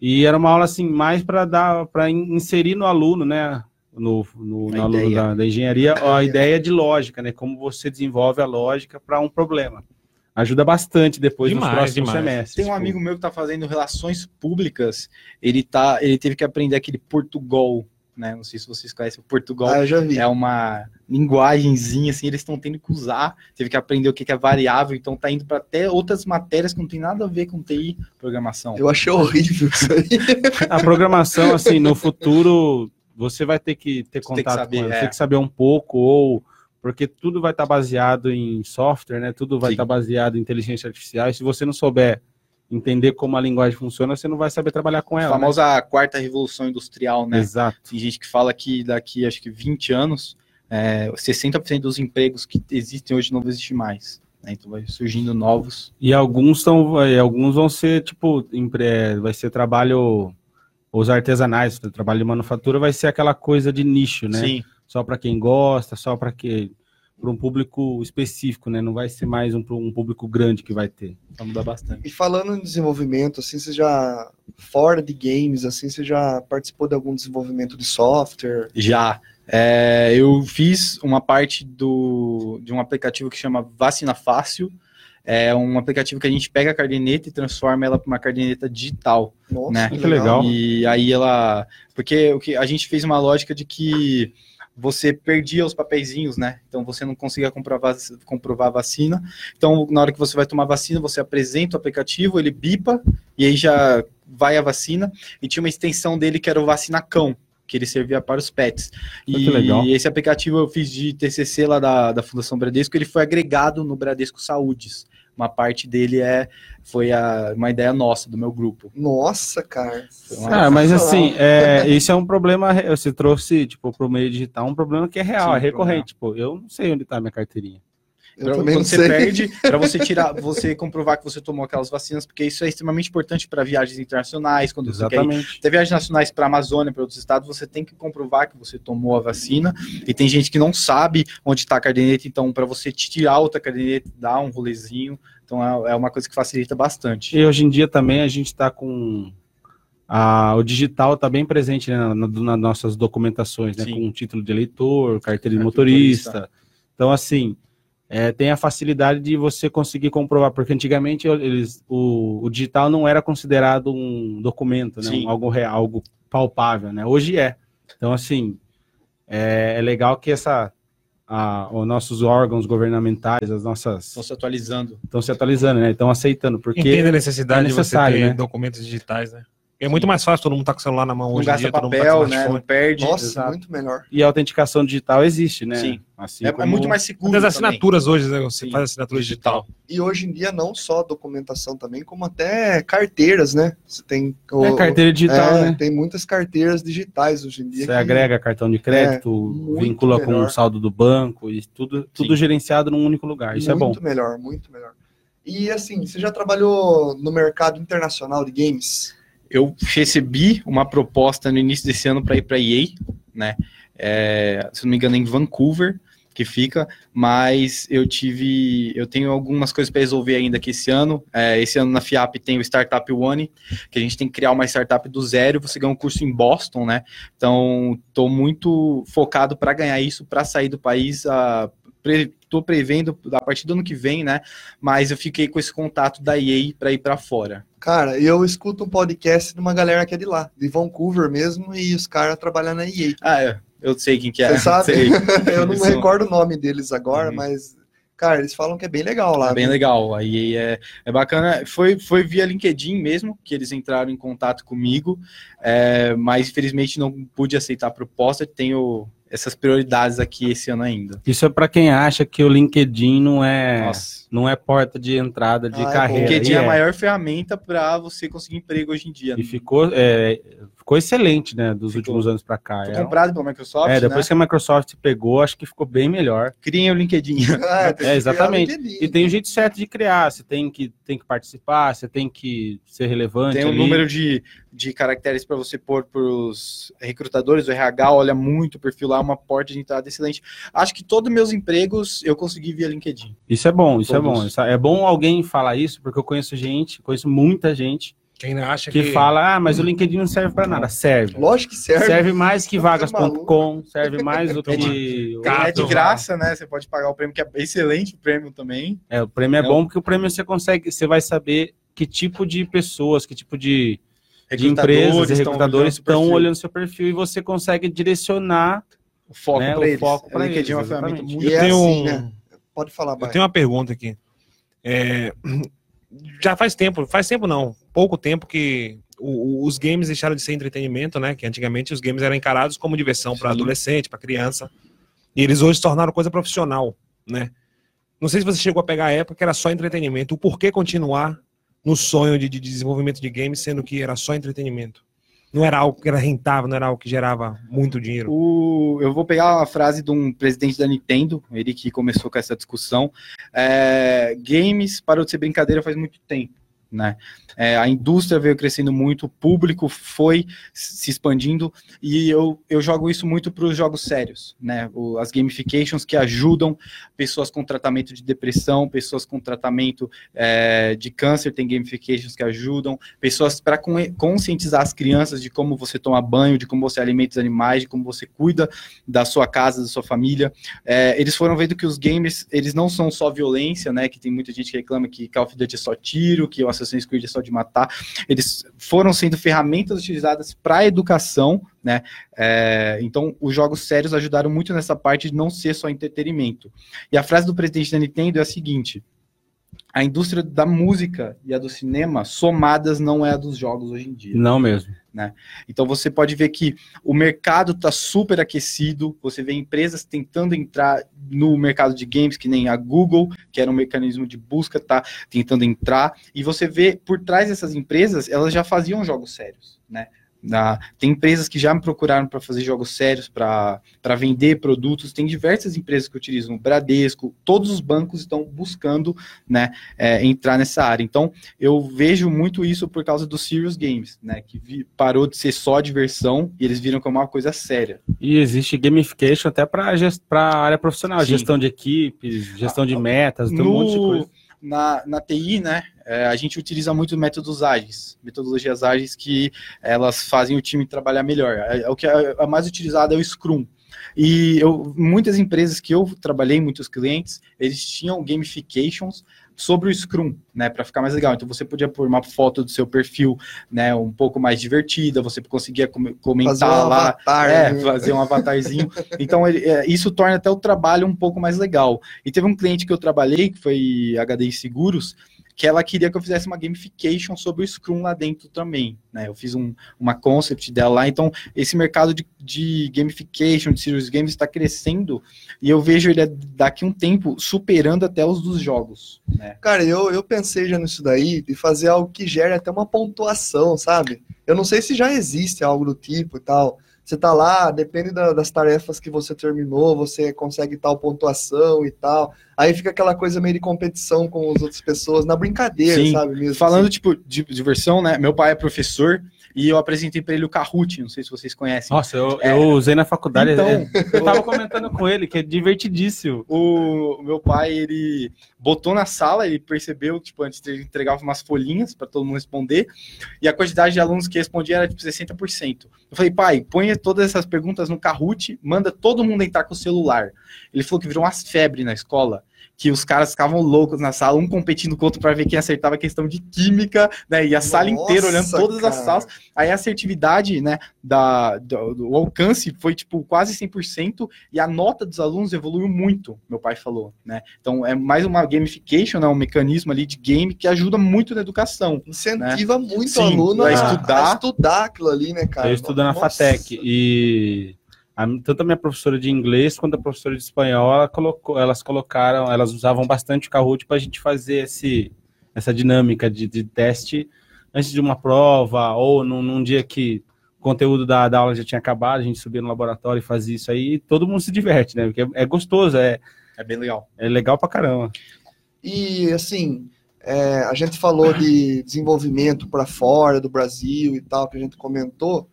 e era uma aula assim mais para dar para inserir no aluno, né, no, no, no aluno da, da engenharia a ideia de lógica, né, como você desenvolve a lógica para um problema. Ajuda bastante depois Demais, nos próximos demais. semestres. Tem um tipo, amigo meu que tá fazendo relações públicas. Ele tá, ele teve que aprender aquele Portugal, né? Não sei se vocês conhecem o Portugal. Ah, eu já vi. É uma linguagenzinha assim, eles estão tendo que usar. Teve que aprender o que que é variável, então tá indo para até outras matérias que não tem nada a ver com TI, programação. Eu achei horrível isso aí. A programação, assim, no futuro, você vai ter que ter Você tem que contato saber, com ela, é. tem que saber um pouco, ou porque tudo vai estar baseado em software, né? Tudo vai estar baseado em inteligência artificial. E se você não souber entender como a linguagem funciona, você não vai saber trabalhar com A ela. né? famosa quarta revolução industrial, né? Exato. Tem gente que fala que daqui, acho que 20 anos, é, 60% dos empregos que existem hoje não vão existir mais. né? Então vai surgindo novos. E alguns são, alguns vão ser tipo, empre- vai ser trabalho os artesanais, o trabalho de manufatura vai ser aquela coisa de nicho, né? Sim, só para quem gosta, só para que para um público específico, né? Não vai ser mais um, um público grande que vai ter. vai mudar bastante. E falando em desenvolvimento, assim, você já, fora de games, assim, você já participou de algum desenvolvimento de software? Já. É, eu fiz uma parte do, de um aplicativo que chama Vacina Fácil. É um aplicativo que a gente pega a caderneta e transforma ela para uma caderneta digital. Nossa, Né? Que legal. E aí ela. Porque o que a gente fez uma lógica de que você perdia os papeizinhos, né? Então você não conseguia comprovar, comprovar a vacina. Então, na hora que você vai tomar vacina, você apresenta o aplicativo, ele bipa, e aí já vai a vacina. E tinha uma extensão dele que era o vacinacão, que ele servia para os pets. que E legal. esse aplicativo eu fiz de TCC lá da, da Fundação Bradesco, ele foi agregado no Bradesco Saúdes. Uma parte dele é foi a, uma ideia nossa, do meu grupo. Nossa, cara. Ah, mas assim, é, isso é um problema. Você trouxe, tipo, para o meio digital, um problema que é real, Sim, é recorrente. Tipo, eu não sei onde está minha carteirinha. Eu Pra- também quando você sei. perde, para você tirar, você comprovar que você tomou aquelas vacinas, porque isso é extremamente importante para viagens internacionais, quando você quer ir Exatamente. até viagens nacionais para a Amazônia, para outros estados, você tem que comprovar que você tomou a vacina. E tem gente que não sabe onde está a caderneta, então para você tirar outra caderneta, dá um rolezinho. Então é, é uma coisa que facilita bastante. E hoje em dia também a gente está com o digital está bem presente né, na- na- nas nossas documentações, né, com título de eleitor, Carteira de motorista. Então, assim, é, tem a facilidade de você conseguir comprovar, porque antigamente eles, o, o digital não era considerado um documento, né, um- algo real, algo palpável, né? Hoje é. Então, assim, é, é legal que essa, a- os nossos órgãos governamentais, as nossas Estão se atualizando. estão se atualizando, né? Estão aceitando, porque Entende a necessidade é de você ter né? documentos digitais, né? É muito mais fácil, todo mundo tá com o celular na mão Não hoje em gasta dia, todo mundo tá papel, com né? Não perde. Nossa, exato. muito melhor. e a autenticação digital existe, né? Sim. Assim É, é como- muito mais seguro. As também. assinaturas hoje, né? Você Sim. faz assinatura digital. E hoje em dia, não só documentação também, como até carteiras, né? Você tem. o- É carteira digital, é, né? Tem muitas carteiras digitais hoje em dia. Você que- agrega cartão de crédito, muito vincula com melhor. o saldo do banco e tudo, tudo Sim. gerenciado num único lugar. Isso é bom. Muito melhor, muito melhor. E assim, você já trabalhou no mercado internacional de games? Eu recebi uma proposta no início desse ano para ir para EA, né? É, se não me engano, em Vancouver, que fica, mas eu tive, eu tenho algumas coisas para resolver ainda aqui esse ano. É, esse ano na FIAP tem o Startup One, que a gente tem que criar uma startup do zero. Você ganha um curso em Boston, né? Então, estou muito focado para ganhar isso, para sair do país. A, Estou prevendo a partir do ano que vem, né? Mas eu fiquei com esse contato da EA para ir para fora. Cara, eu escuto um podcast de uma galera que é de lá, de Vancouver mesmo, e os caras trabalham na EA. Ah, é. Eu sei quem que é. Você sabe? Eu não recordo o nome deles agora, Uhum. mas, cara, eles falam que é bem legal lá. É bem né? legal. Aí é, é bacana. Foi, foi via LinkedIn mesmo que eles entraram em contato comigo, é, mas infelizmente não pude aceitar a proposta. Tenho essas prioridades aqui esse ano ainda. Isso é para quem acha que o LinkedIn não é, Nossa. Não é porta de entrada de Ah, é carreira. LinkedIn E é a maior ferramenta para você conseguir emprego hoje em dia. E ficou, é, ficou excelente, né, dos Ficou. últimos anos para cá. Foi É, comprado pela Microsoft, é, depois né? que a Microsoft pegou, acho que ficou bem melhor. Criem o LinkedIn. Ah, É, exatamente. o LinkedIn. E tem o jeito certo de criar. Você tem que, tem que participar, você tem que ser relevante. Tem um ali. número de, de caracteres para você pôr para os recrutadores, o RH olha muito o perfil lá, é uma porta de entrada excelente. Acho que todos meus empregos eu consegui via LinkedIn. Isso é bom, isso é. Bom. É bom alguém falar isso, porque eu conheço gente, conheço muita gente Quem acha que que, fala, ah, mas o LinkedIn não serve para nada. Serve. Lógico que serve. Serve mais que Tá vagas.com, serve mais do que É de... Cara, é de graça, né? Você pode pagar o prêmio, que é excelente o prêmio também. É, o prêmio é Não. bom porque o prêmio você consegue, você vai saber que tipo de pessoas, que tipo de, de empresas e recrutadores estão olhando seu perfil e você consegue direcionar o foco né, para o eles. foco LinkedIn é uma ferramenta muito E é assim, um- né? Pode falar, Eu Baia. tenho uma pergunta aqui. É, já faz tempo, faz tempo não, pouco tempo que o- os games deixaram de ser entretenimento, né? Que antigamente os games eram encarados como diversão para adolescente, para criança. E eles hoje se tornaram coisa profissional, né? Não sei se você chegou a pegar a época que era só entretenimento. O porquê continuar no sonho de, de desenvolvimento de games, sendo que era só entretenimento? Não era algo que era rentável, não era algo que gerava muito dinheiro. O- eu vou pegar uma frase de um presidente da Nintendo, ele que começou com essa discussão. É, games parou de ser brincadeira faz muito tempo. Né? É, a indústria veio crescendo muito, o público foi se expandindo e eu, eu jogo isso muito para os jogos sérios, né? O- as gamifications que ajudam pessoas com tratamento de depressão, pessoas com tratamento é, de câncer, tem gamifications que ajudam, pessoas para conscientizar as crianças de como você toma banho, de como você alimenta os animais, de como você cuida da sua casa, da sua família. É, eles foram vendo que os games, eles não são só violência, né? Que tem muita gente que reclama que Call of Duty é só tiro, que o Assassin's Creed é só de matar. Eles foram sendo ferramentas utilizadas para educação, né? É, então, os jogos sérios ajudaram muito nessa parte de não ser só entretenimento. E a frase do presidente da Nintendo é a seguinte: a indústria da música e a do cinema somadas não é a dos jogos hoje em dia. Não mesmo. Então você pode ver que o mercado está super aquecido, você vê empresas tentando entrar no mercado de games, que nem a Google, que era um mecanismo de busca, tá tentando entrar, e você vê por trás dessas empresas, elas já faziam jogos sérios, né? Tem empresas que já me procuraram para fazer jogos sérios, para vender produtos. Tem diversas empresas que utilizam o Bradesco, todos os bancos estão buscando né, é, entrar nessa área. Então, eu vejo muito isso por causa dos Serious Games, né? Que vi- parou de ser só diversão e eles viram como uma coisa séria. E existe gamification até para a área profissional, Sim. gestão de equipes, gestão de metas, tem um monte de coisa. Na, na TI, né, é, a gente utiliza muito métodos ágeis, metodologias ágeis que elas fazem o time trabalhar melhor. É, é o que é, é mais utilizado é o Scrum. E eu, muitas empresas que eu trabalhei, muitos clientes, eles tinham gamifications sobre o Scrum, né, para ficar mais legal. Então você podia pôr uma foto do seu perfil, né, um pouco mais divertida, você conseguia com comentar Fazer um lá, avatar, é, né? fazer um avatarzinho. então ele- é, isso torna até o trabalho um pouco mais legal. E teve um cliente que eu trabalhei, que foi HDI Seguros, que ela queria que eu fizesse uma gamification sobre o Scrum lá dentro também, né? Eu fiz um, uma concept dela lá, então esse mercado de, de gamification, de serious games está crescendo e eu vejo ele daqui um tempo superando até os dos jogos, né? Cara, eu, eu pensei já nisso daí, de fazer algo que gere até uma pontuação, sabe? Eu não sei se já existe algo do tipo e tal. Você tá lá, depende da- das tarefas que você terminou, você consegue tal pontuação e tal. Aí fica aquela coisa meio de competição com as outras pessoas, na brincadeira, Sim. sabe mesmo? Falando, assim. tipo, de diversão, né? Meu pai é professor e eu apresentei para ele o Kahoot, não sei se vocês conhecem. Nossa, eu, É. eu usei na faculdade. Então, é, eu tava comentando com ele que é divertidíssimo. o meu pai, ele botou na sala, ele percebeu, tipo, antes ele entregava umas folhinhas para todo mundo responder, e a quantidade de alunos que respondia era, tipo, 60%. Eu falei, pai, põe todas essas perguntas no Kahoot, manda todo mundo entrar com o celular. Ele falou que virou umas febre na escola, que os caras ficavam loucos na sala, um competindo com o outro para ver quem acertava a questão de química, né, e a sala inteira olhando Nossa, todas as cara. salas. Aí a assertividade, né, da, do, do alcance foi, tipo, quase 100%, e a nota dos alunos evoluiu muito, meu pai falou, né? Então é mais uma gamification, né, um mecanismo ali de game que ajuda muito na educação. Incentiva muito né? Sim, o aluno a a, estudar. a estudar aquilo ali, né, cara? eu estudo na Nossa. FATEC e a- tanto a minha professora de inglês quanto a professora de espanhol, ela colocou, elas colocaram, elas usavam bastante o Kahoot para a gente fazer esse, essa dinâmica de, de teste antes de uma prova ou num, num dia que o conteúdo da, da aula já tinha acabado, a gente subia no laboratório e fazia isso aí e todo mundo se diverte, né? Porque é, é gostoso, é, É bem legal. é legal pra caramba. E assim, é, a gente falou de desenvolvimento para fora do Brasil e tal, que a gente comentou,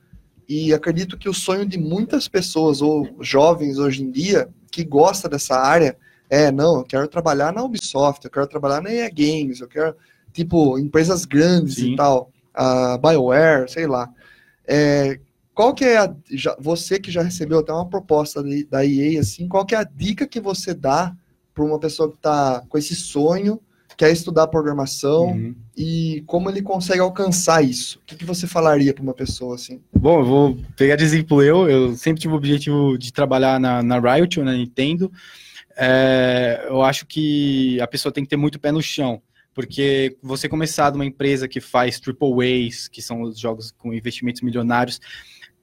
e acredito que o sonho de muitas pessoas, ou jovens hoje em dia, que gosta dessa área, é, não, eu quero trabalhar na Ubisoft, eu quero trabalhar na EA Games, eu quero, tipo, empresas grandes Sim. e tal, a BioWare, sei lá. É, qual que é a, já- você que já recebeu até uma proposta de- da EA, assim, qual que é a dica que você dá para uma pessoa que está com esse sonho, quer estudar programação Uhum. e como ele consegue alcançar isso? O que, que você falaria para uma pessoa assim? Bom, eu vou pegar de exemplo eu. Eu sempre tive o objetivo de trabalhar na, na Riot ou na Nintendo. É, eu acho que a pessoa tem que ter muito pé no chão. Porque você começar numa empresa que faz triple A's, que são os jogos com investimentos milionários,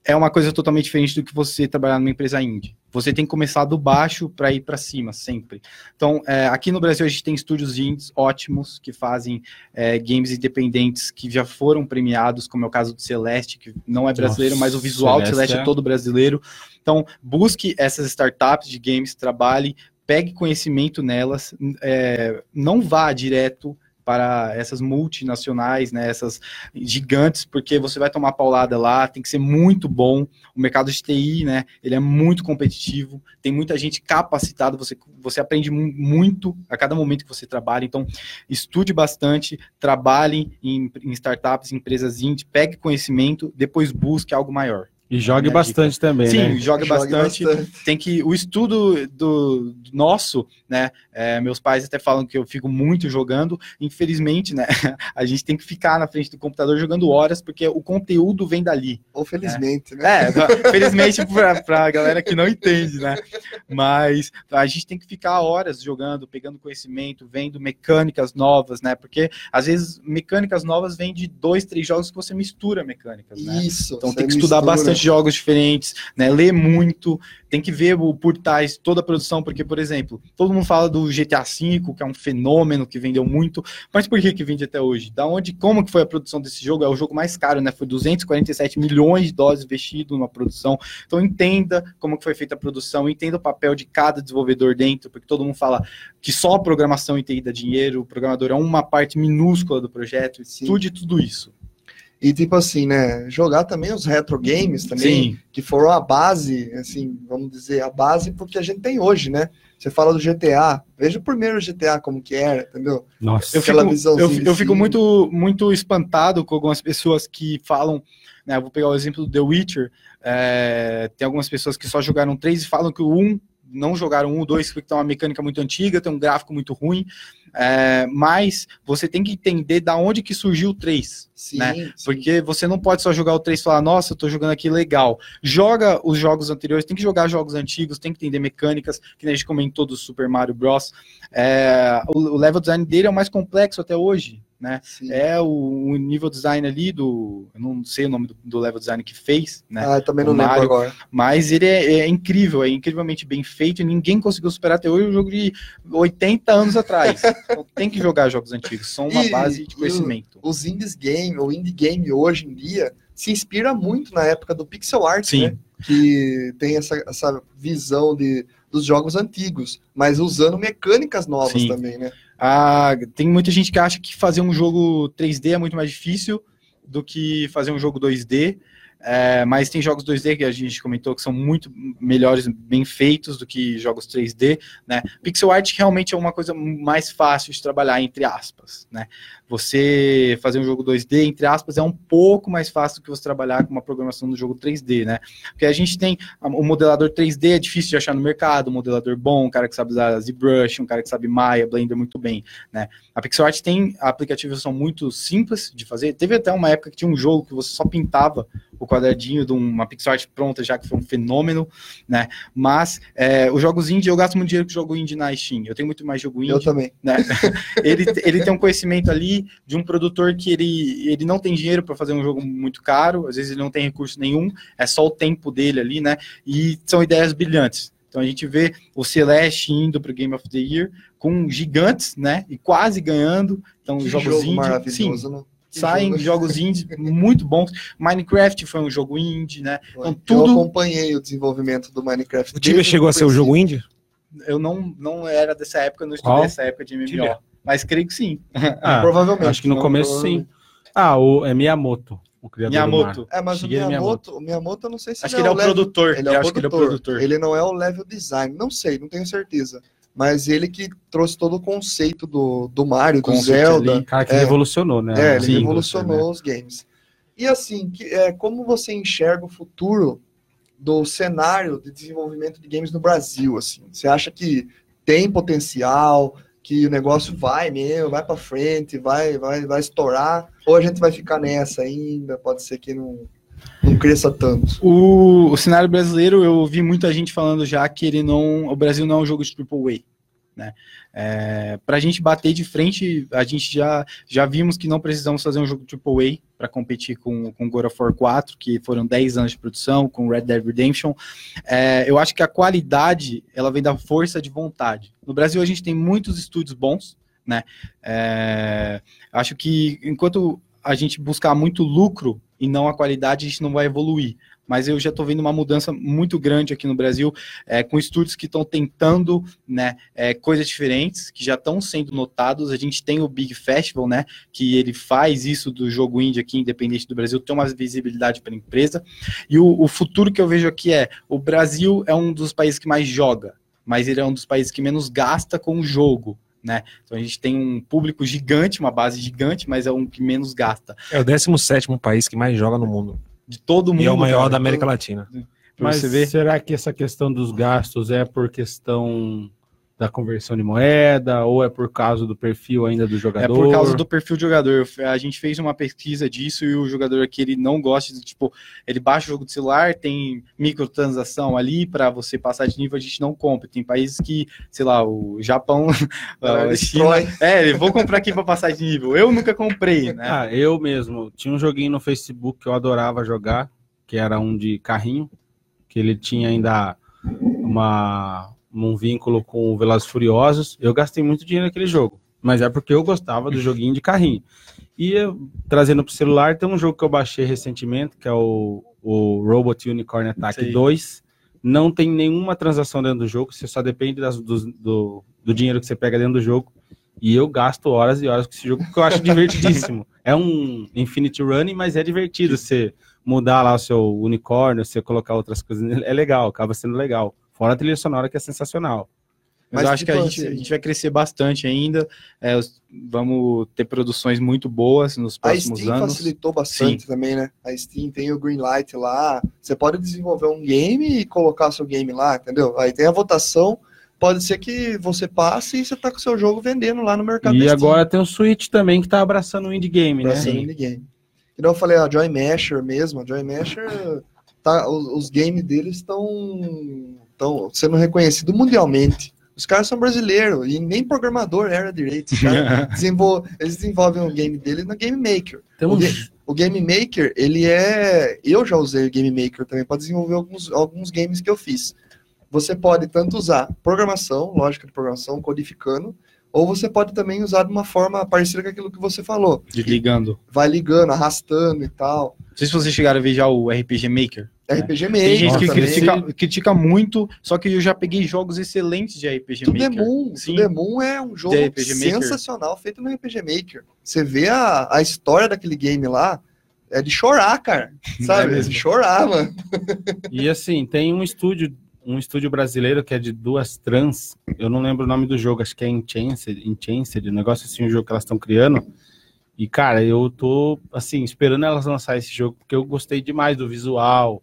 é uma coisa totalmente diferente do que você trabalhar numa empresa indie. Você tem que começar do baixo para ir para cima, sempre. Então, é, aqui no Brasil a gente tem estúdios indies ótimos que fazem é, games independentes que já foram premiados, como é o caso do Celeste, que não é brasileiro, Nossa, mas o visual do Celeste Celeste é é- todo brasileiro. Então, busque essas startups de games, trabalhe, pegue conhecimento nelas, é, não vá direto para essas multinacionais, né, essas gigantes, porque você vai tomar paulada lá, tem que ser muito bom. O mercado de TI, né, ele é muito competitivo, tem muita gente capacitada, você, você aprende mu- muito a cada momento que você trabalha, então estude bastante, trabalhe em, em startups, em empresas indie, pegue conhecimento, depois busque algo maior. E jogue bastante também, Sim, né? jogue, bastante, bastante. tem que o estudo do, do nosso, né? é, meus pais até falam que eu fico muito jogando. Infelizmente, né? A gente tem que ficar na frente do computador jogando horas porque o conteúdo vem dali. Ou felizmente, né? É, felizmente pra, pra galera que não entende, né? Mas a gente tem que ficar horas jogando, pegando conhecimento, vendo mecânicas novas, né? Porque às vezes mecânicas novas vêm de dois, três jogos que você mistura mecânicas, né? Isso. Então tem que estudar mistura. bastante jogos diferentes, né? Ler muito, tem que ver o por trás toda a produção, porque, por exemplo, todo mundo fala do GTA V, que é um fenômeno que vendeu muito, mas por que que vende até hoje? Da onde, como que foi a produção desse jogo? É o jogo mais caro, né? Foi 247 milhões de dólares investido numa produção. Então entenda como que foi feita a produção, entenda o papel de cada desenvolvedor dentro, porque todo mundo fala que só a programação e TI dá dinheiro, o programador é uma parte minúscula do projeto, estude tudo isso. E tipo assim, né, jogar também os retro games também, Sim. que foram a base, assim, vamos dizer, a base porque a gente tem hoje, né? Você fala do GTA, veja o primeiro GTA como que era, entendeu? Nossa. Eu Aquela fico, eu, eu fico assim. muito, muito espantado com algumas pessoas que falam, né, eu vou pegar o exemplo do The Witcher, é, tem algumas pessoas que só jogaram três e falam que o 1 não jogaram um, dois, porque tem uma mecânica muito antiga, tem um gráfico muito ruim, é, mas você tem que entender da onde que surgiu o 3. Sim, né? sim. Porque você não pode só jogar o 3 e falar, nossa, eu tô jogando aqui legal. Joga os jogos anteriores, tem que jogar jogos antigos, tem que entender mecânicas, que nem a gente comentou do Super Mario Bros. É, o, o level design dele é o mais complexo até hoje, né? Sim. É o, o nível design ali do. Eu não sei o nome do, do level design que fez, né? Ah, também o não lembro Mario. agora. Mas ele é, é incrível, é incrivelmente bem feito e ninguém conseguiu superar até hoje um jogo de 80 anos atrás. Então tem que jogar jogos antigos, são uma E- base de o- conhecimento. Os indies game, o indie game hoje em dia, se inspira muito na época do pixel art, Sim. né? Que tem essa, essa visão de, dos jogos antigos, mas usando mecânicas novas Sim. também, né? Ah, tem muita gente que acha que fazer um jogo 3D é muito mais difícil do que fazer um jogo 2D. É, mas tem jogos 2D que a gente comentou que são muito melhores, bem feitos do que jogos 3D, né? Pixel art realmente é uma coisa mais fácil de trabalhar, entre aspas, né? Você fazer um jogo 2D, entre aspas, é um pouco mais fácil do que você trabalhar com uma programação do jogo 3D, né? Porque a gente tem o modelador 3D é difícil de achar no mercado, um modelador bom, um cara que sabe usar ZBrush, um cara que sabe Maya, Blender muito bem, né? A Pixel Art tem aplicativos que são muito simples de fazer. Teve até uma época que tinha um jogo que você só pintava o quadradinho de uma Pixel Art pronta, já que foi um fenômeno, né? Mas é, os jogos indie, eu gasto muito dinheiro com jogo indie na Steam. Eu tenho muito mais jogo indie Eu também. né? ele, ele tem um conhecimento ali de um produtor que ele, ele não tem dinheiro para fazer um jogo muito caro, às vezes ele não tem recurso nenhum, é só o tempo dele ali, né? E são ideias brilhantes. Então a gente vê o Celeste indo para o Game of the Year com gigantes, né? E quase ganhando. Então Que jogos jogo indie, sim, maravilhoso, né? Saem jogo- jogos indie muito bons. Minecraft foi um jogo indie, né? Então Eu tudo acompanhei o desenvolvimento do Minecraft. O Tibia chegou a ser o jogo indie? eu não não era dessa época, eu não estudei Qual? essa época de MMO, Tibia. mas creio que sim. Ah, Provavelmente. acho que no não- começo sim. Ah, o, é Miyamoto, o criador do Miyamoto. É, mas o Shigeru Miyamoto, o Miyamoto, eu não sei se Acho que ele é o level- produtor. Ele é eu o acho que ele é o produtor. produtor. Ele não é o level design. Não sei, não tenho certeza. Mas ele que trouxe todo o conceito do, do Mario, do Zelda. ali. cara que É. revolucionou, né? É, ele indústria, revolucionou né? os games. E assim, que, é, como você enxerga o futuro do cenário de desenvolvimento de games no Brasil? Assim, você acha que tem potencial, que o negócio vai mesmo, vai para frente, vai, vai, vai estourar? Ou a gente vai ficar nessa ainda? Pode ser que não, não cresça tanto. O, o cenário brasileiro, eu vi muita gente falando já que ele não. O Brasil não é um jogo de AAA. Né? É, para a gente bater de frente, a gente já, já vimos que não precisamos fazer um jogo AAA para competir com, com God of War 4, que foram 10 anos de produção, com Red Dead Redemption. É, eu acho que a qualidade ela vem da força de vontade. No Brasil, a gente tem muitos estúdios bons. Né? É, acho que enquanto a gente buscar muito lucro e não a qualidade, a gente não vai evoluir mas eu já estou vendo uma mudança muito grande aqui no Brasil, é, com estúdios que estão tentando né, é, coisas diferentes, que já estão sendo notados. A gente tem o Big Festival, né, que ele faz isso do jogo indie aqui, independente do Brasil, tem uma visibilidade para a empresa. E o, o futuro que eu vejo aqui é: o Brasil é um dos países que mais joga, mas ele é um dos países que menos gasta com o jogo. Né? Então a gente tem um público gigante, uma base gigante, mas é um que menos gasta. É o 17 país que mais joga no mundo. De todo mundo. E é o maior cara. da América Latina. Pra Mas você ver. será que essa questão dos gastos é por questão da conversão de moeda ou é por causa do perfil ainda do jogador? É por causa do perfil do jogador. A gente fez uma pesquisa disso e o jogador aqui ele não gosta de tipo, ele baixa o jogo de celular, tem microtransação ali para você passar de nível, a gente não compra. Tem países que, sei lá, o Japão, a China, é, eu vou comprar aqui para passar de nível. Eu nunca comprei, né? Ah, eu mesmo. Tinha um joguinho no Facebook que eu adorava jogar, que era um de carrinho, que ele tinha ainda uma, um vínculo com o Velozes Furiosos. Eu gastei muito dinheiro naquele jogo, mas é porque eu gostava do joguinho de carrinho. E eu, trazendo para o celular, tem um jogo que eu baixei recentemente, que é o, o Robot Unicorn Attack Sei. 2. Não tem nenhuma transação dentro do jogo, você só depende das- do, do, do dinheiro que você pega dentro do jogo. E eu gasto horas e horas com esse jogo porque eu acho divertidíssimo. É um Infinity Running, mas é divertido você mudar lá o seu unicórnio, você colocar outras coisas nele. É legal, acaba sendo legal. Fora a trilha sonora que é sensacional. Mas, Mas, eu acho que a tipo gente, assim- a gente vai crescer bastante ainda. é, os- vamos ter produções muito boas nos A próximos Steam anos. facilitou bastante também, né? A Steam tem o Greenlight lá. Você pode desenvolver um game e colocar seu game lá, entendeu? Aí tem a votação. Pode ser que você passe e você tá com o seu jogo vendendo lá no mercado E da Steam. agora tem o Switch também que tá abraçando o indie game, né? ser minigame. Então eu falei, a Joy Masher mesmo, a Joy Masher, tá, os, os games deles estão sendo reconhecidos mundialmente. Os caras são brasileiros e nem programador era direito. Desenvol- eles desenvolvem o game deles na Game Maker. Tem O, ga- o Game Maker, ele é. Eu já usei o Game Maker também para desenvolver alguns, alguns games que eu fiz. Você pode tanto usar programação, lógica de programação, codificando, ou você pode também usar de uma forma parecida com aquilo que você falou. Desligando. Vai ligando, arrastando e tal. Não sei se vocês chegaram a ver já o RPG Maker. RPG Maker. Tem gente que critica, critica muito, só que eu já peguei jogos excelentes de RPG To The Maker. Moon. The Moon é um jogo sensacional feito no RPG Maker. Você vê a, a história daquele game lá, é de chorar, cara. Sabe? É, mesmo. de chorar, mano. E assim, tem um estúdio, um estúdio brasileiro que é de duas trans, eu não lembro o nome do jogo, acho que é Enchanced, Enchanced, um negócio assim, um jogo que elas estão criando. E, cara, eu tô, assim, esperando elas lançar esse jogo, porque eu gostei demais do visual,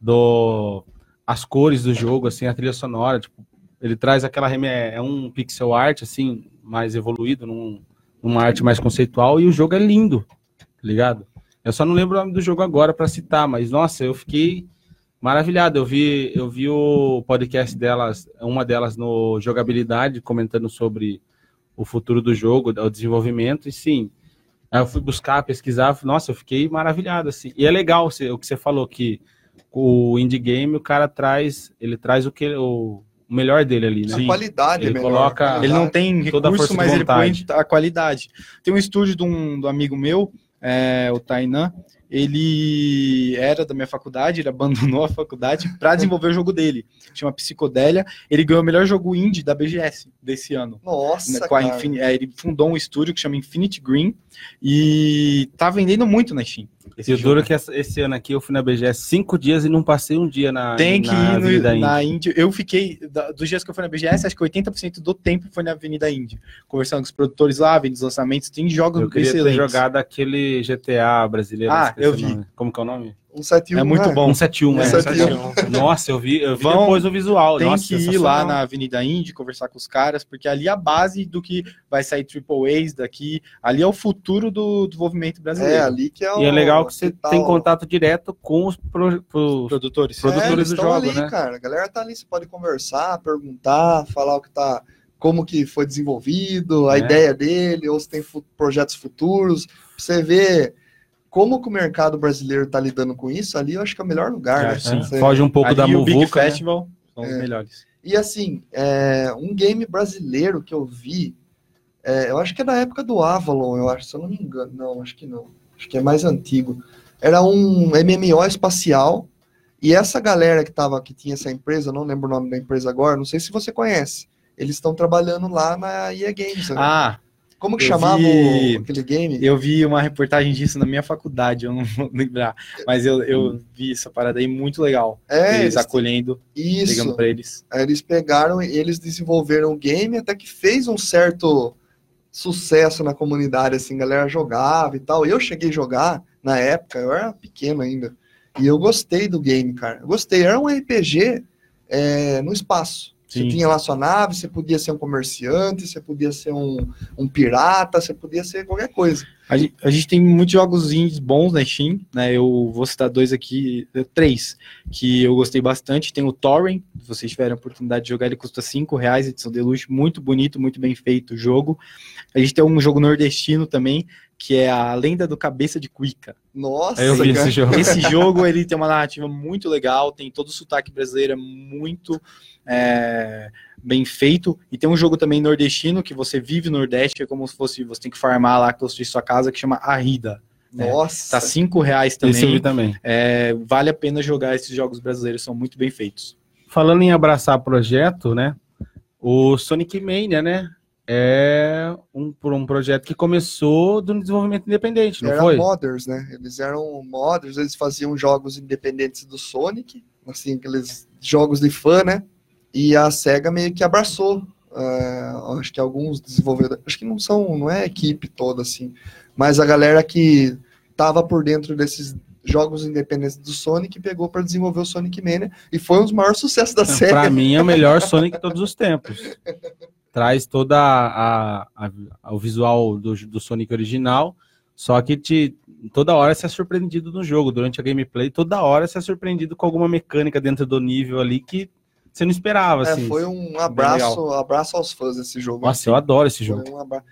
do as cores do jogo, assim, a trilha sonora, tipo, ele traz aquela reme- é um pixel art, assim, mais evoluído, num, numa arte mais conceitual, e o jogo é lindo, tá ligado? Eu só não lembro o nome do jogo agora para citar, mas, nossa, eu fiquei maravilhado. Eu vi, eu vi o podcast delas, uma delas no Jogabilidade, comentando sobre o futuro do jogo, o desenvolvimento, e sim, eu fui buscar, pesquisar, nossa, eu fiquei maravilhado, assim. E é legal o que você falou, que o indie game, o cara traz, ele traz o que o, o melhor dele ali, né? A qualidade Ele é melhor. coloca- a Ele não qualidade. tem Toda a recurso, mas ele põe a qualidade. Tem um estúdio de um, do amigo meu, é, o Tainan, ele era da minha faculdade, ele abandonou a faculdade para desenvolver o jogo dele. Chama Psicodélia. Ele ganhou o melhor jogo indie da BGS desse ano. Nossa, né, com a cara. Infin- é, ele fundou um estúdio que chama Infinity Green e tá vendendo muito na Steam. Esse E o duro é que esse ano aqui eu fui na BGS cinco dias e não passei um dia na Tem que na ir no, na Indy. Eu fiquei, dos dias que eu fui na BGS, acho que 80% do tempo foi na Avenida Indy. Conversando com os produtores lá, vendo os lançamentos. Tem jogos Eu queria ter excelentes. jogado aquele GTA brasileiro. Ah, eu vi. Como que é o nome? Um 71, É muito né? bom. 171, é. 171. Nossa, eu vi, eu vi Vão- depois o visual. Tem Nossa, que ir lá na Avenida Indy, conversar com os caras, porque ali é a base do que vai sair Triple A's daqui. Ali é o futuro do desenvolvimento É, brasileiro. ali que é o. E é legal que você tá tem o- contato direto com os pro- pros- Produtores. Produtores é, eles do jogo, ali, né? cara. A galera tá ali, você pode conversar, perguntar, falar o que tá. Como que foi desenvolvido, a É. ideia dele, ou se tem projetos futuros. Pra você ver como que o mercado brasileiro tá lidando com isso, ali eu acho que é o melhor lugar, É, né? sim. Você- Foge um pouco ali da o Big né? Festival são os É. melhores. E assim, é, um game brasileiro que eu vi, é, eu acho que é da época do Avalon, eu acho, se eu não me engano. Não, acho que não. Acho que é mais antigo. Era um MMO espacial, e essa galera que tava, que tinha essa empresa, não lembro o nome da empresa agora, não sei se você conhece. Eles estão trabalhando lá na EA Games. né? Ah, Como que eu chamava vi- aquele game? eu vi uma reportagem disso na minha faculdade, eu não vou lembrar. Mas eu, eu vi essa parada aí muito legal. é, eles eles, acolhendo, isso. pegando pra eles. Aí eles pegaram e eles desenvolveram o game até que fez um certo sucesso na comunidade, assim, a galera jogava e tal. Eu cheguei a jogar na época, eu era pequeno ainda. E eu gostei do game, cara. Eu gostei. Era um RPG é, no espaço. Você Sim. tinha lá sua nave, você podia ser um comerciante, você podia ser um, um pirata, você podia ser qualquer coisa. A gente, a gente tem muitos jogos indies bons na Steam, né? Eu vou citar dois aqui, eh, três, que eu gostei bastante. Tem o Torrent, se vocês tiverem a oportunidade de jogar, ele custa 5 reais, edição deluxe, muito bonito, muito bem feito o jogo. A gente tem um jogo nordestino também, que é a Lenda do Cabeça de Cuica. Nossa, eu vi cara. esse jogo. Esse jogo ele tem uma narrativa muito legal, tem todo o sotaque brasileiro, é muito é, bem feito. E tem um jogo também nordestino que você vive no Nordeste, que é como se fosse você tem que farmar lá construir sua casa, que chama Arrida. Nossa. Tá cinco reais Esse eu vi também. também. É, vale a pena jogar esses jogos brasileiros, são muito bem feitos. Falando em abraçar projeto, né? O Sonic Mania, né? É um, por um projeto que começou do desenvolvimento independente, não Era foi? modders, né? Eles eram modders, eles faziam jogos independentes do Sonic, assim, aqueles jogos de fã, né? E a SEGA meio que abraçou. é, acho que alguns desenvolvedores, acho que não são, não é a equipe toda assim, mas a galera que tava por dentro desses jogos independentes do Sonic pegou para desenvolver o Sonic Mania e foi um dos maiores sucessos da SEGA. Pra mim é o melhor Sonic de todos os tempos. Traz toda a, a- a- o visual do, do Sonic original, só que te, toda hora você é surpreendido no jogo, durante a gameplay, toda hora você é surpreendido com alguma mecânica dentro do nível ali que você não esperava, É, assim. foi um abraço, abraço aos fãs esse jogo. Nossa, eu adoro esse jogo. um, abra-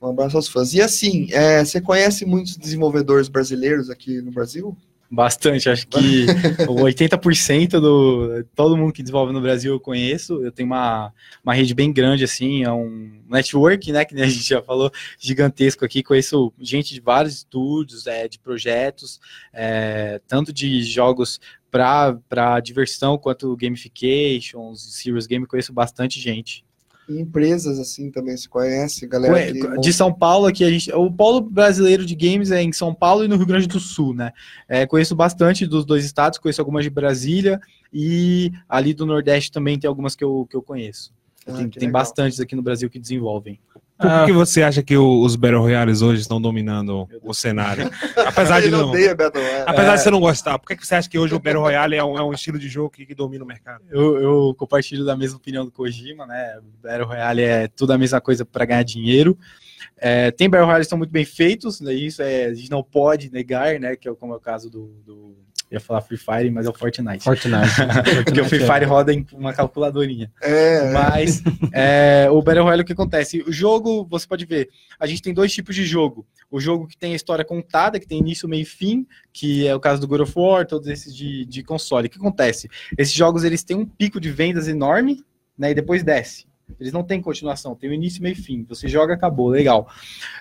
um abraço aos fãs. E assim, é, você conhece muitos desenvolvedores brasileiros aqui no Brasil? Bastante, acho que o 80% do todo mundo que desenvolve no Brasil eu conheço. Eu tenho uma, uma rede bem grande, assim, é um network, né? Que a gente já falou, gigantesco aqui. Conheço gente de vários estúdios, é, de projetos, é, tanto de jogos para diversão quanto gamifications, serious game, conheço bastante gente. E empresas assim também se conhece, galera. Ué, que- de São Paulo aqui a gente o polo brasileiro de games é em São Paulo e no Rio Grande do Sul né? É, conheço bastante dos dois estados conheço algumas de Brasília e ali do Nordeste também tem algumas que eu, que eu conheço. Ah, tem, que tem bastantes aqui no Brasil que desenvolvem Por Ah. que você acha que os Battle Royales hoje estão dominando o cenário? Apesar de não. Apesar de você não gostar, por que você acha que hoje o Battle Royale é um, é um estilo de jogo que, que domina o mercado? eu, eu compartilho da mesma opinião do Kojima né Battle Royale é tudo a mesma coisa para ganhar dinheiro É, tem Battle Royales que são muito bem feitos, né, isso é, a gente não pode negar, né? Que é como é o caso do, do ia falar Free Fire, mas é o Fortnite. Fortnite. Porque o Free Fire roda em uma calculadorinha. É, Mas é, o Battle Royale, o que acontece? O jogo, você pode ver, a gente tem dois tipos de jogo. O jogo que tem a história contada, que tem início, meio e fim, que é o caso do God of War, todos esses de, de console. O que acontece? Esses jogos, eles têm um pico de vendas enorme, né, e depois desce. Eles não têm continuação, tem o início, meio e fim. Você joga, acabou, legal.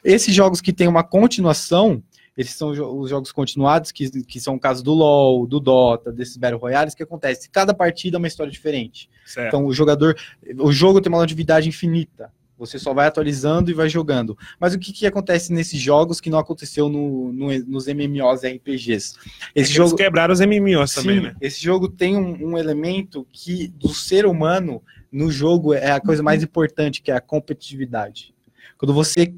Esses jogos que têm uma continuação, eles são os jogos continuados, que, que são o caso do LoL, do Dota, desses Battle Royales, que acontece? Cada partida é uma história diferente. Certo. Então o jogador, o jogo tem uma longevidade infinita. Você só vai atualizando e vai jogando. Mas o que, que acontece nesses jogos que não aconteceu no, no- nos MMOs RPGs? Esse Eles jogo, quebraram os MMOs também, sim, né? esse jogo tem um, um elemento que do ser humano no jogo é a coisa mais importante, que é a competitividade. Quando você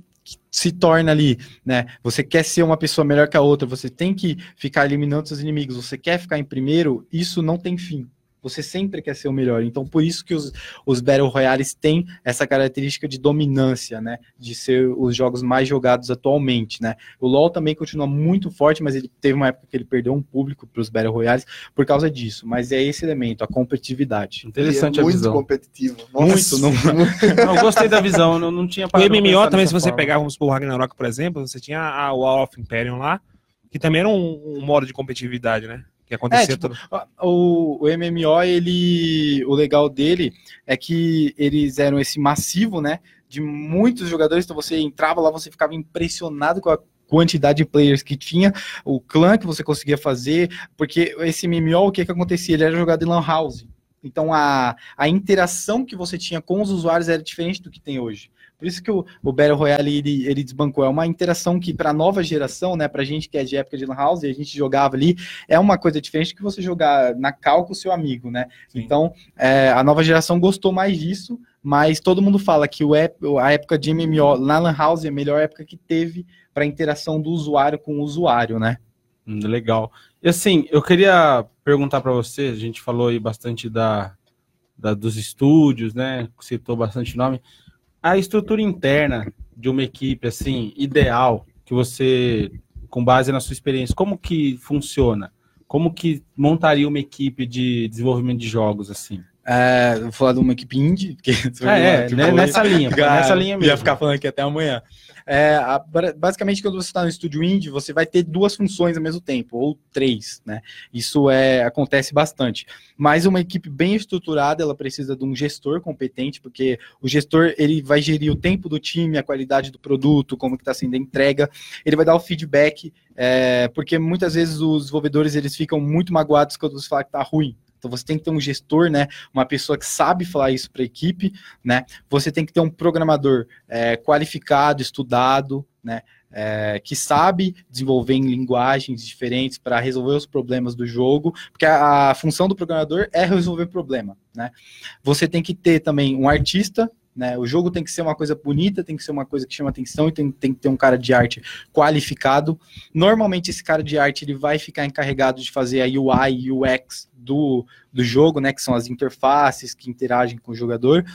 se torna ali, né? Você quer ser uma pessoa melhor que a outra, você tem que ficar eliminando seus inimigos, você quer ficar em primeiro, isso não tem fim. Você sempre quer ser o melhor. Então, por isso que os, os Battle Royales têm essa característica de dominância, né? De ser os jogos mais jogados atualmente, né? O LoL também continua muito forte, mas ele teve uma época que ele perdeu um público para os Battle Royales por causa disso. Mas é esse elemento, a competitividade. Interessante é a muito visão. competitivo. Muito, não- Não, eu gostei da visão, não, não tinha O parado MMO também, se você forma. pegar, vamos supor, o Ragnarok, por exemplo, você tinha a Wall of Imperium lá, que também era um, um modo de competitividade, né? Que acontecia É, tipo, todo. O, o MMO, ele, o legal dele é que eles eram esse massivo, né, de muitos jogadores, então você entrava lá, você ficava impressionado com a quantidade de players que tinha, o clã que você conseguia fazer, porque esse MMO, o que que acontecia? Ele era jogado em lan house. Então a, a interação que você tinha com os usuários era diferente do que tem hoje. Por isso que o, o Battle Royale ele, ele desbancou. É uma interação que, para a nova geração, né, para gente que é de época de Lan House, e a gente jogava ali, é uma coisa diferente que você jogar na cal com o seu amigo, né? Sim. Então, é, a nova geração gostou mais disso, mas todo mundo fala que o ép- a época de MMO na Lan House é a melhor época que teve para a interação do usuário com o usuário, né? Hum, Legal. E assim, eu queria perguntar para você, a gente falou aí bastante da, da- dos estúdios, né? Citou bastante nome. A estrutura interna de uma equipe, assim, ideal, que você, com base na sua experiência, como que funciona? Como que montaria uma equipe de desenvolvimento de jogos, assim? É, vou falar de uma equipe indie, porque É, é, né, nessa linha, Ficar- nessa linha mesmo. Ia ficar falando aqui até amanhã. É, a- ba- basicamente, quando você está no estúdio indie, você vai ter duas funções ao mesmo tempo, ou três, né? Isso é, acontece bastante. Mas uma equipe bem estruturada, ela precisa de um gestor competente, porque o gestor ele vai gerir o tempo do time, a qualidade do produto, como que está sendo a entrega, ele vai dar o feedback, é, porque muitas vezes os desenvolvedores eles ficam muito magoados quando você fala que tá ruim. Então você tem que ter um gestor, né? Uma pessoa que sabe falar isso para a equipe, né? Você tem que ter um programador é, qualificado, estudado, né? É, que sabe desenvolver em linguagens diferentes para resolver os problemas do jogo, porque a, a, função do programador é resolver problema, né? Você tem que ter também um artista, né? O jogo tem que ser uma coisa bonita, tem que ser uma coisa que chama atenção e tem, tem que ter um cara de arte qualificado. Normalmente esse cara de arte ele vai ficar encarregado de fazer a UI e UX do, do jogo, né? Que são as interfaces que interagem com o jogador.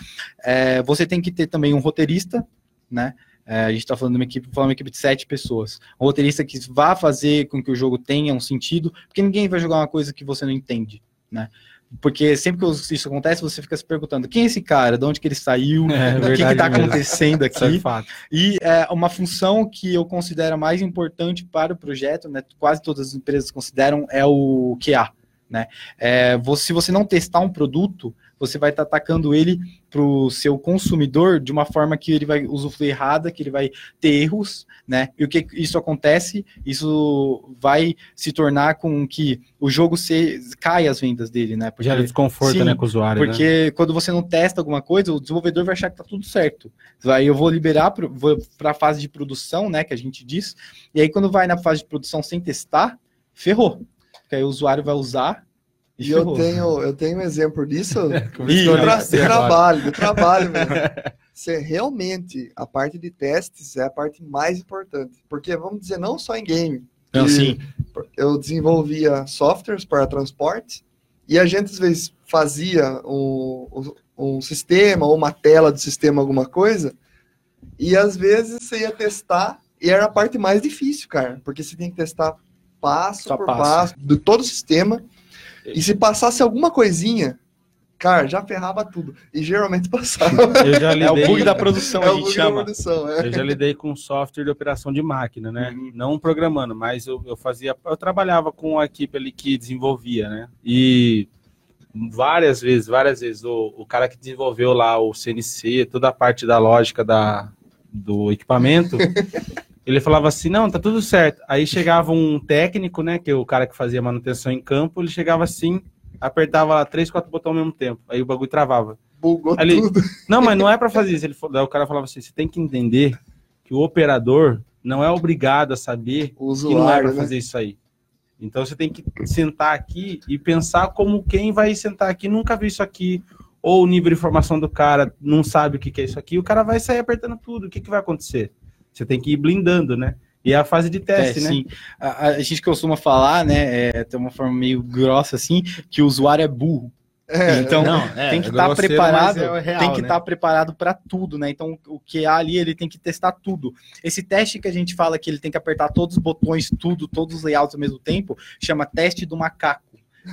É, você tem que ter também um roteirista, né? É, a gente está falando de uma equipe, falando uma equipe de sete pessoas. Um roteirista que vá fazer com que o jogo tenha um sentido, porque ninguém vai jogar uma coisa que você não entende, né? Porque sempre que isso acontece, você fica se perguntando quem é esse cara, de onde que ele saiu, é, o que está acontecendo aqui. É e é uma função que eu considero mais importante para o projeto, né? Quase todas as empresas consideram, é o QA. Né? É, se você não testar um produto, você vai estar tá atacando ele para o seu consumidor de uma forma que ele vai usufruir errada, que ele vai ter erros, né? E o que isso acontece? Isso vai se tornar com que o jogo se caia as vendas dele, né? Porque, Gera desconforto, sim, né, com o usuário. Porque né? quando você não testa alguma coisa, o desenvolvedor vai achar que tá tudo certo. Aí eu vou liberar para a fase de produção, né? Que a gente diz. E aí quando vai na fase de produção sem testar, ferrou. Porque aí o usuário vai usar e eu tenho, eu tenho um exemplo disso do, tra do trabalho, do trabalho mesmo. Você realmente, a parte de testes é a parte mais importante. Porque, vamos dizer, não só em game. Não, sim. Eu desenvolvia softwares para transporte e a gente, às vezes, fazia um, um sistema ou uma tela do sistema, alguma coisa, e às vezes você ia testar e era a parte mais difícil, cara. Porque você tem que testar passo Só por passo. passo do todo o sistema e se passasse alguma coisinha, cara, já ferrava tudo. E geralmente passava. Lidei, é o bug da produção, é a gente chama. Produção, é. Eu já lidei com software de operação de máquina, né? Uhum. Não programando, mas eu, eu fazia. Eu trabalhava com a equipe ali que desenvolvia, né? E várias vezes, várias vezes, o, o cara que desenvolveu lá o CNC, toda a parte da lógica da, do equipamento. Ele falava assim, não, tá tudo certo. Aí chegava um técnico, né, que é o cara que fazia manutenção em campo, ele chegava assim, apertava lá três, quatro botões ao mesmo tempo. Aí o bagulho travava. Bugou ele, tudo. Não, mas não é para fazer isso. Ele, daí o cara falava assim, você tem que entender que o operador não é obrigado a saber usuário, que não é para né? fazer isso aí. Então você tem que sentar aqui e pensar como quem vai sentar aqui nunca viu isso aqui, ou o nível de informação do cara não sabe o que é isso aqui, o cara vai sair apertando tudo. O que, que vai acontecer? Você tem que ir blindando, né? E é a fase de teste, é, né? Sim. A, a, gente costuma falar, né? É, tem uma forma meio grossa assim, que o usuário é burro. É, então não, é, tem que estar tá preparado, é real, tem que estar né? tá preparado para tudo, né? Então o que há ali ele tem que testar tudo. Esse teste que a gente fala que ele tem que apertar todos os botões, tudo, todos os layouts ao mesmo tempo, chama teste do macaco.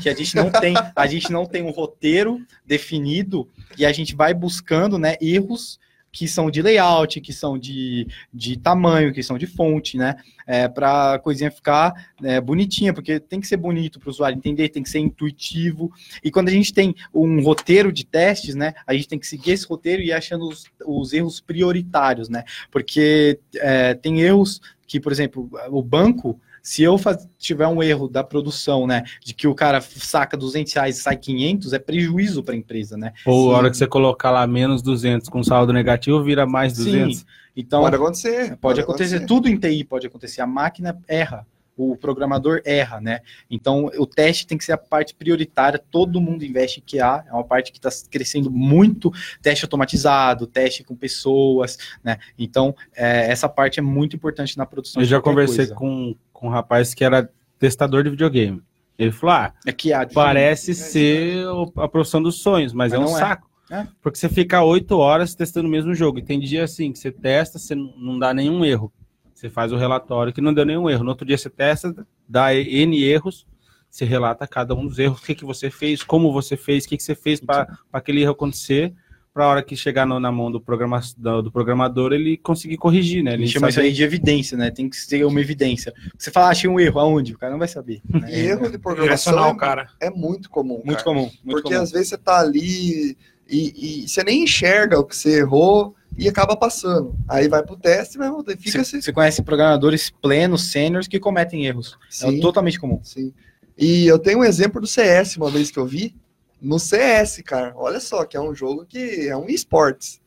Que a gente não tem, a gente não tem um roteiro definido e a gente vai buscando, né, erros que são de layout, que são de, de tamanho, que são de fonte, né? É, para a coisinha ficar é, bonitinha, porque tem que ser bonito para o usuário entender, tem que ser intuitivo. E quando a gente tem um roteiro de testes, né? A gente tem que seguir esse roteiro e ir achando os, os erros prioritários, né? Porque é, tem erros que, por exemplo, o banco se eu faz, tiver um erro da produção, né, de que o cara saca 200 reais e sai 500, é prejuízo para a empresa, né? Ou a hora que você colocar lá menos 200 com saldo negativo, vira mais 200. Sim. Então, pode acontecer. Pode, pode acontecer. acontecer. Tudo em TI pode acontecer. A máquina erra o programador erra, né? Então, o teste tem que ser a parte prioritária, todo mundo investe em QA, é uma parte que está crescendo muito, teste automatizado, teste com pessoas, né? Então, é, essa parte é muito importante na produção. Eu já conversei com, com um rapaz que era testador de videogame. Ele falou: ah, é que parece ser a profissão dos sonhos, mas, mas é um é. saco. É. Porque você fica oito horas testando o mesmo jogo. E tem dia assim que você testa, você não dá nenhum erro. Você faz o relatório que não deu nenhum erro. No outro dia você testa, dá N erros, você relata cada um dos erros, o que, que você fez, como você fez, o que, que você fez para aquele erro acontecer, para a hora que chegar no, na mão do, programa, do, do, programador ele conseguir corrigir, né? Ele chama isso aí de evidência, né? Tem que ser uma evidência. Você fala, achei um erro, aonde? O cara não vai saber. Né? Erro de programação é, cara. é muito comum. Muito cara. comum. Muito Porque comum. às vezes você tá ali e, e você nem enxerga o que você errou e acaba passando. Aí vai para o teste, mas fica Você assim. conhece programadores plenos, sêniores, que cometem erros. É sim, é totalmente comum. Sim. E eu tenho um exemplo do CS, uma vez que eu vi, no CS, cara. Olha só, que é um jogo que é um esportes.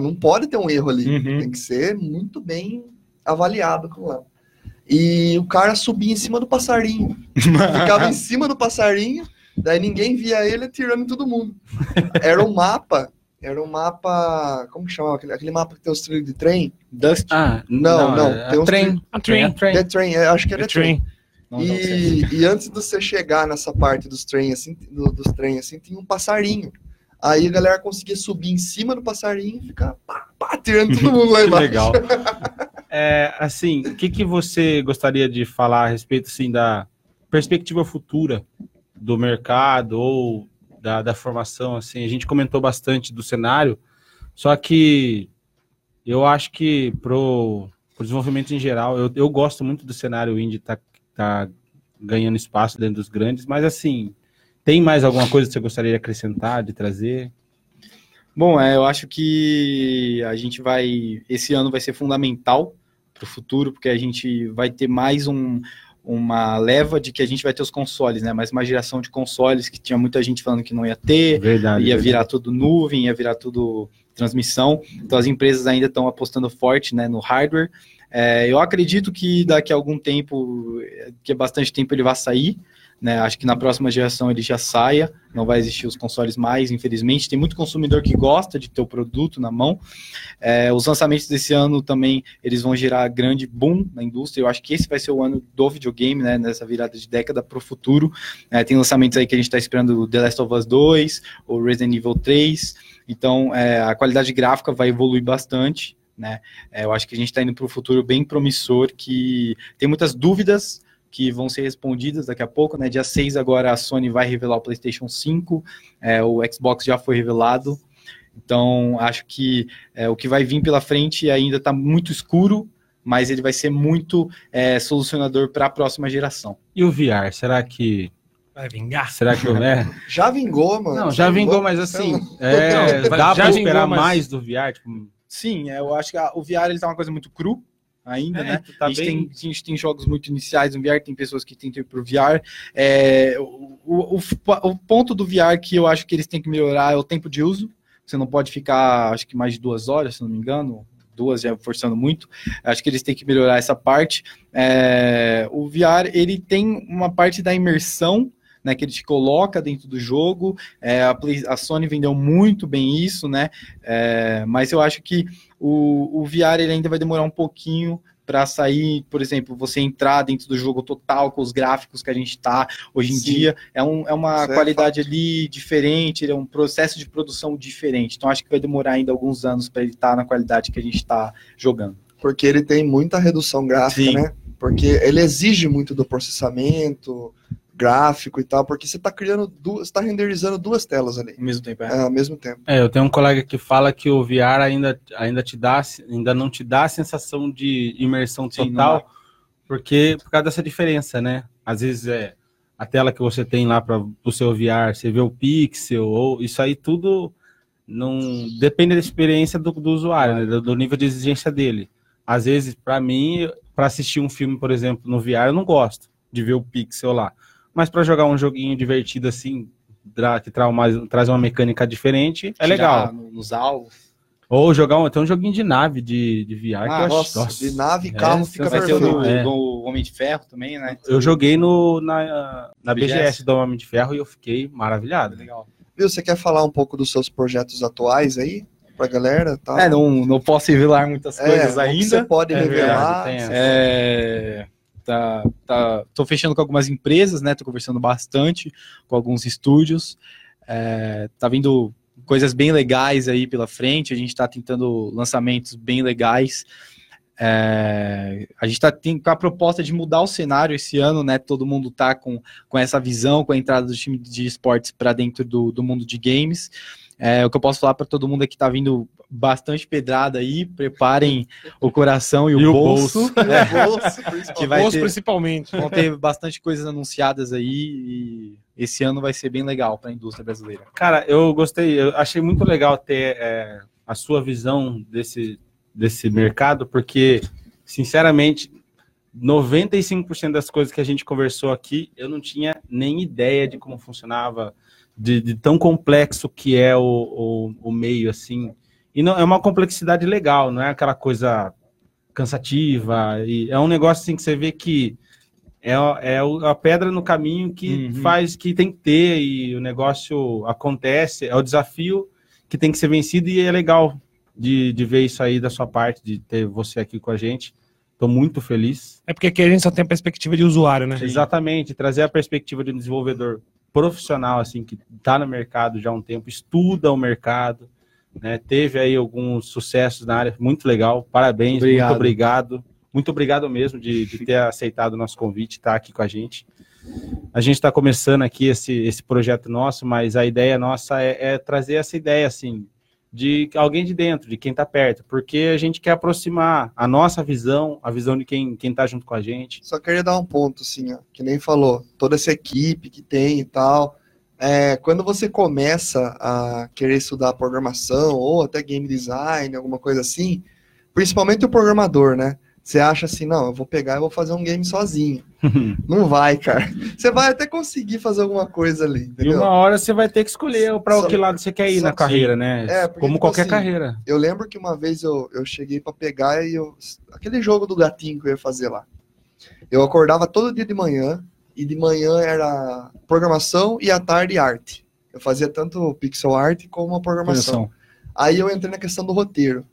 Não pode ter um erro ali. Uhum. Tem que ser muito bem avaliado com lá. E o cara subia em cima do passarinho. Ficava em cima do passarinho, daí ninguém via ele atirando em todo mundo. Era um mapa. Era um mapa. Como que chama? Aquele, aquele mapa que tem os trilhos de trem? Dust. Ah, Não, não, é tem uns trem. A train. É trem. The Train, é, acho que era The Train. train. Não, não sei. E, e antes de você chegar nessa parte dos trem, assim, do- dos trem, assim, tinha um passarinho. Aí a galera conseguia subir em cima do passarinho e ficar pá, pá, tirando todo mundo lá Que embaixo. legal. É, assim, o que, que você gostaria de falar a respeito assim, da perspectiva futura do mercado ou da, da formação? Assim, a gente comentou bastante do cenário, só que eu acho que pro, pro desenvolvimento em geral, eu, eu gosto muito do cenário indie tá, tá ganhando espaço dentro dos grandes, mas assim, tem mais alguma coisa que você gostaria de acrescentar, de trazer? Bom, é, eu acho que a gente vai. Esse ano vai ser fundamental para o futuro, porque a gente vai ter mais um, uma leva de que a gente vai ter os consoles, né? Mais uma geração de consoles que tinha muita gente falando que não ia ter, Verdade. ia verdade. virar tudo nuvem, ia virar tudo transmissão. Então as empresas ainda estão apostando forte né, no hardware. É, eu acredito que daqui a algum tempo, que é bastante tempo, ele vai sair. Né? Acho que na próxima geração ele já saia, não vai existir os consoles mais, infelizmente. Tem muito consumidor que gosta de ter o produto na mão. É, os lançamentos desse ano também eles vão gerar grande boom na indústria. Eu acho que esse vai ser o ano do videogame, né? Nessa virada de década para o futuro. É, tem lançamentos aí que a gente está esperando The Last of Us 2, o Resident Evil 3. Então é, a qualidade gráfica vai evoluir bastante. Né? É, eu acho que a gente está indo para o futuro bem promissor, que tem muitas dúvidas que vão ser respondidas daqui a pouco, né? Dia 6 agora a Sony vai revelar o PlayStation 5, é, o Xbox já foi revelado. Então, acho que é, o que vai vir pela frente ainda está muito escuro, mas ele vai ser muito é, solucionador para a próxima geração. E o VR, será que. Vai vingar. Será que é? Já vingou, mano. Não, já vingou, mas assim, é, Não, dá já pra vingou, esperar mas- mais do VR? Tipo, Sim, é, eu acho que a- o VR ele tá uma coisa muito cru ainda, É, né? tá a, gente bem- tem, a gente tem jogos muito iniciais no VR, tem pessoas que tentam ir pro VR. É, o, o, o, o ponto do VR que eu acho que eles têm que melhorar é o tempo de uso. Você não pode ficar, acho que mais de duas horas, se não me engano, duas já forçando muito. Acho que eles têm que melhorar essa parte. É, o VR ele tem uma parte da imersão. Né, que ele te coloca dentro do jogo, é, a, Play- a Sony vendeu muito bem isso, né? É, mas eu acho que o, o VR ele ainda vai demorar um pouquinho para sair, por exemplo, você entrar dentro do jogo total com os gráficos que a gente está hoje em Sim. dia. É, um, é uma é qualidade ali diferente, é um processo de produção diferente. Então acho que vai demorar ainda alguns anos para ele estar na qualidade que a gente está jogando. Porque ele tem muita redução gráfica, Sim. né? Porque ele exige muito do processamento gráfico e tal, porque você tá criando duas, você tá renderizando duas telas ali Ao mesmo tempo, é. é, ao mesmo tempo. é, eu tenho um colega que fala que o VR ainda, ainda te dá, ainda não te dá a sensação de imersão Sim, total, porque por causa dessa diferença, né? Às vezes é a tela que você tem lá para o seu VR, você vê o pixel, ou isso aí tudo não depende da experiência do, do usuário, né? do, do nível de exigência dele. Às vezes, para mim, para assistir um filme, por exemplo, no VR, eu não gosto de ver o pixel lá. Mas para jogar um joguinho divertido assim, que tra- uma- traz uma mecânica diferente, é Tirar legal. no- nos alvos. Ou jogar um, tem um joguinho de nave de, de VR que Ah, acho. Nossa, nossa, de nave e é carro fica Vai ter o perfeito. do, É. do Homem de Ferro também, né? Eu joguei no, na, na BGS. BGS do Homem de Ferro e eu fiquei maravilhado. Legal. Viu, você quer falar um pouco dos seus projetos atuais aí pra galera? Tá? É, não, não posso revelar muitas É, coisas que ainda. Você pode É revelar. verdade. É, tá, tá, tô fechando com algumas empresas, né? Tô conversando bastante com alguns estúdios. É, tá vindo coisas bem legais aí pela frente. A gente tá tentando lançamentos bem legais. É, a gente tá tem, com a proposta de mudar o cenário esse ano, né? Todo mundo tá com, com essa visão, com a entrada do time de esportes para dentro do, do mundo de games. É, o que eu posso falar para todo mundo é que tá vindo bastante pedrada aí. Preparem o coração e o, E o bolso. É, bolso, principalmente. Que vai Bolso ter- principalmente. Vão ter bastante coisas anunciadas aí e esse ano vai ser bem legal para a indústria brasileira. Cara, eu gostei, eu achei muito legal ter é, a sua visão desse, desse mercado, porque, sinceramente, 95% das coisas que a gente conversou aqui, eu não tinha nem ideia de como funcionava, de, de tão complexo que é o, o, o meio, assim. E não, é uma complexidade legal, não é aquela coisa cansativa. E é um negócio assim que você vê que é, é a pedra no caminho que Uhum. faz que tem que ter e o negócio acontece, é o desafio que tem que ser vencido e é legal de, de ver isso aí da sua parte, de ter você aqui com a gente. Estou muito feliz. É porque aqui a gente só tem a perspectiva de usuário, né? Exatamente, trazer a perspectiva de um desenvolvedor profissional, assim, que está no mercado já há um tempo, estuda o mercado, né? Teve aí alguns sucessos na área, muito legal. Parabéns, Obrigado. muito obrigado. Muito obrigado mesmo de, de ter aceitado o nosso convite, estar aqui com a gente. A gente está começando aqui esse, esse projeto nosso, mas a ideia nossa é, é trazer essa ideia, assim, de alguém de dentro, de quem está perto, porque a gente quer aproximar a nossa visão, a visão de quem quem está junto com a gente. Só queria dar um ponto, assim, ó, que nem falou, toda essa equipe que tem e tal. É, quando você começa a querer estudar programação ou até game design, alguma coisa assim, principalmente o programador, né? Você acha assim, não, eu vou pegar e vou fazer um game sozinho. Não vai, cara. Você vai até conseguir fazer alguma coisa ali, E entendeu? uma hora você vai ter que escolher para que lado você quer ir na que- carreira, né? É, porque, Como tipo qualquer assim, carreira. Eu lembro que uma vez eu, eu cheguei pra pegar e eu. Aquele jogo do gatinho que eu ia fazer lá. Eu acordava todo dia de manhã, e de manhã era programação e à tarde arte. Eu fazia tanto pixel art como a programação. Aí eu entrei na questão do roteiro.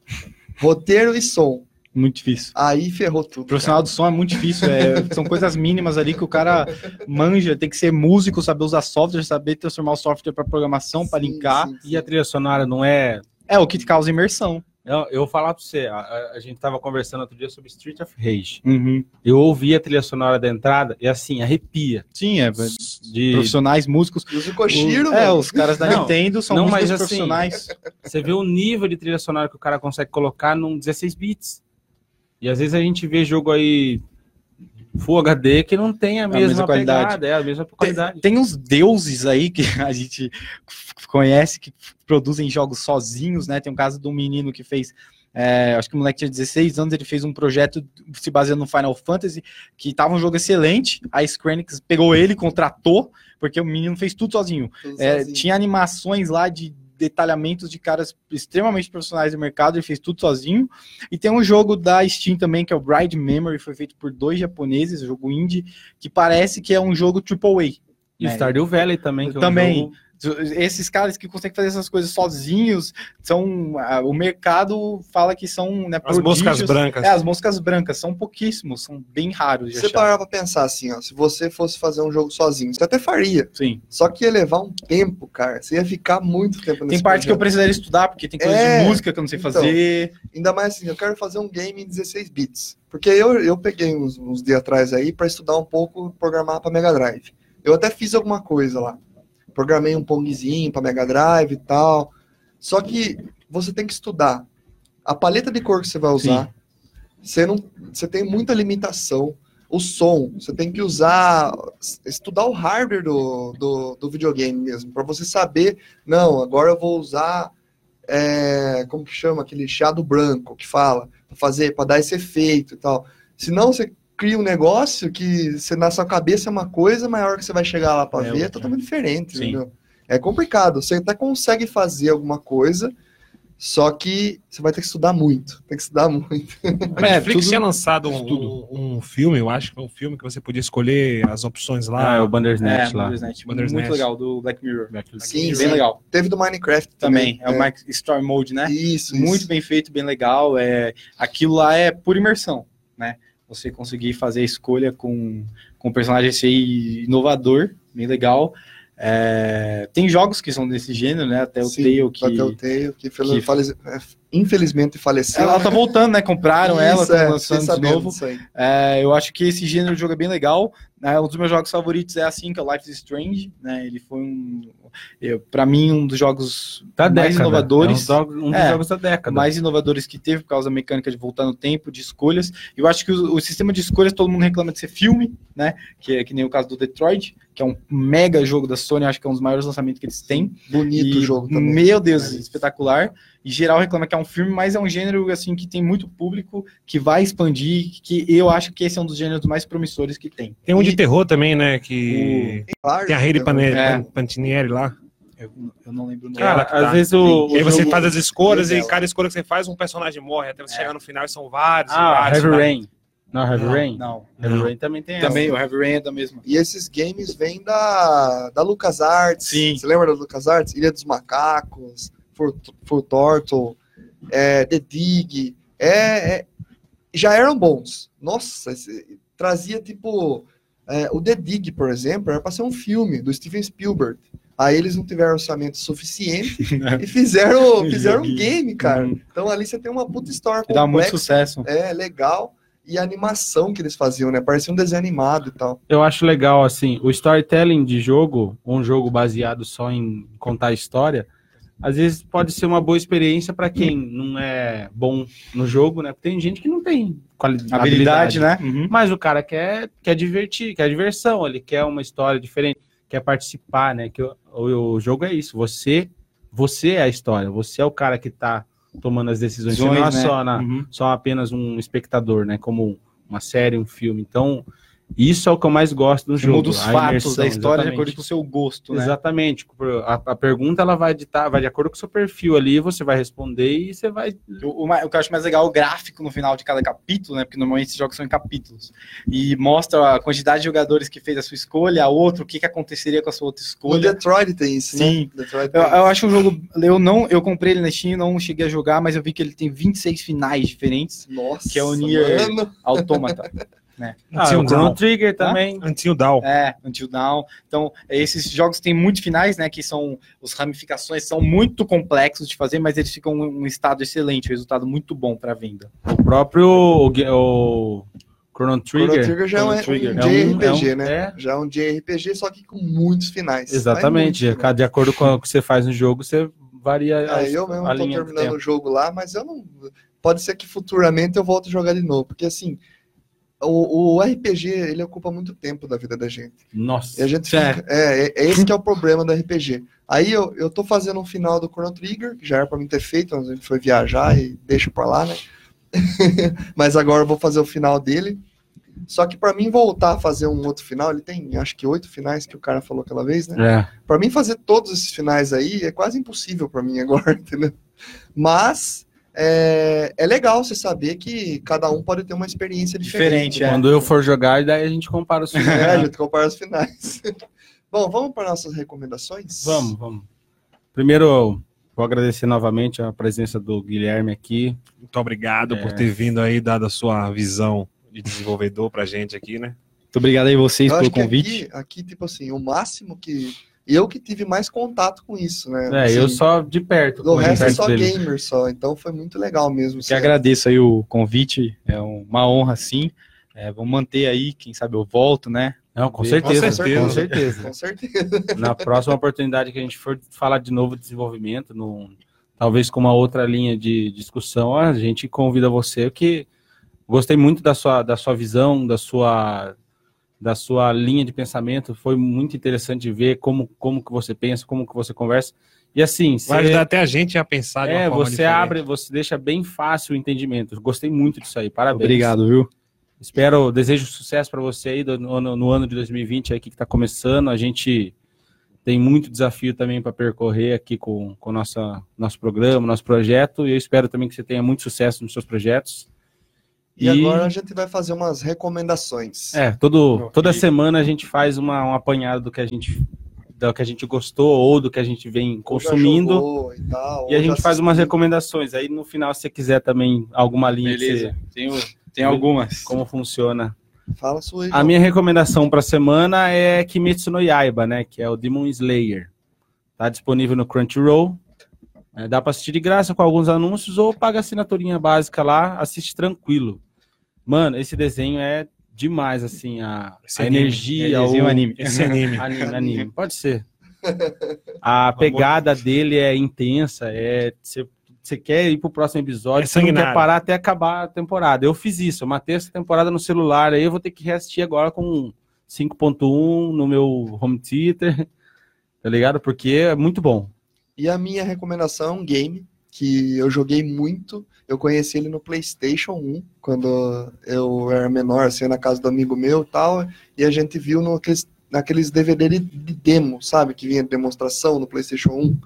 Roteiro e som. Muito difícil. Aí ferrou tudo. Profissional do som é muito difícil, é, são coisas mínimas ali que o cara manja, tem que ser músico, saber usar software, saber transformar o software para programação, para linkar. sim, sim. E a trilha sonora não é. É o que causa imersão. Eu, eu vou falar para você, a, a- a gente tava conversando outro dia sobre Street of Rage. Uhum. Eu ouvi a trilha sonora da entrada e assim, arrepia. Sim, é. De, Profissionais, músicos. E os Koshiro, é, mano. os caras da Não, Nintendo são não, músicos mas assim, profissionais. você vê o nível de trilha sonora que o cara consegue colocar num 16 bits. E às vezes a gente vê jogo aí Full HD que não tem a mesma, mesma qualidade. pegada, é a mesma qualidade. Tem uns deuses aí que a gente conhece que produzem jogos sozinhos, né? Tem um caso de um menino que fez. é, acho que o moleque tinha 16 anos, ele fez um projeto se baseando no Final Fantasy, que tava um jogo excelente. A Square Enix pegou ele, contratou, porque o menino fez tudo sozinho. Tudo É, sozinho. tinha animações lá de detalhamentos de caras extremamente profissionais do mercado, ele fez tudo sozinho. E tem um jogo da Steam também, que é o Bride Memory, foi feito por dois japoneses, jogo indie, que parece que é um jogo AAA. E É. Stardew Valley também. Que é um jogo- Esses caras que conseguem fazer essas coisas sozinhos, são o mercado fala que são né, As moscas brancas. É, as moscas brancas são pouquíssimos, são bem raros de Se você achar. parar pra pensar assim, ó, se você fosse fazer um jogo sozinho, você até faria. Sim. Só que ia levar um tempo, cara. Você ia ficar muito tempo nesse Tem parte que eu projeto. precisaria estudar, porque tem coisa É, de música que eu não sei então. fazer. Ainda mais assim, eu quero fazer um game em 16 bits. Porque eu, eu peguei uns, uns dias atrás aí para estudar um pouco programar para Mega Drive. Eu até fiz alguma coisa lá. Programei um Pongzinho para Mega Drive e tal. Só que você tem que estudar a paleta de cor que você vai usar. Você não, você tem muita limitação. O som, você tem que usar, estudar o hardware do, do, do videogame mesmo, para você saber, não, agora eu vou usar é, como que chama, aquele chiado branco que fala, para fazer, para dar esse efeito e tal. Senão você cria um negócio que você, na sua cabeça é uma coisa, mas a hora que você vai chegar lá para É ver é outra. totalmente diferente, Sim. entendeu? É complicado. Você até consegue fazer alguma coisa, só que você vai ter que estudar muito. Tem que estudar muito. A Netflix tudo- tinha lançado um, um, um filme, eu acho que foi um filme que você podia escolher as opções lá. Ah, é o Bandersnatch É, lá. Bandersnatch, Bandersnatch. muito legal, do Black Mirror. Sim, bem sim. legal. Teve do Minecraft Também, também. é o Mike Story Mode, né? Isso, muito isso. bem feito, bem legal. É, aquilo lá é pura imersão, né? Você conseguir fazer a escolha com, com um personagem ser inovador, bem legal. É, tem jogos que são desse gênero, né? Até o Sim, Tale que. Até o Tale, que, que- falece- é, infelizmente faleceu. Ela né? tá voltando, né? Compraram ela, Isso, estão é, lançando de novo. É, eu acho que esse gênero de jogo é bem legal. né? um dos meus jogos favoritos é assim, que é o Life is Strange. Né? Ele foi um. Para mim, um dos jogos Da mais década. inovadores. É um, um dos É, jogos da década. mais inovadores que teve por causa da mecânica de voltar no tempo, de escolhas. Eu acho que o, o sistema de escolhas, todo mundo reclama de ser filme, né? Que é que nem o caso do Detroit, que é um mega jogo da Sony, acho que é um dos maiores lançamentos que eles têm. Bonito o E, jogo também. Meu Deus, espetacular. E geral reclama que é um filme, mas é um gênero assim que tem muito público, que vai expandir, que eu acho que esse é um dos gêneros mais promissores que tem. Tem um de E- terror também, né? Que Claro, tem a Rede né? Pane- É. Pantinieri lá. Eu, eu não lembro o nome. Cara, tá. às vezes o. E aí o você jogo- faz as escolhas e cada escolha que você faz, um personagem morre. Até você É. chegar no final e são vários. e Ah, vários, Heavy vários. Rain. Não, Heavy Rain? Não. Heavy. Rain também tem Também essa. o Heavy Rain é da mesma. E esses games vêm da, da LucasArts. Sim. Você lembra da LucasArts? Ilha dos Macacos, Full, Full Turtle, é, The Dig. É, é- já eram bons. Nossa, esse- trazia tipo. é, o The Dig, por exemplo, era para ser um filme do Steven Spielberg. Aí eles não tiveram orçamento suficiente e fizeram, fizeram um game, cara. Uhum. Então ali você tem uma puta história Que dá muito complexa, sucesso. é legal. E a animação que eles faziam, né? Parecia um desenho animado e tal. Eu acho legal, assim, o storytelling de jogo, um jogo baseado só em contar história, às vezes pode ser uma boa experiência para quem não é bom no jogo, né? Porque tem gente que não tem qualidade, Habilidade, né? Uhum. Mas o cara quer, quer divertir, quer diversão, ele quer uma história diferente, quer participar, né? Que o, o, o jogo é isso. Você, você é a história, você é o cara que tá tomando as decisões. Você não é né? só, na, Uhum. só apenas um espectador, né? Como uma série, um filme. Então, isso é o que eu mais gosto do jogo. muda os fatos imersão, da história de exatamente. acordo com o seu gosto, né? Exatamente. A, a pergunta ela vai editar, vai de acordo com o seu perfil ali, você vai responder e você vai. O, o, o que eu acho mais legal é o gráfico no final de cada capítulo, né? Porque normalmente esses jogos são em capítulos. E mostra a quantidade de jogadores que fez a sua escolha, a outra, o que, que aconteceria com a sua outra O escolha. Detroit tem isso, Sim. né? Detroit Eu, tem eu isso. acho um jogo. Eu não, eu comprei ele na Steam, não cheguei a jogar, mas eu vi que ele tem 26 finais diferentes. Nossa, que é o Nier. mano. Autômata. Ah, Until o Chrono. Trigger também. Until Dawn. É, Until Dawn. Então, esses jogos têm muitos finais, né? Que são. As ramificações são muito complexos de fazer, mas eles ficam em um estado excelente, um resultado muito bom para venda. O próprio o, o Chrono Trigger. Chrono Trigger já é um, Chrono Trigger. um É um- JRPG, é um- né? é. Já é um JRPG, só que com muitos finais. Exatamente. Vai muito, né? De acordo com o que você faz no jogo, você varia a, É, eu mesmo a tô terminando o jogo lá, mas eu não. Pode ser que futuramente eu volte a jogar de novo, porque assim. O, o RPG, ele ocupa muito tempo da vida da gente. Nossa. E a gente É. fica, é, é, é esse que é o problema do RPG. Aí eu, eu tô fazendo um final do Chrono Trigger, que já era pra mim ter feito, mas a gente foi viajar e deixa pra lá, né? mas agora eu vou fazer o final dele. Só que pra mim voltar a fazer um outro final, ele tem acho que oito finais que o cara falou aquela vez, né? É. Pra mim fazer todos esses finais aí é quase impossível pra mim agora, entendeu? Mas é, é legal você saber que cada um pode ter uma experiência diferente. Diferente, é. Quando eu for jogar, daí a gente compara os filmes. É, a gente compara os finais. Bom, vamos para nossas recomendações? Vamos, vamos. Primeiro, vou agradecer novamente a presença do Guilherme aqui. Muito obrigado É. por ter vindo aí, dado a sua visão de desenvolvedor pra gente aqui, né? Muito obrigado aí vocês Eu pelo acho que convite. aqui, aqui, tipo assim, o máximo que. Eu que tive mais contato com isso, né? É, Assim, eu só de perto. O de resto é só dele. gamer só, então foi muito legal mesmo. Que Você- agradeço aí o convite, é uma honra sim. É, vamos manter aí, quem sabe eu volto, né? Não, com Com certeza. certeza. Com certeza. Com certeza. Na próxima oportunidade que a gente for falar de novo de desenvolvimento, num- talvez com uma outra linha de discussão, a gente convida você, que gostei muito da sua, da sua visão, da sua, da sua linha de pensamento. Foi muito interessante ver como, como que você pensa, como que você conversa. E assim, Vai você- ajudar até a gente a pensar de uma é, forma você diferente. abre, você deixa bem fácil o entendimento. Gostei muito disso aí. Parabéns. Obrigado, viu? Espero, desejo sucesso para você aí do- no, ano- no ano de 2020 aí que está começando. A gente tem muito desafio também para percorrer aqui com com nossa nosso programa, nosso projeto. E eu espero também que você tenha muito sucesso nos seus projetos. E, agora a gente vai fazer umas recomendações. é, todo, toda semana a gente faz uma, um apanhado do que a gente do que a gente gostou ou do que a gente vem consumindo. E, tal, E a gente faz umas recomendações. Aí no final, se você quiser também alguma linha Beleza. você- Tenho, tenho algumas. como funciona. Fala sua aí. A minha recomendação para semana é Kimetsu no Yaiba, né? Que é o Demon Slayer. Tá disponível no Crunchyroll. É, dá para assistir de graça com alguns anúncios ou paga a assinaturinha básica lá, assiste tranquilo. Mano, esse desenho é demais, assim, a, Esse a anime, energia, é desenho o anime. Esse anime. anime, anime. Pode ser. A pegada dele é intensa, é você você quer ir pro próximo episódio, É você não quer parar até acabar a temporada. Eu fiz isso, eu matei essa temporada no celular, aí eu vou ter que reassistir agora com 5.1 no meu home theater, tá ligado? Porque é muito bom. E a minha recomendação é um game que eu joguei muito. Eu conheci ele no PlayStation 1, quando eu era menor, assim, na casa do amigo meu e tal. E a gente viu no, aqueles, naqueles DVD de, de demo, sabe? Que vinha de demonstração no PlayStation 1.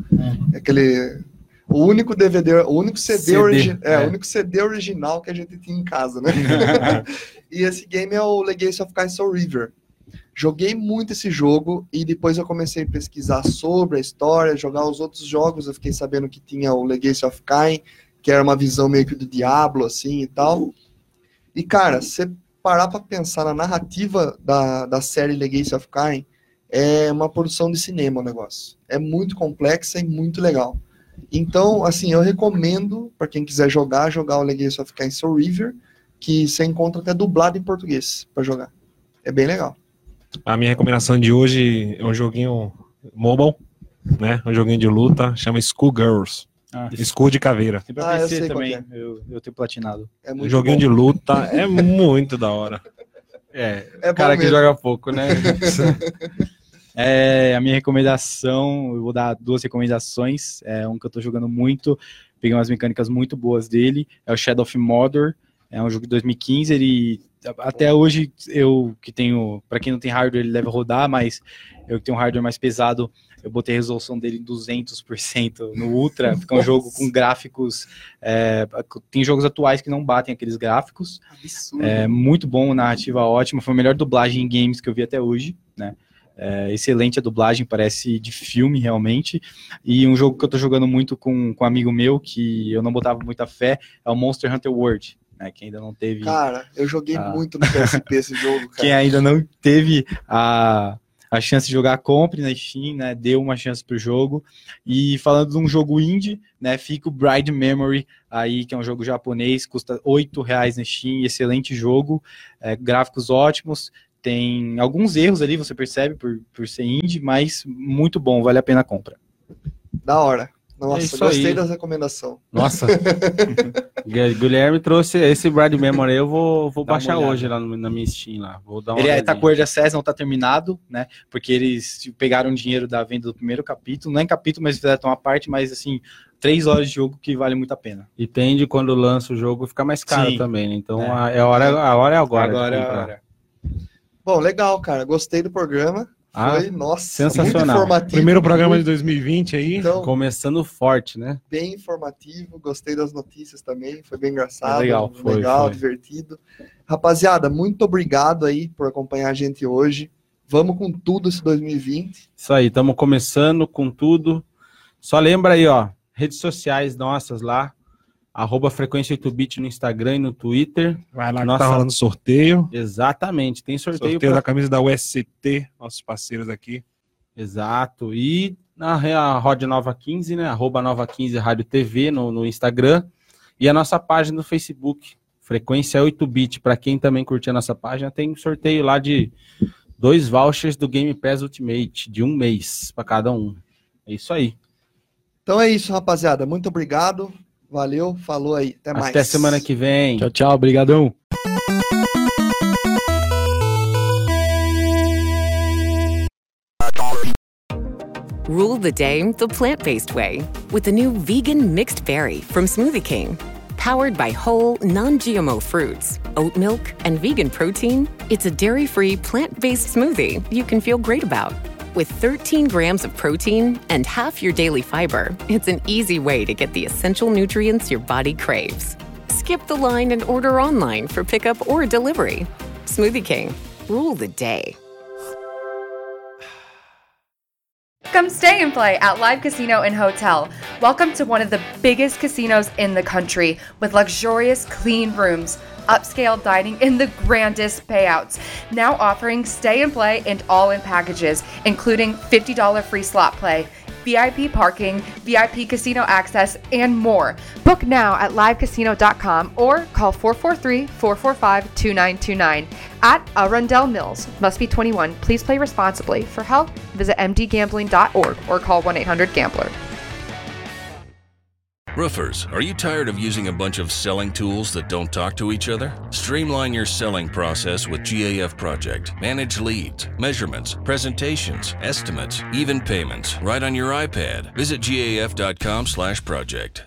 Aquele. O único DVD, o único CD, CD, origi- é, é. o único CD original que a gente tinha em casa, né? e esse game é o Legacy of Kain Soul River. Joguei muito esse jogo e depois eu comecei a pesquisar sobre a história, jogar os outros jogos. Eu fiquei sabendo que tinha o Legacy of Kain, que era uma visão meio que do Diablo, assim e tal. E cara, você parar pra pensar na narrativa da, da série Legacy of Kain, é uma produção de cinema o negócio. É muito complexa e muito legal. Então, assim, eu recomendo para quem quiser jogar, jogar o Legacy of Kain Soul River, que você encontra até dublado em português para jogar. É bem legal. A minha recomendação de hoje é um joguinho mobile, né? Um joguinho de luta, chama Schoolgirls. Ah. School de caveira. Tem pra Ah, eu PC sei também, que eu, eu tenho platinado. É Um muito joguinho bom. de luta é muito da hora. É, É o cara que joga pouco, né? É, a minha recomendação, eu vou dar duas recomendações. É um que eu tô jogando muito, peguei umas mecânicas muito boas dele, é o Shadow of Mordor. É um jogo de 2015, ele até hoje eu que tenho, para quem não tem hardware, ele deve rodar, mas eu que tenho um hardware mais pesado, eu botei a resolução dele em 200% no Ultra, fica um jogo com gráficos, é, tem jogos atuais que não batem aqueles gráficos, Absurdo. é muito bom, narrativa ótima. Foi a melhor dublagem em games que eu vi até hoje, né? É, excelente a dublagem, parece de filme realmente. E um jogo que eu tô jogando muito com, com um amigo meu, que eu não botava muita fé, é o Monster Hunter World, né? Que ainda não teve. Cara, eu joguei muito no PSP esse jogo, Quem cara. ainda não teve a, a chance de jogar, compre na Steam, né? Dê uma chance pro jogo. E falando de um jogo indie, né? Fica o Bride Memory aí, que é um jogo japonês, custa 8 reais na Steam, excelente jogo, é, gráficos ótimos. Tem alguns erros ali, você percebe, por, por ser indie, mas muito bom, vale a pena a compra. Da hora. Nossa, É isso gostei aí. da recomendação. Nossa. Gu- Guilherme trouxe esse Brad Memory, eu vou, vou Dá baixar hoje lá no- na minha Steam lá. Vou dar uma Ele é, tá olhadinha. com Early Access, não tá terminado, né? Porque eles pegaram dinheiro da venda do primeiro capítulo, não é em capítulo, mas fizeram uma parte, mas assim, três horas de jogo que vale muito a pena. E tende quando lança o jogo fica mais caro Sim. também, né? Então É. a, é a hora, a hora é agora. Agora, comprar. agora. Bom, legal, cara. Gostei do programa. Ah, Foi, nossa, sensacional. Primeiro programa de muito, 2020 aí. Então, Começando forte, né? bem informativo. Gostei das notícias também. Foi bem engraçado. É legal, foi, legal, foi. divertido. Rapaziada, muito obrigado aí por acompanhar a gente hoje. Vamos com tudo esse 2020. Isso aí, estamos começando com tudo. Só lembra aí, ó, redes sociais nossas lá, arroba frequência 8bit no Instagram e no Twitter. Vai lá que Nossa. tá rolando sorteio. Exatamente, tem sorteio, Sorteio pra- da camisa da USCT, nossos parceiros aqui. Exato. E na Rod Nova 15, né? Arroba Nova 15 Rádio TV no, no Instagram. E a nossa página no Facebook, Frequência 8bit. Para quem também curtir a nossa página, tem um sorteio lá de dois vouchers do Game Pass Ultimate, de um mês para cada um. É isso aí. Então é isso, rapaziada. Muito obrigado. Valeu, falou aí. Até mais. Até semana que vem. Tchau, tchau, obrigadão. Rule the day the plant based way with the new vegan mixed berry from Smoothie King. Powered by whole, non GMO fruits, oat milk, and vegan protein, it's a dairy free, plant based smoothie you can feel great about. With 13 grams of protein and half your daily fiber, it's an easy way to get the essential nutrients your body craves. Skip the line and order online for pickup or delivery. Smoothie King, rule the day. Come stay and play at Live Casino and Hotel. Welcome to one of the biggest casinos in the country with luxurious, clean rooms, upscale dining, and the grandest payouts. Now offering stay and play and all in packages, including $50 free slot play. VIP parking, VIP casino access, and more. Book now at livecasino.com or call 443 445 2929 at Arundel Mills. Must be 21. Please play responsibly. For help, visit mdgambling.org or call 1 800 Gambler. Roofers, are you tired of using a bunch of selling tools that don't talk to each other? Streamline your selling process with GAF Project. Manage leads, measurements, presentations, estimates, even payments right on your iPad. Visit gaf.com/project.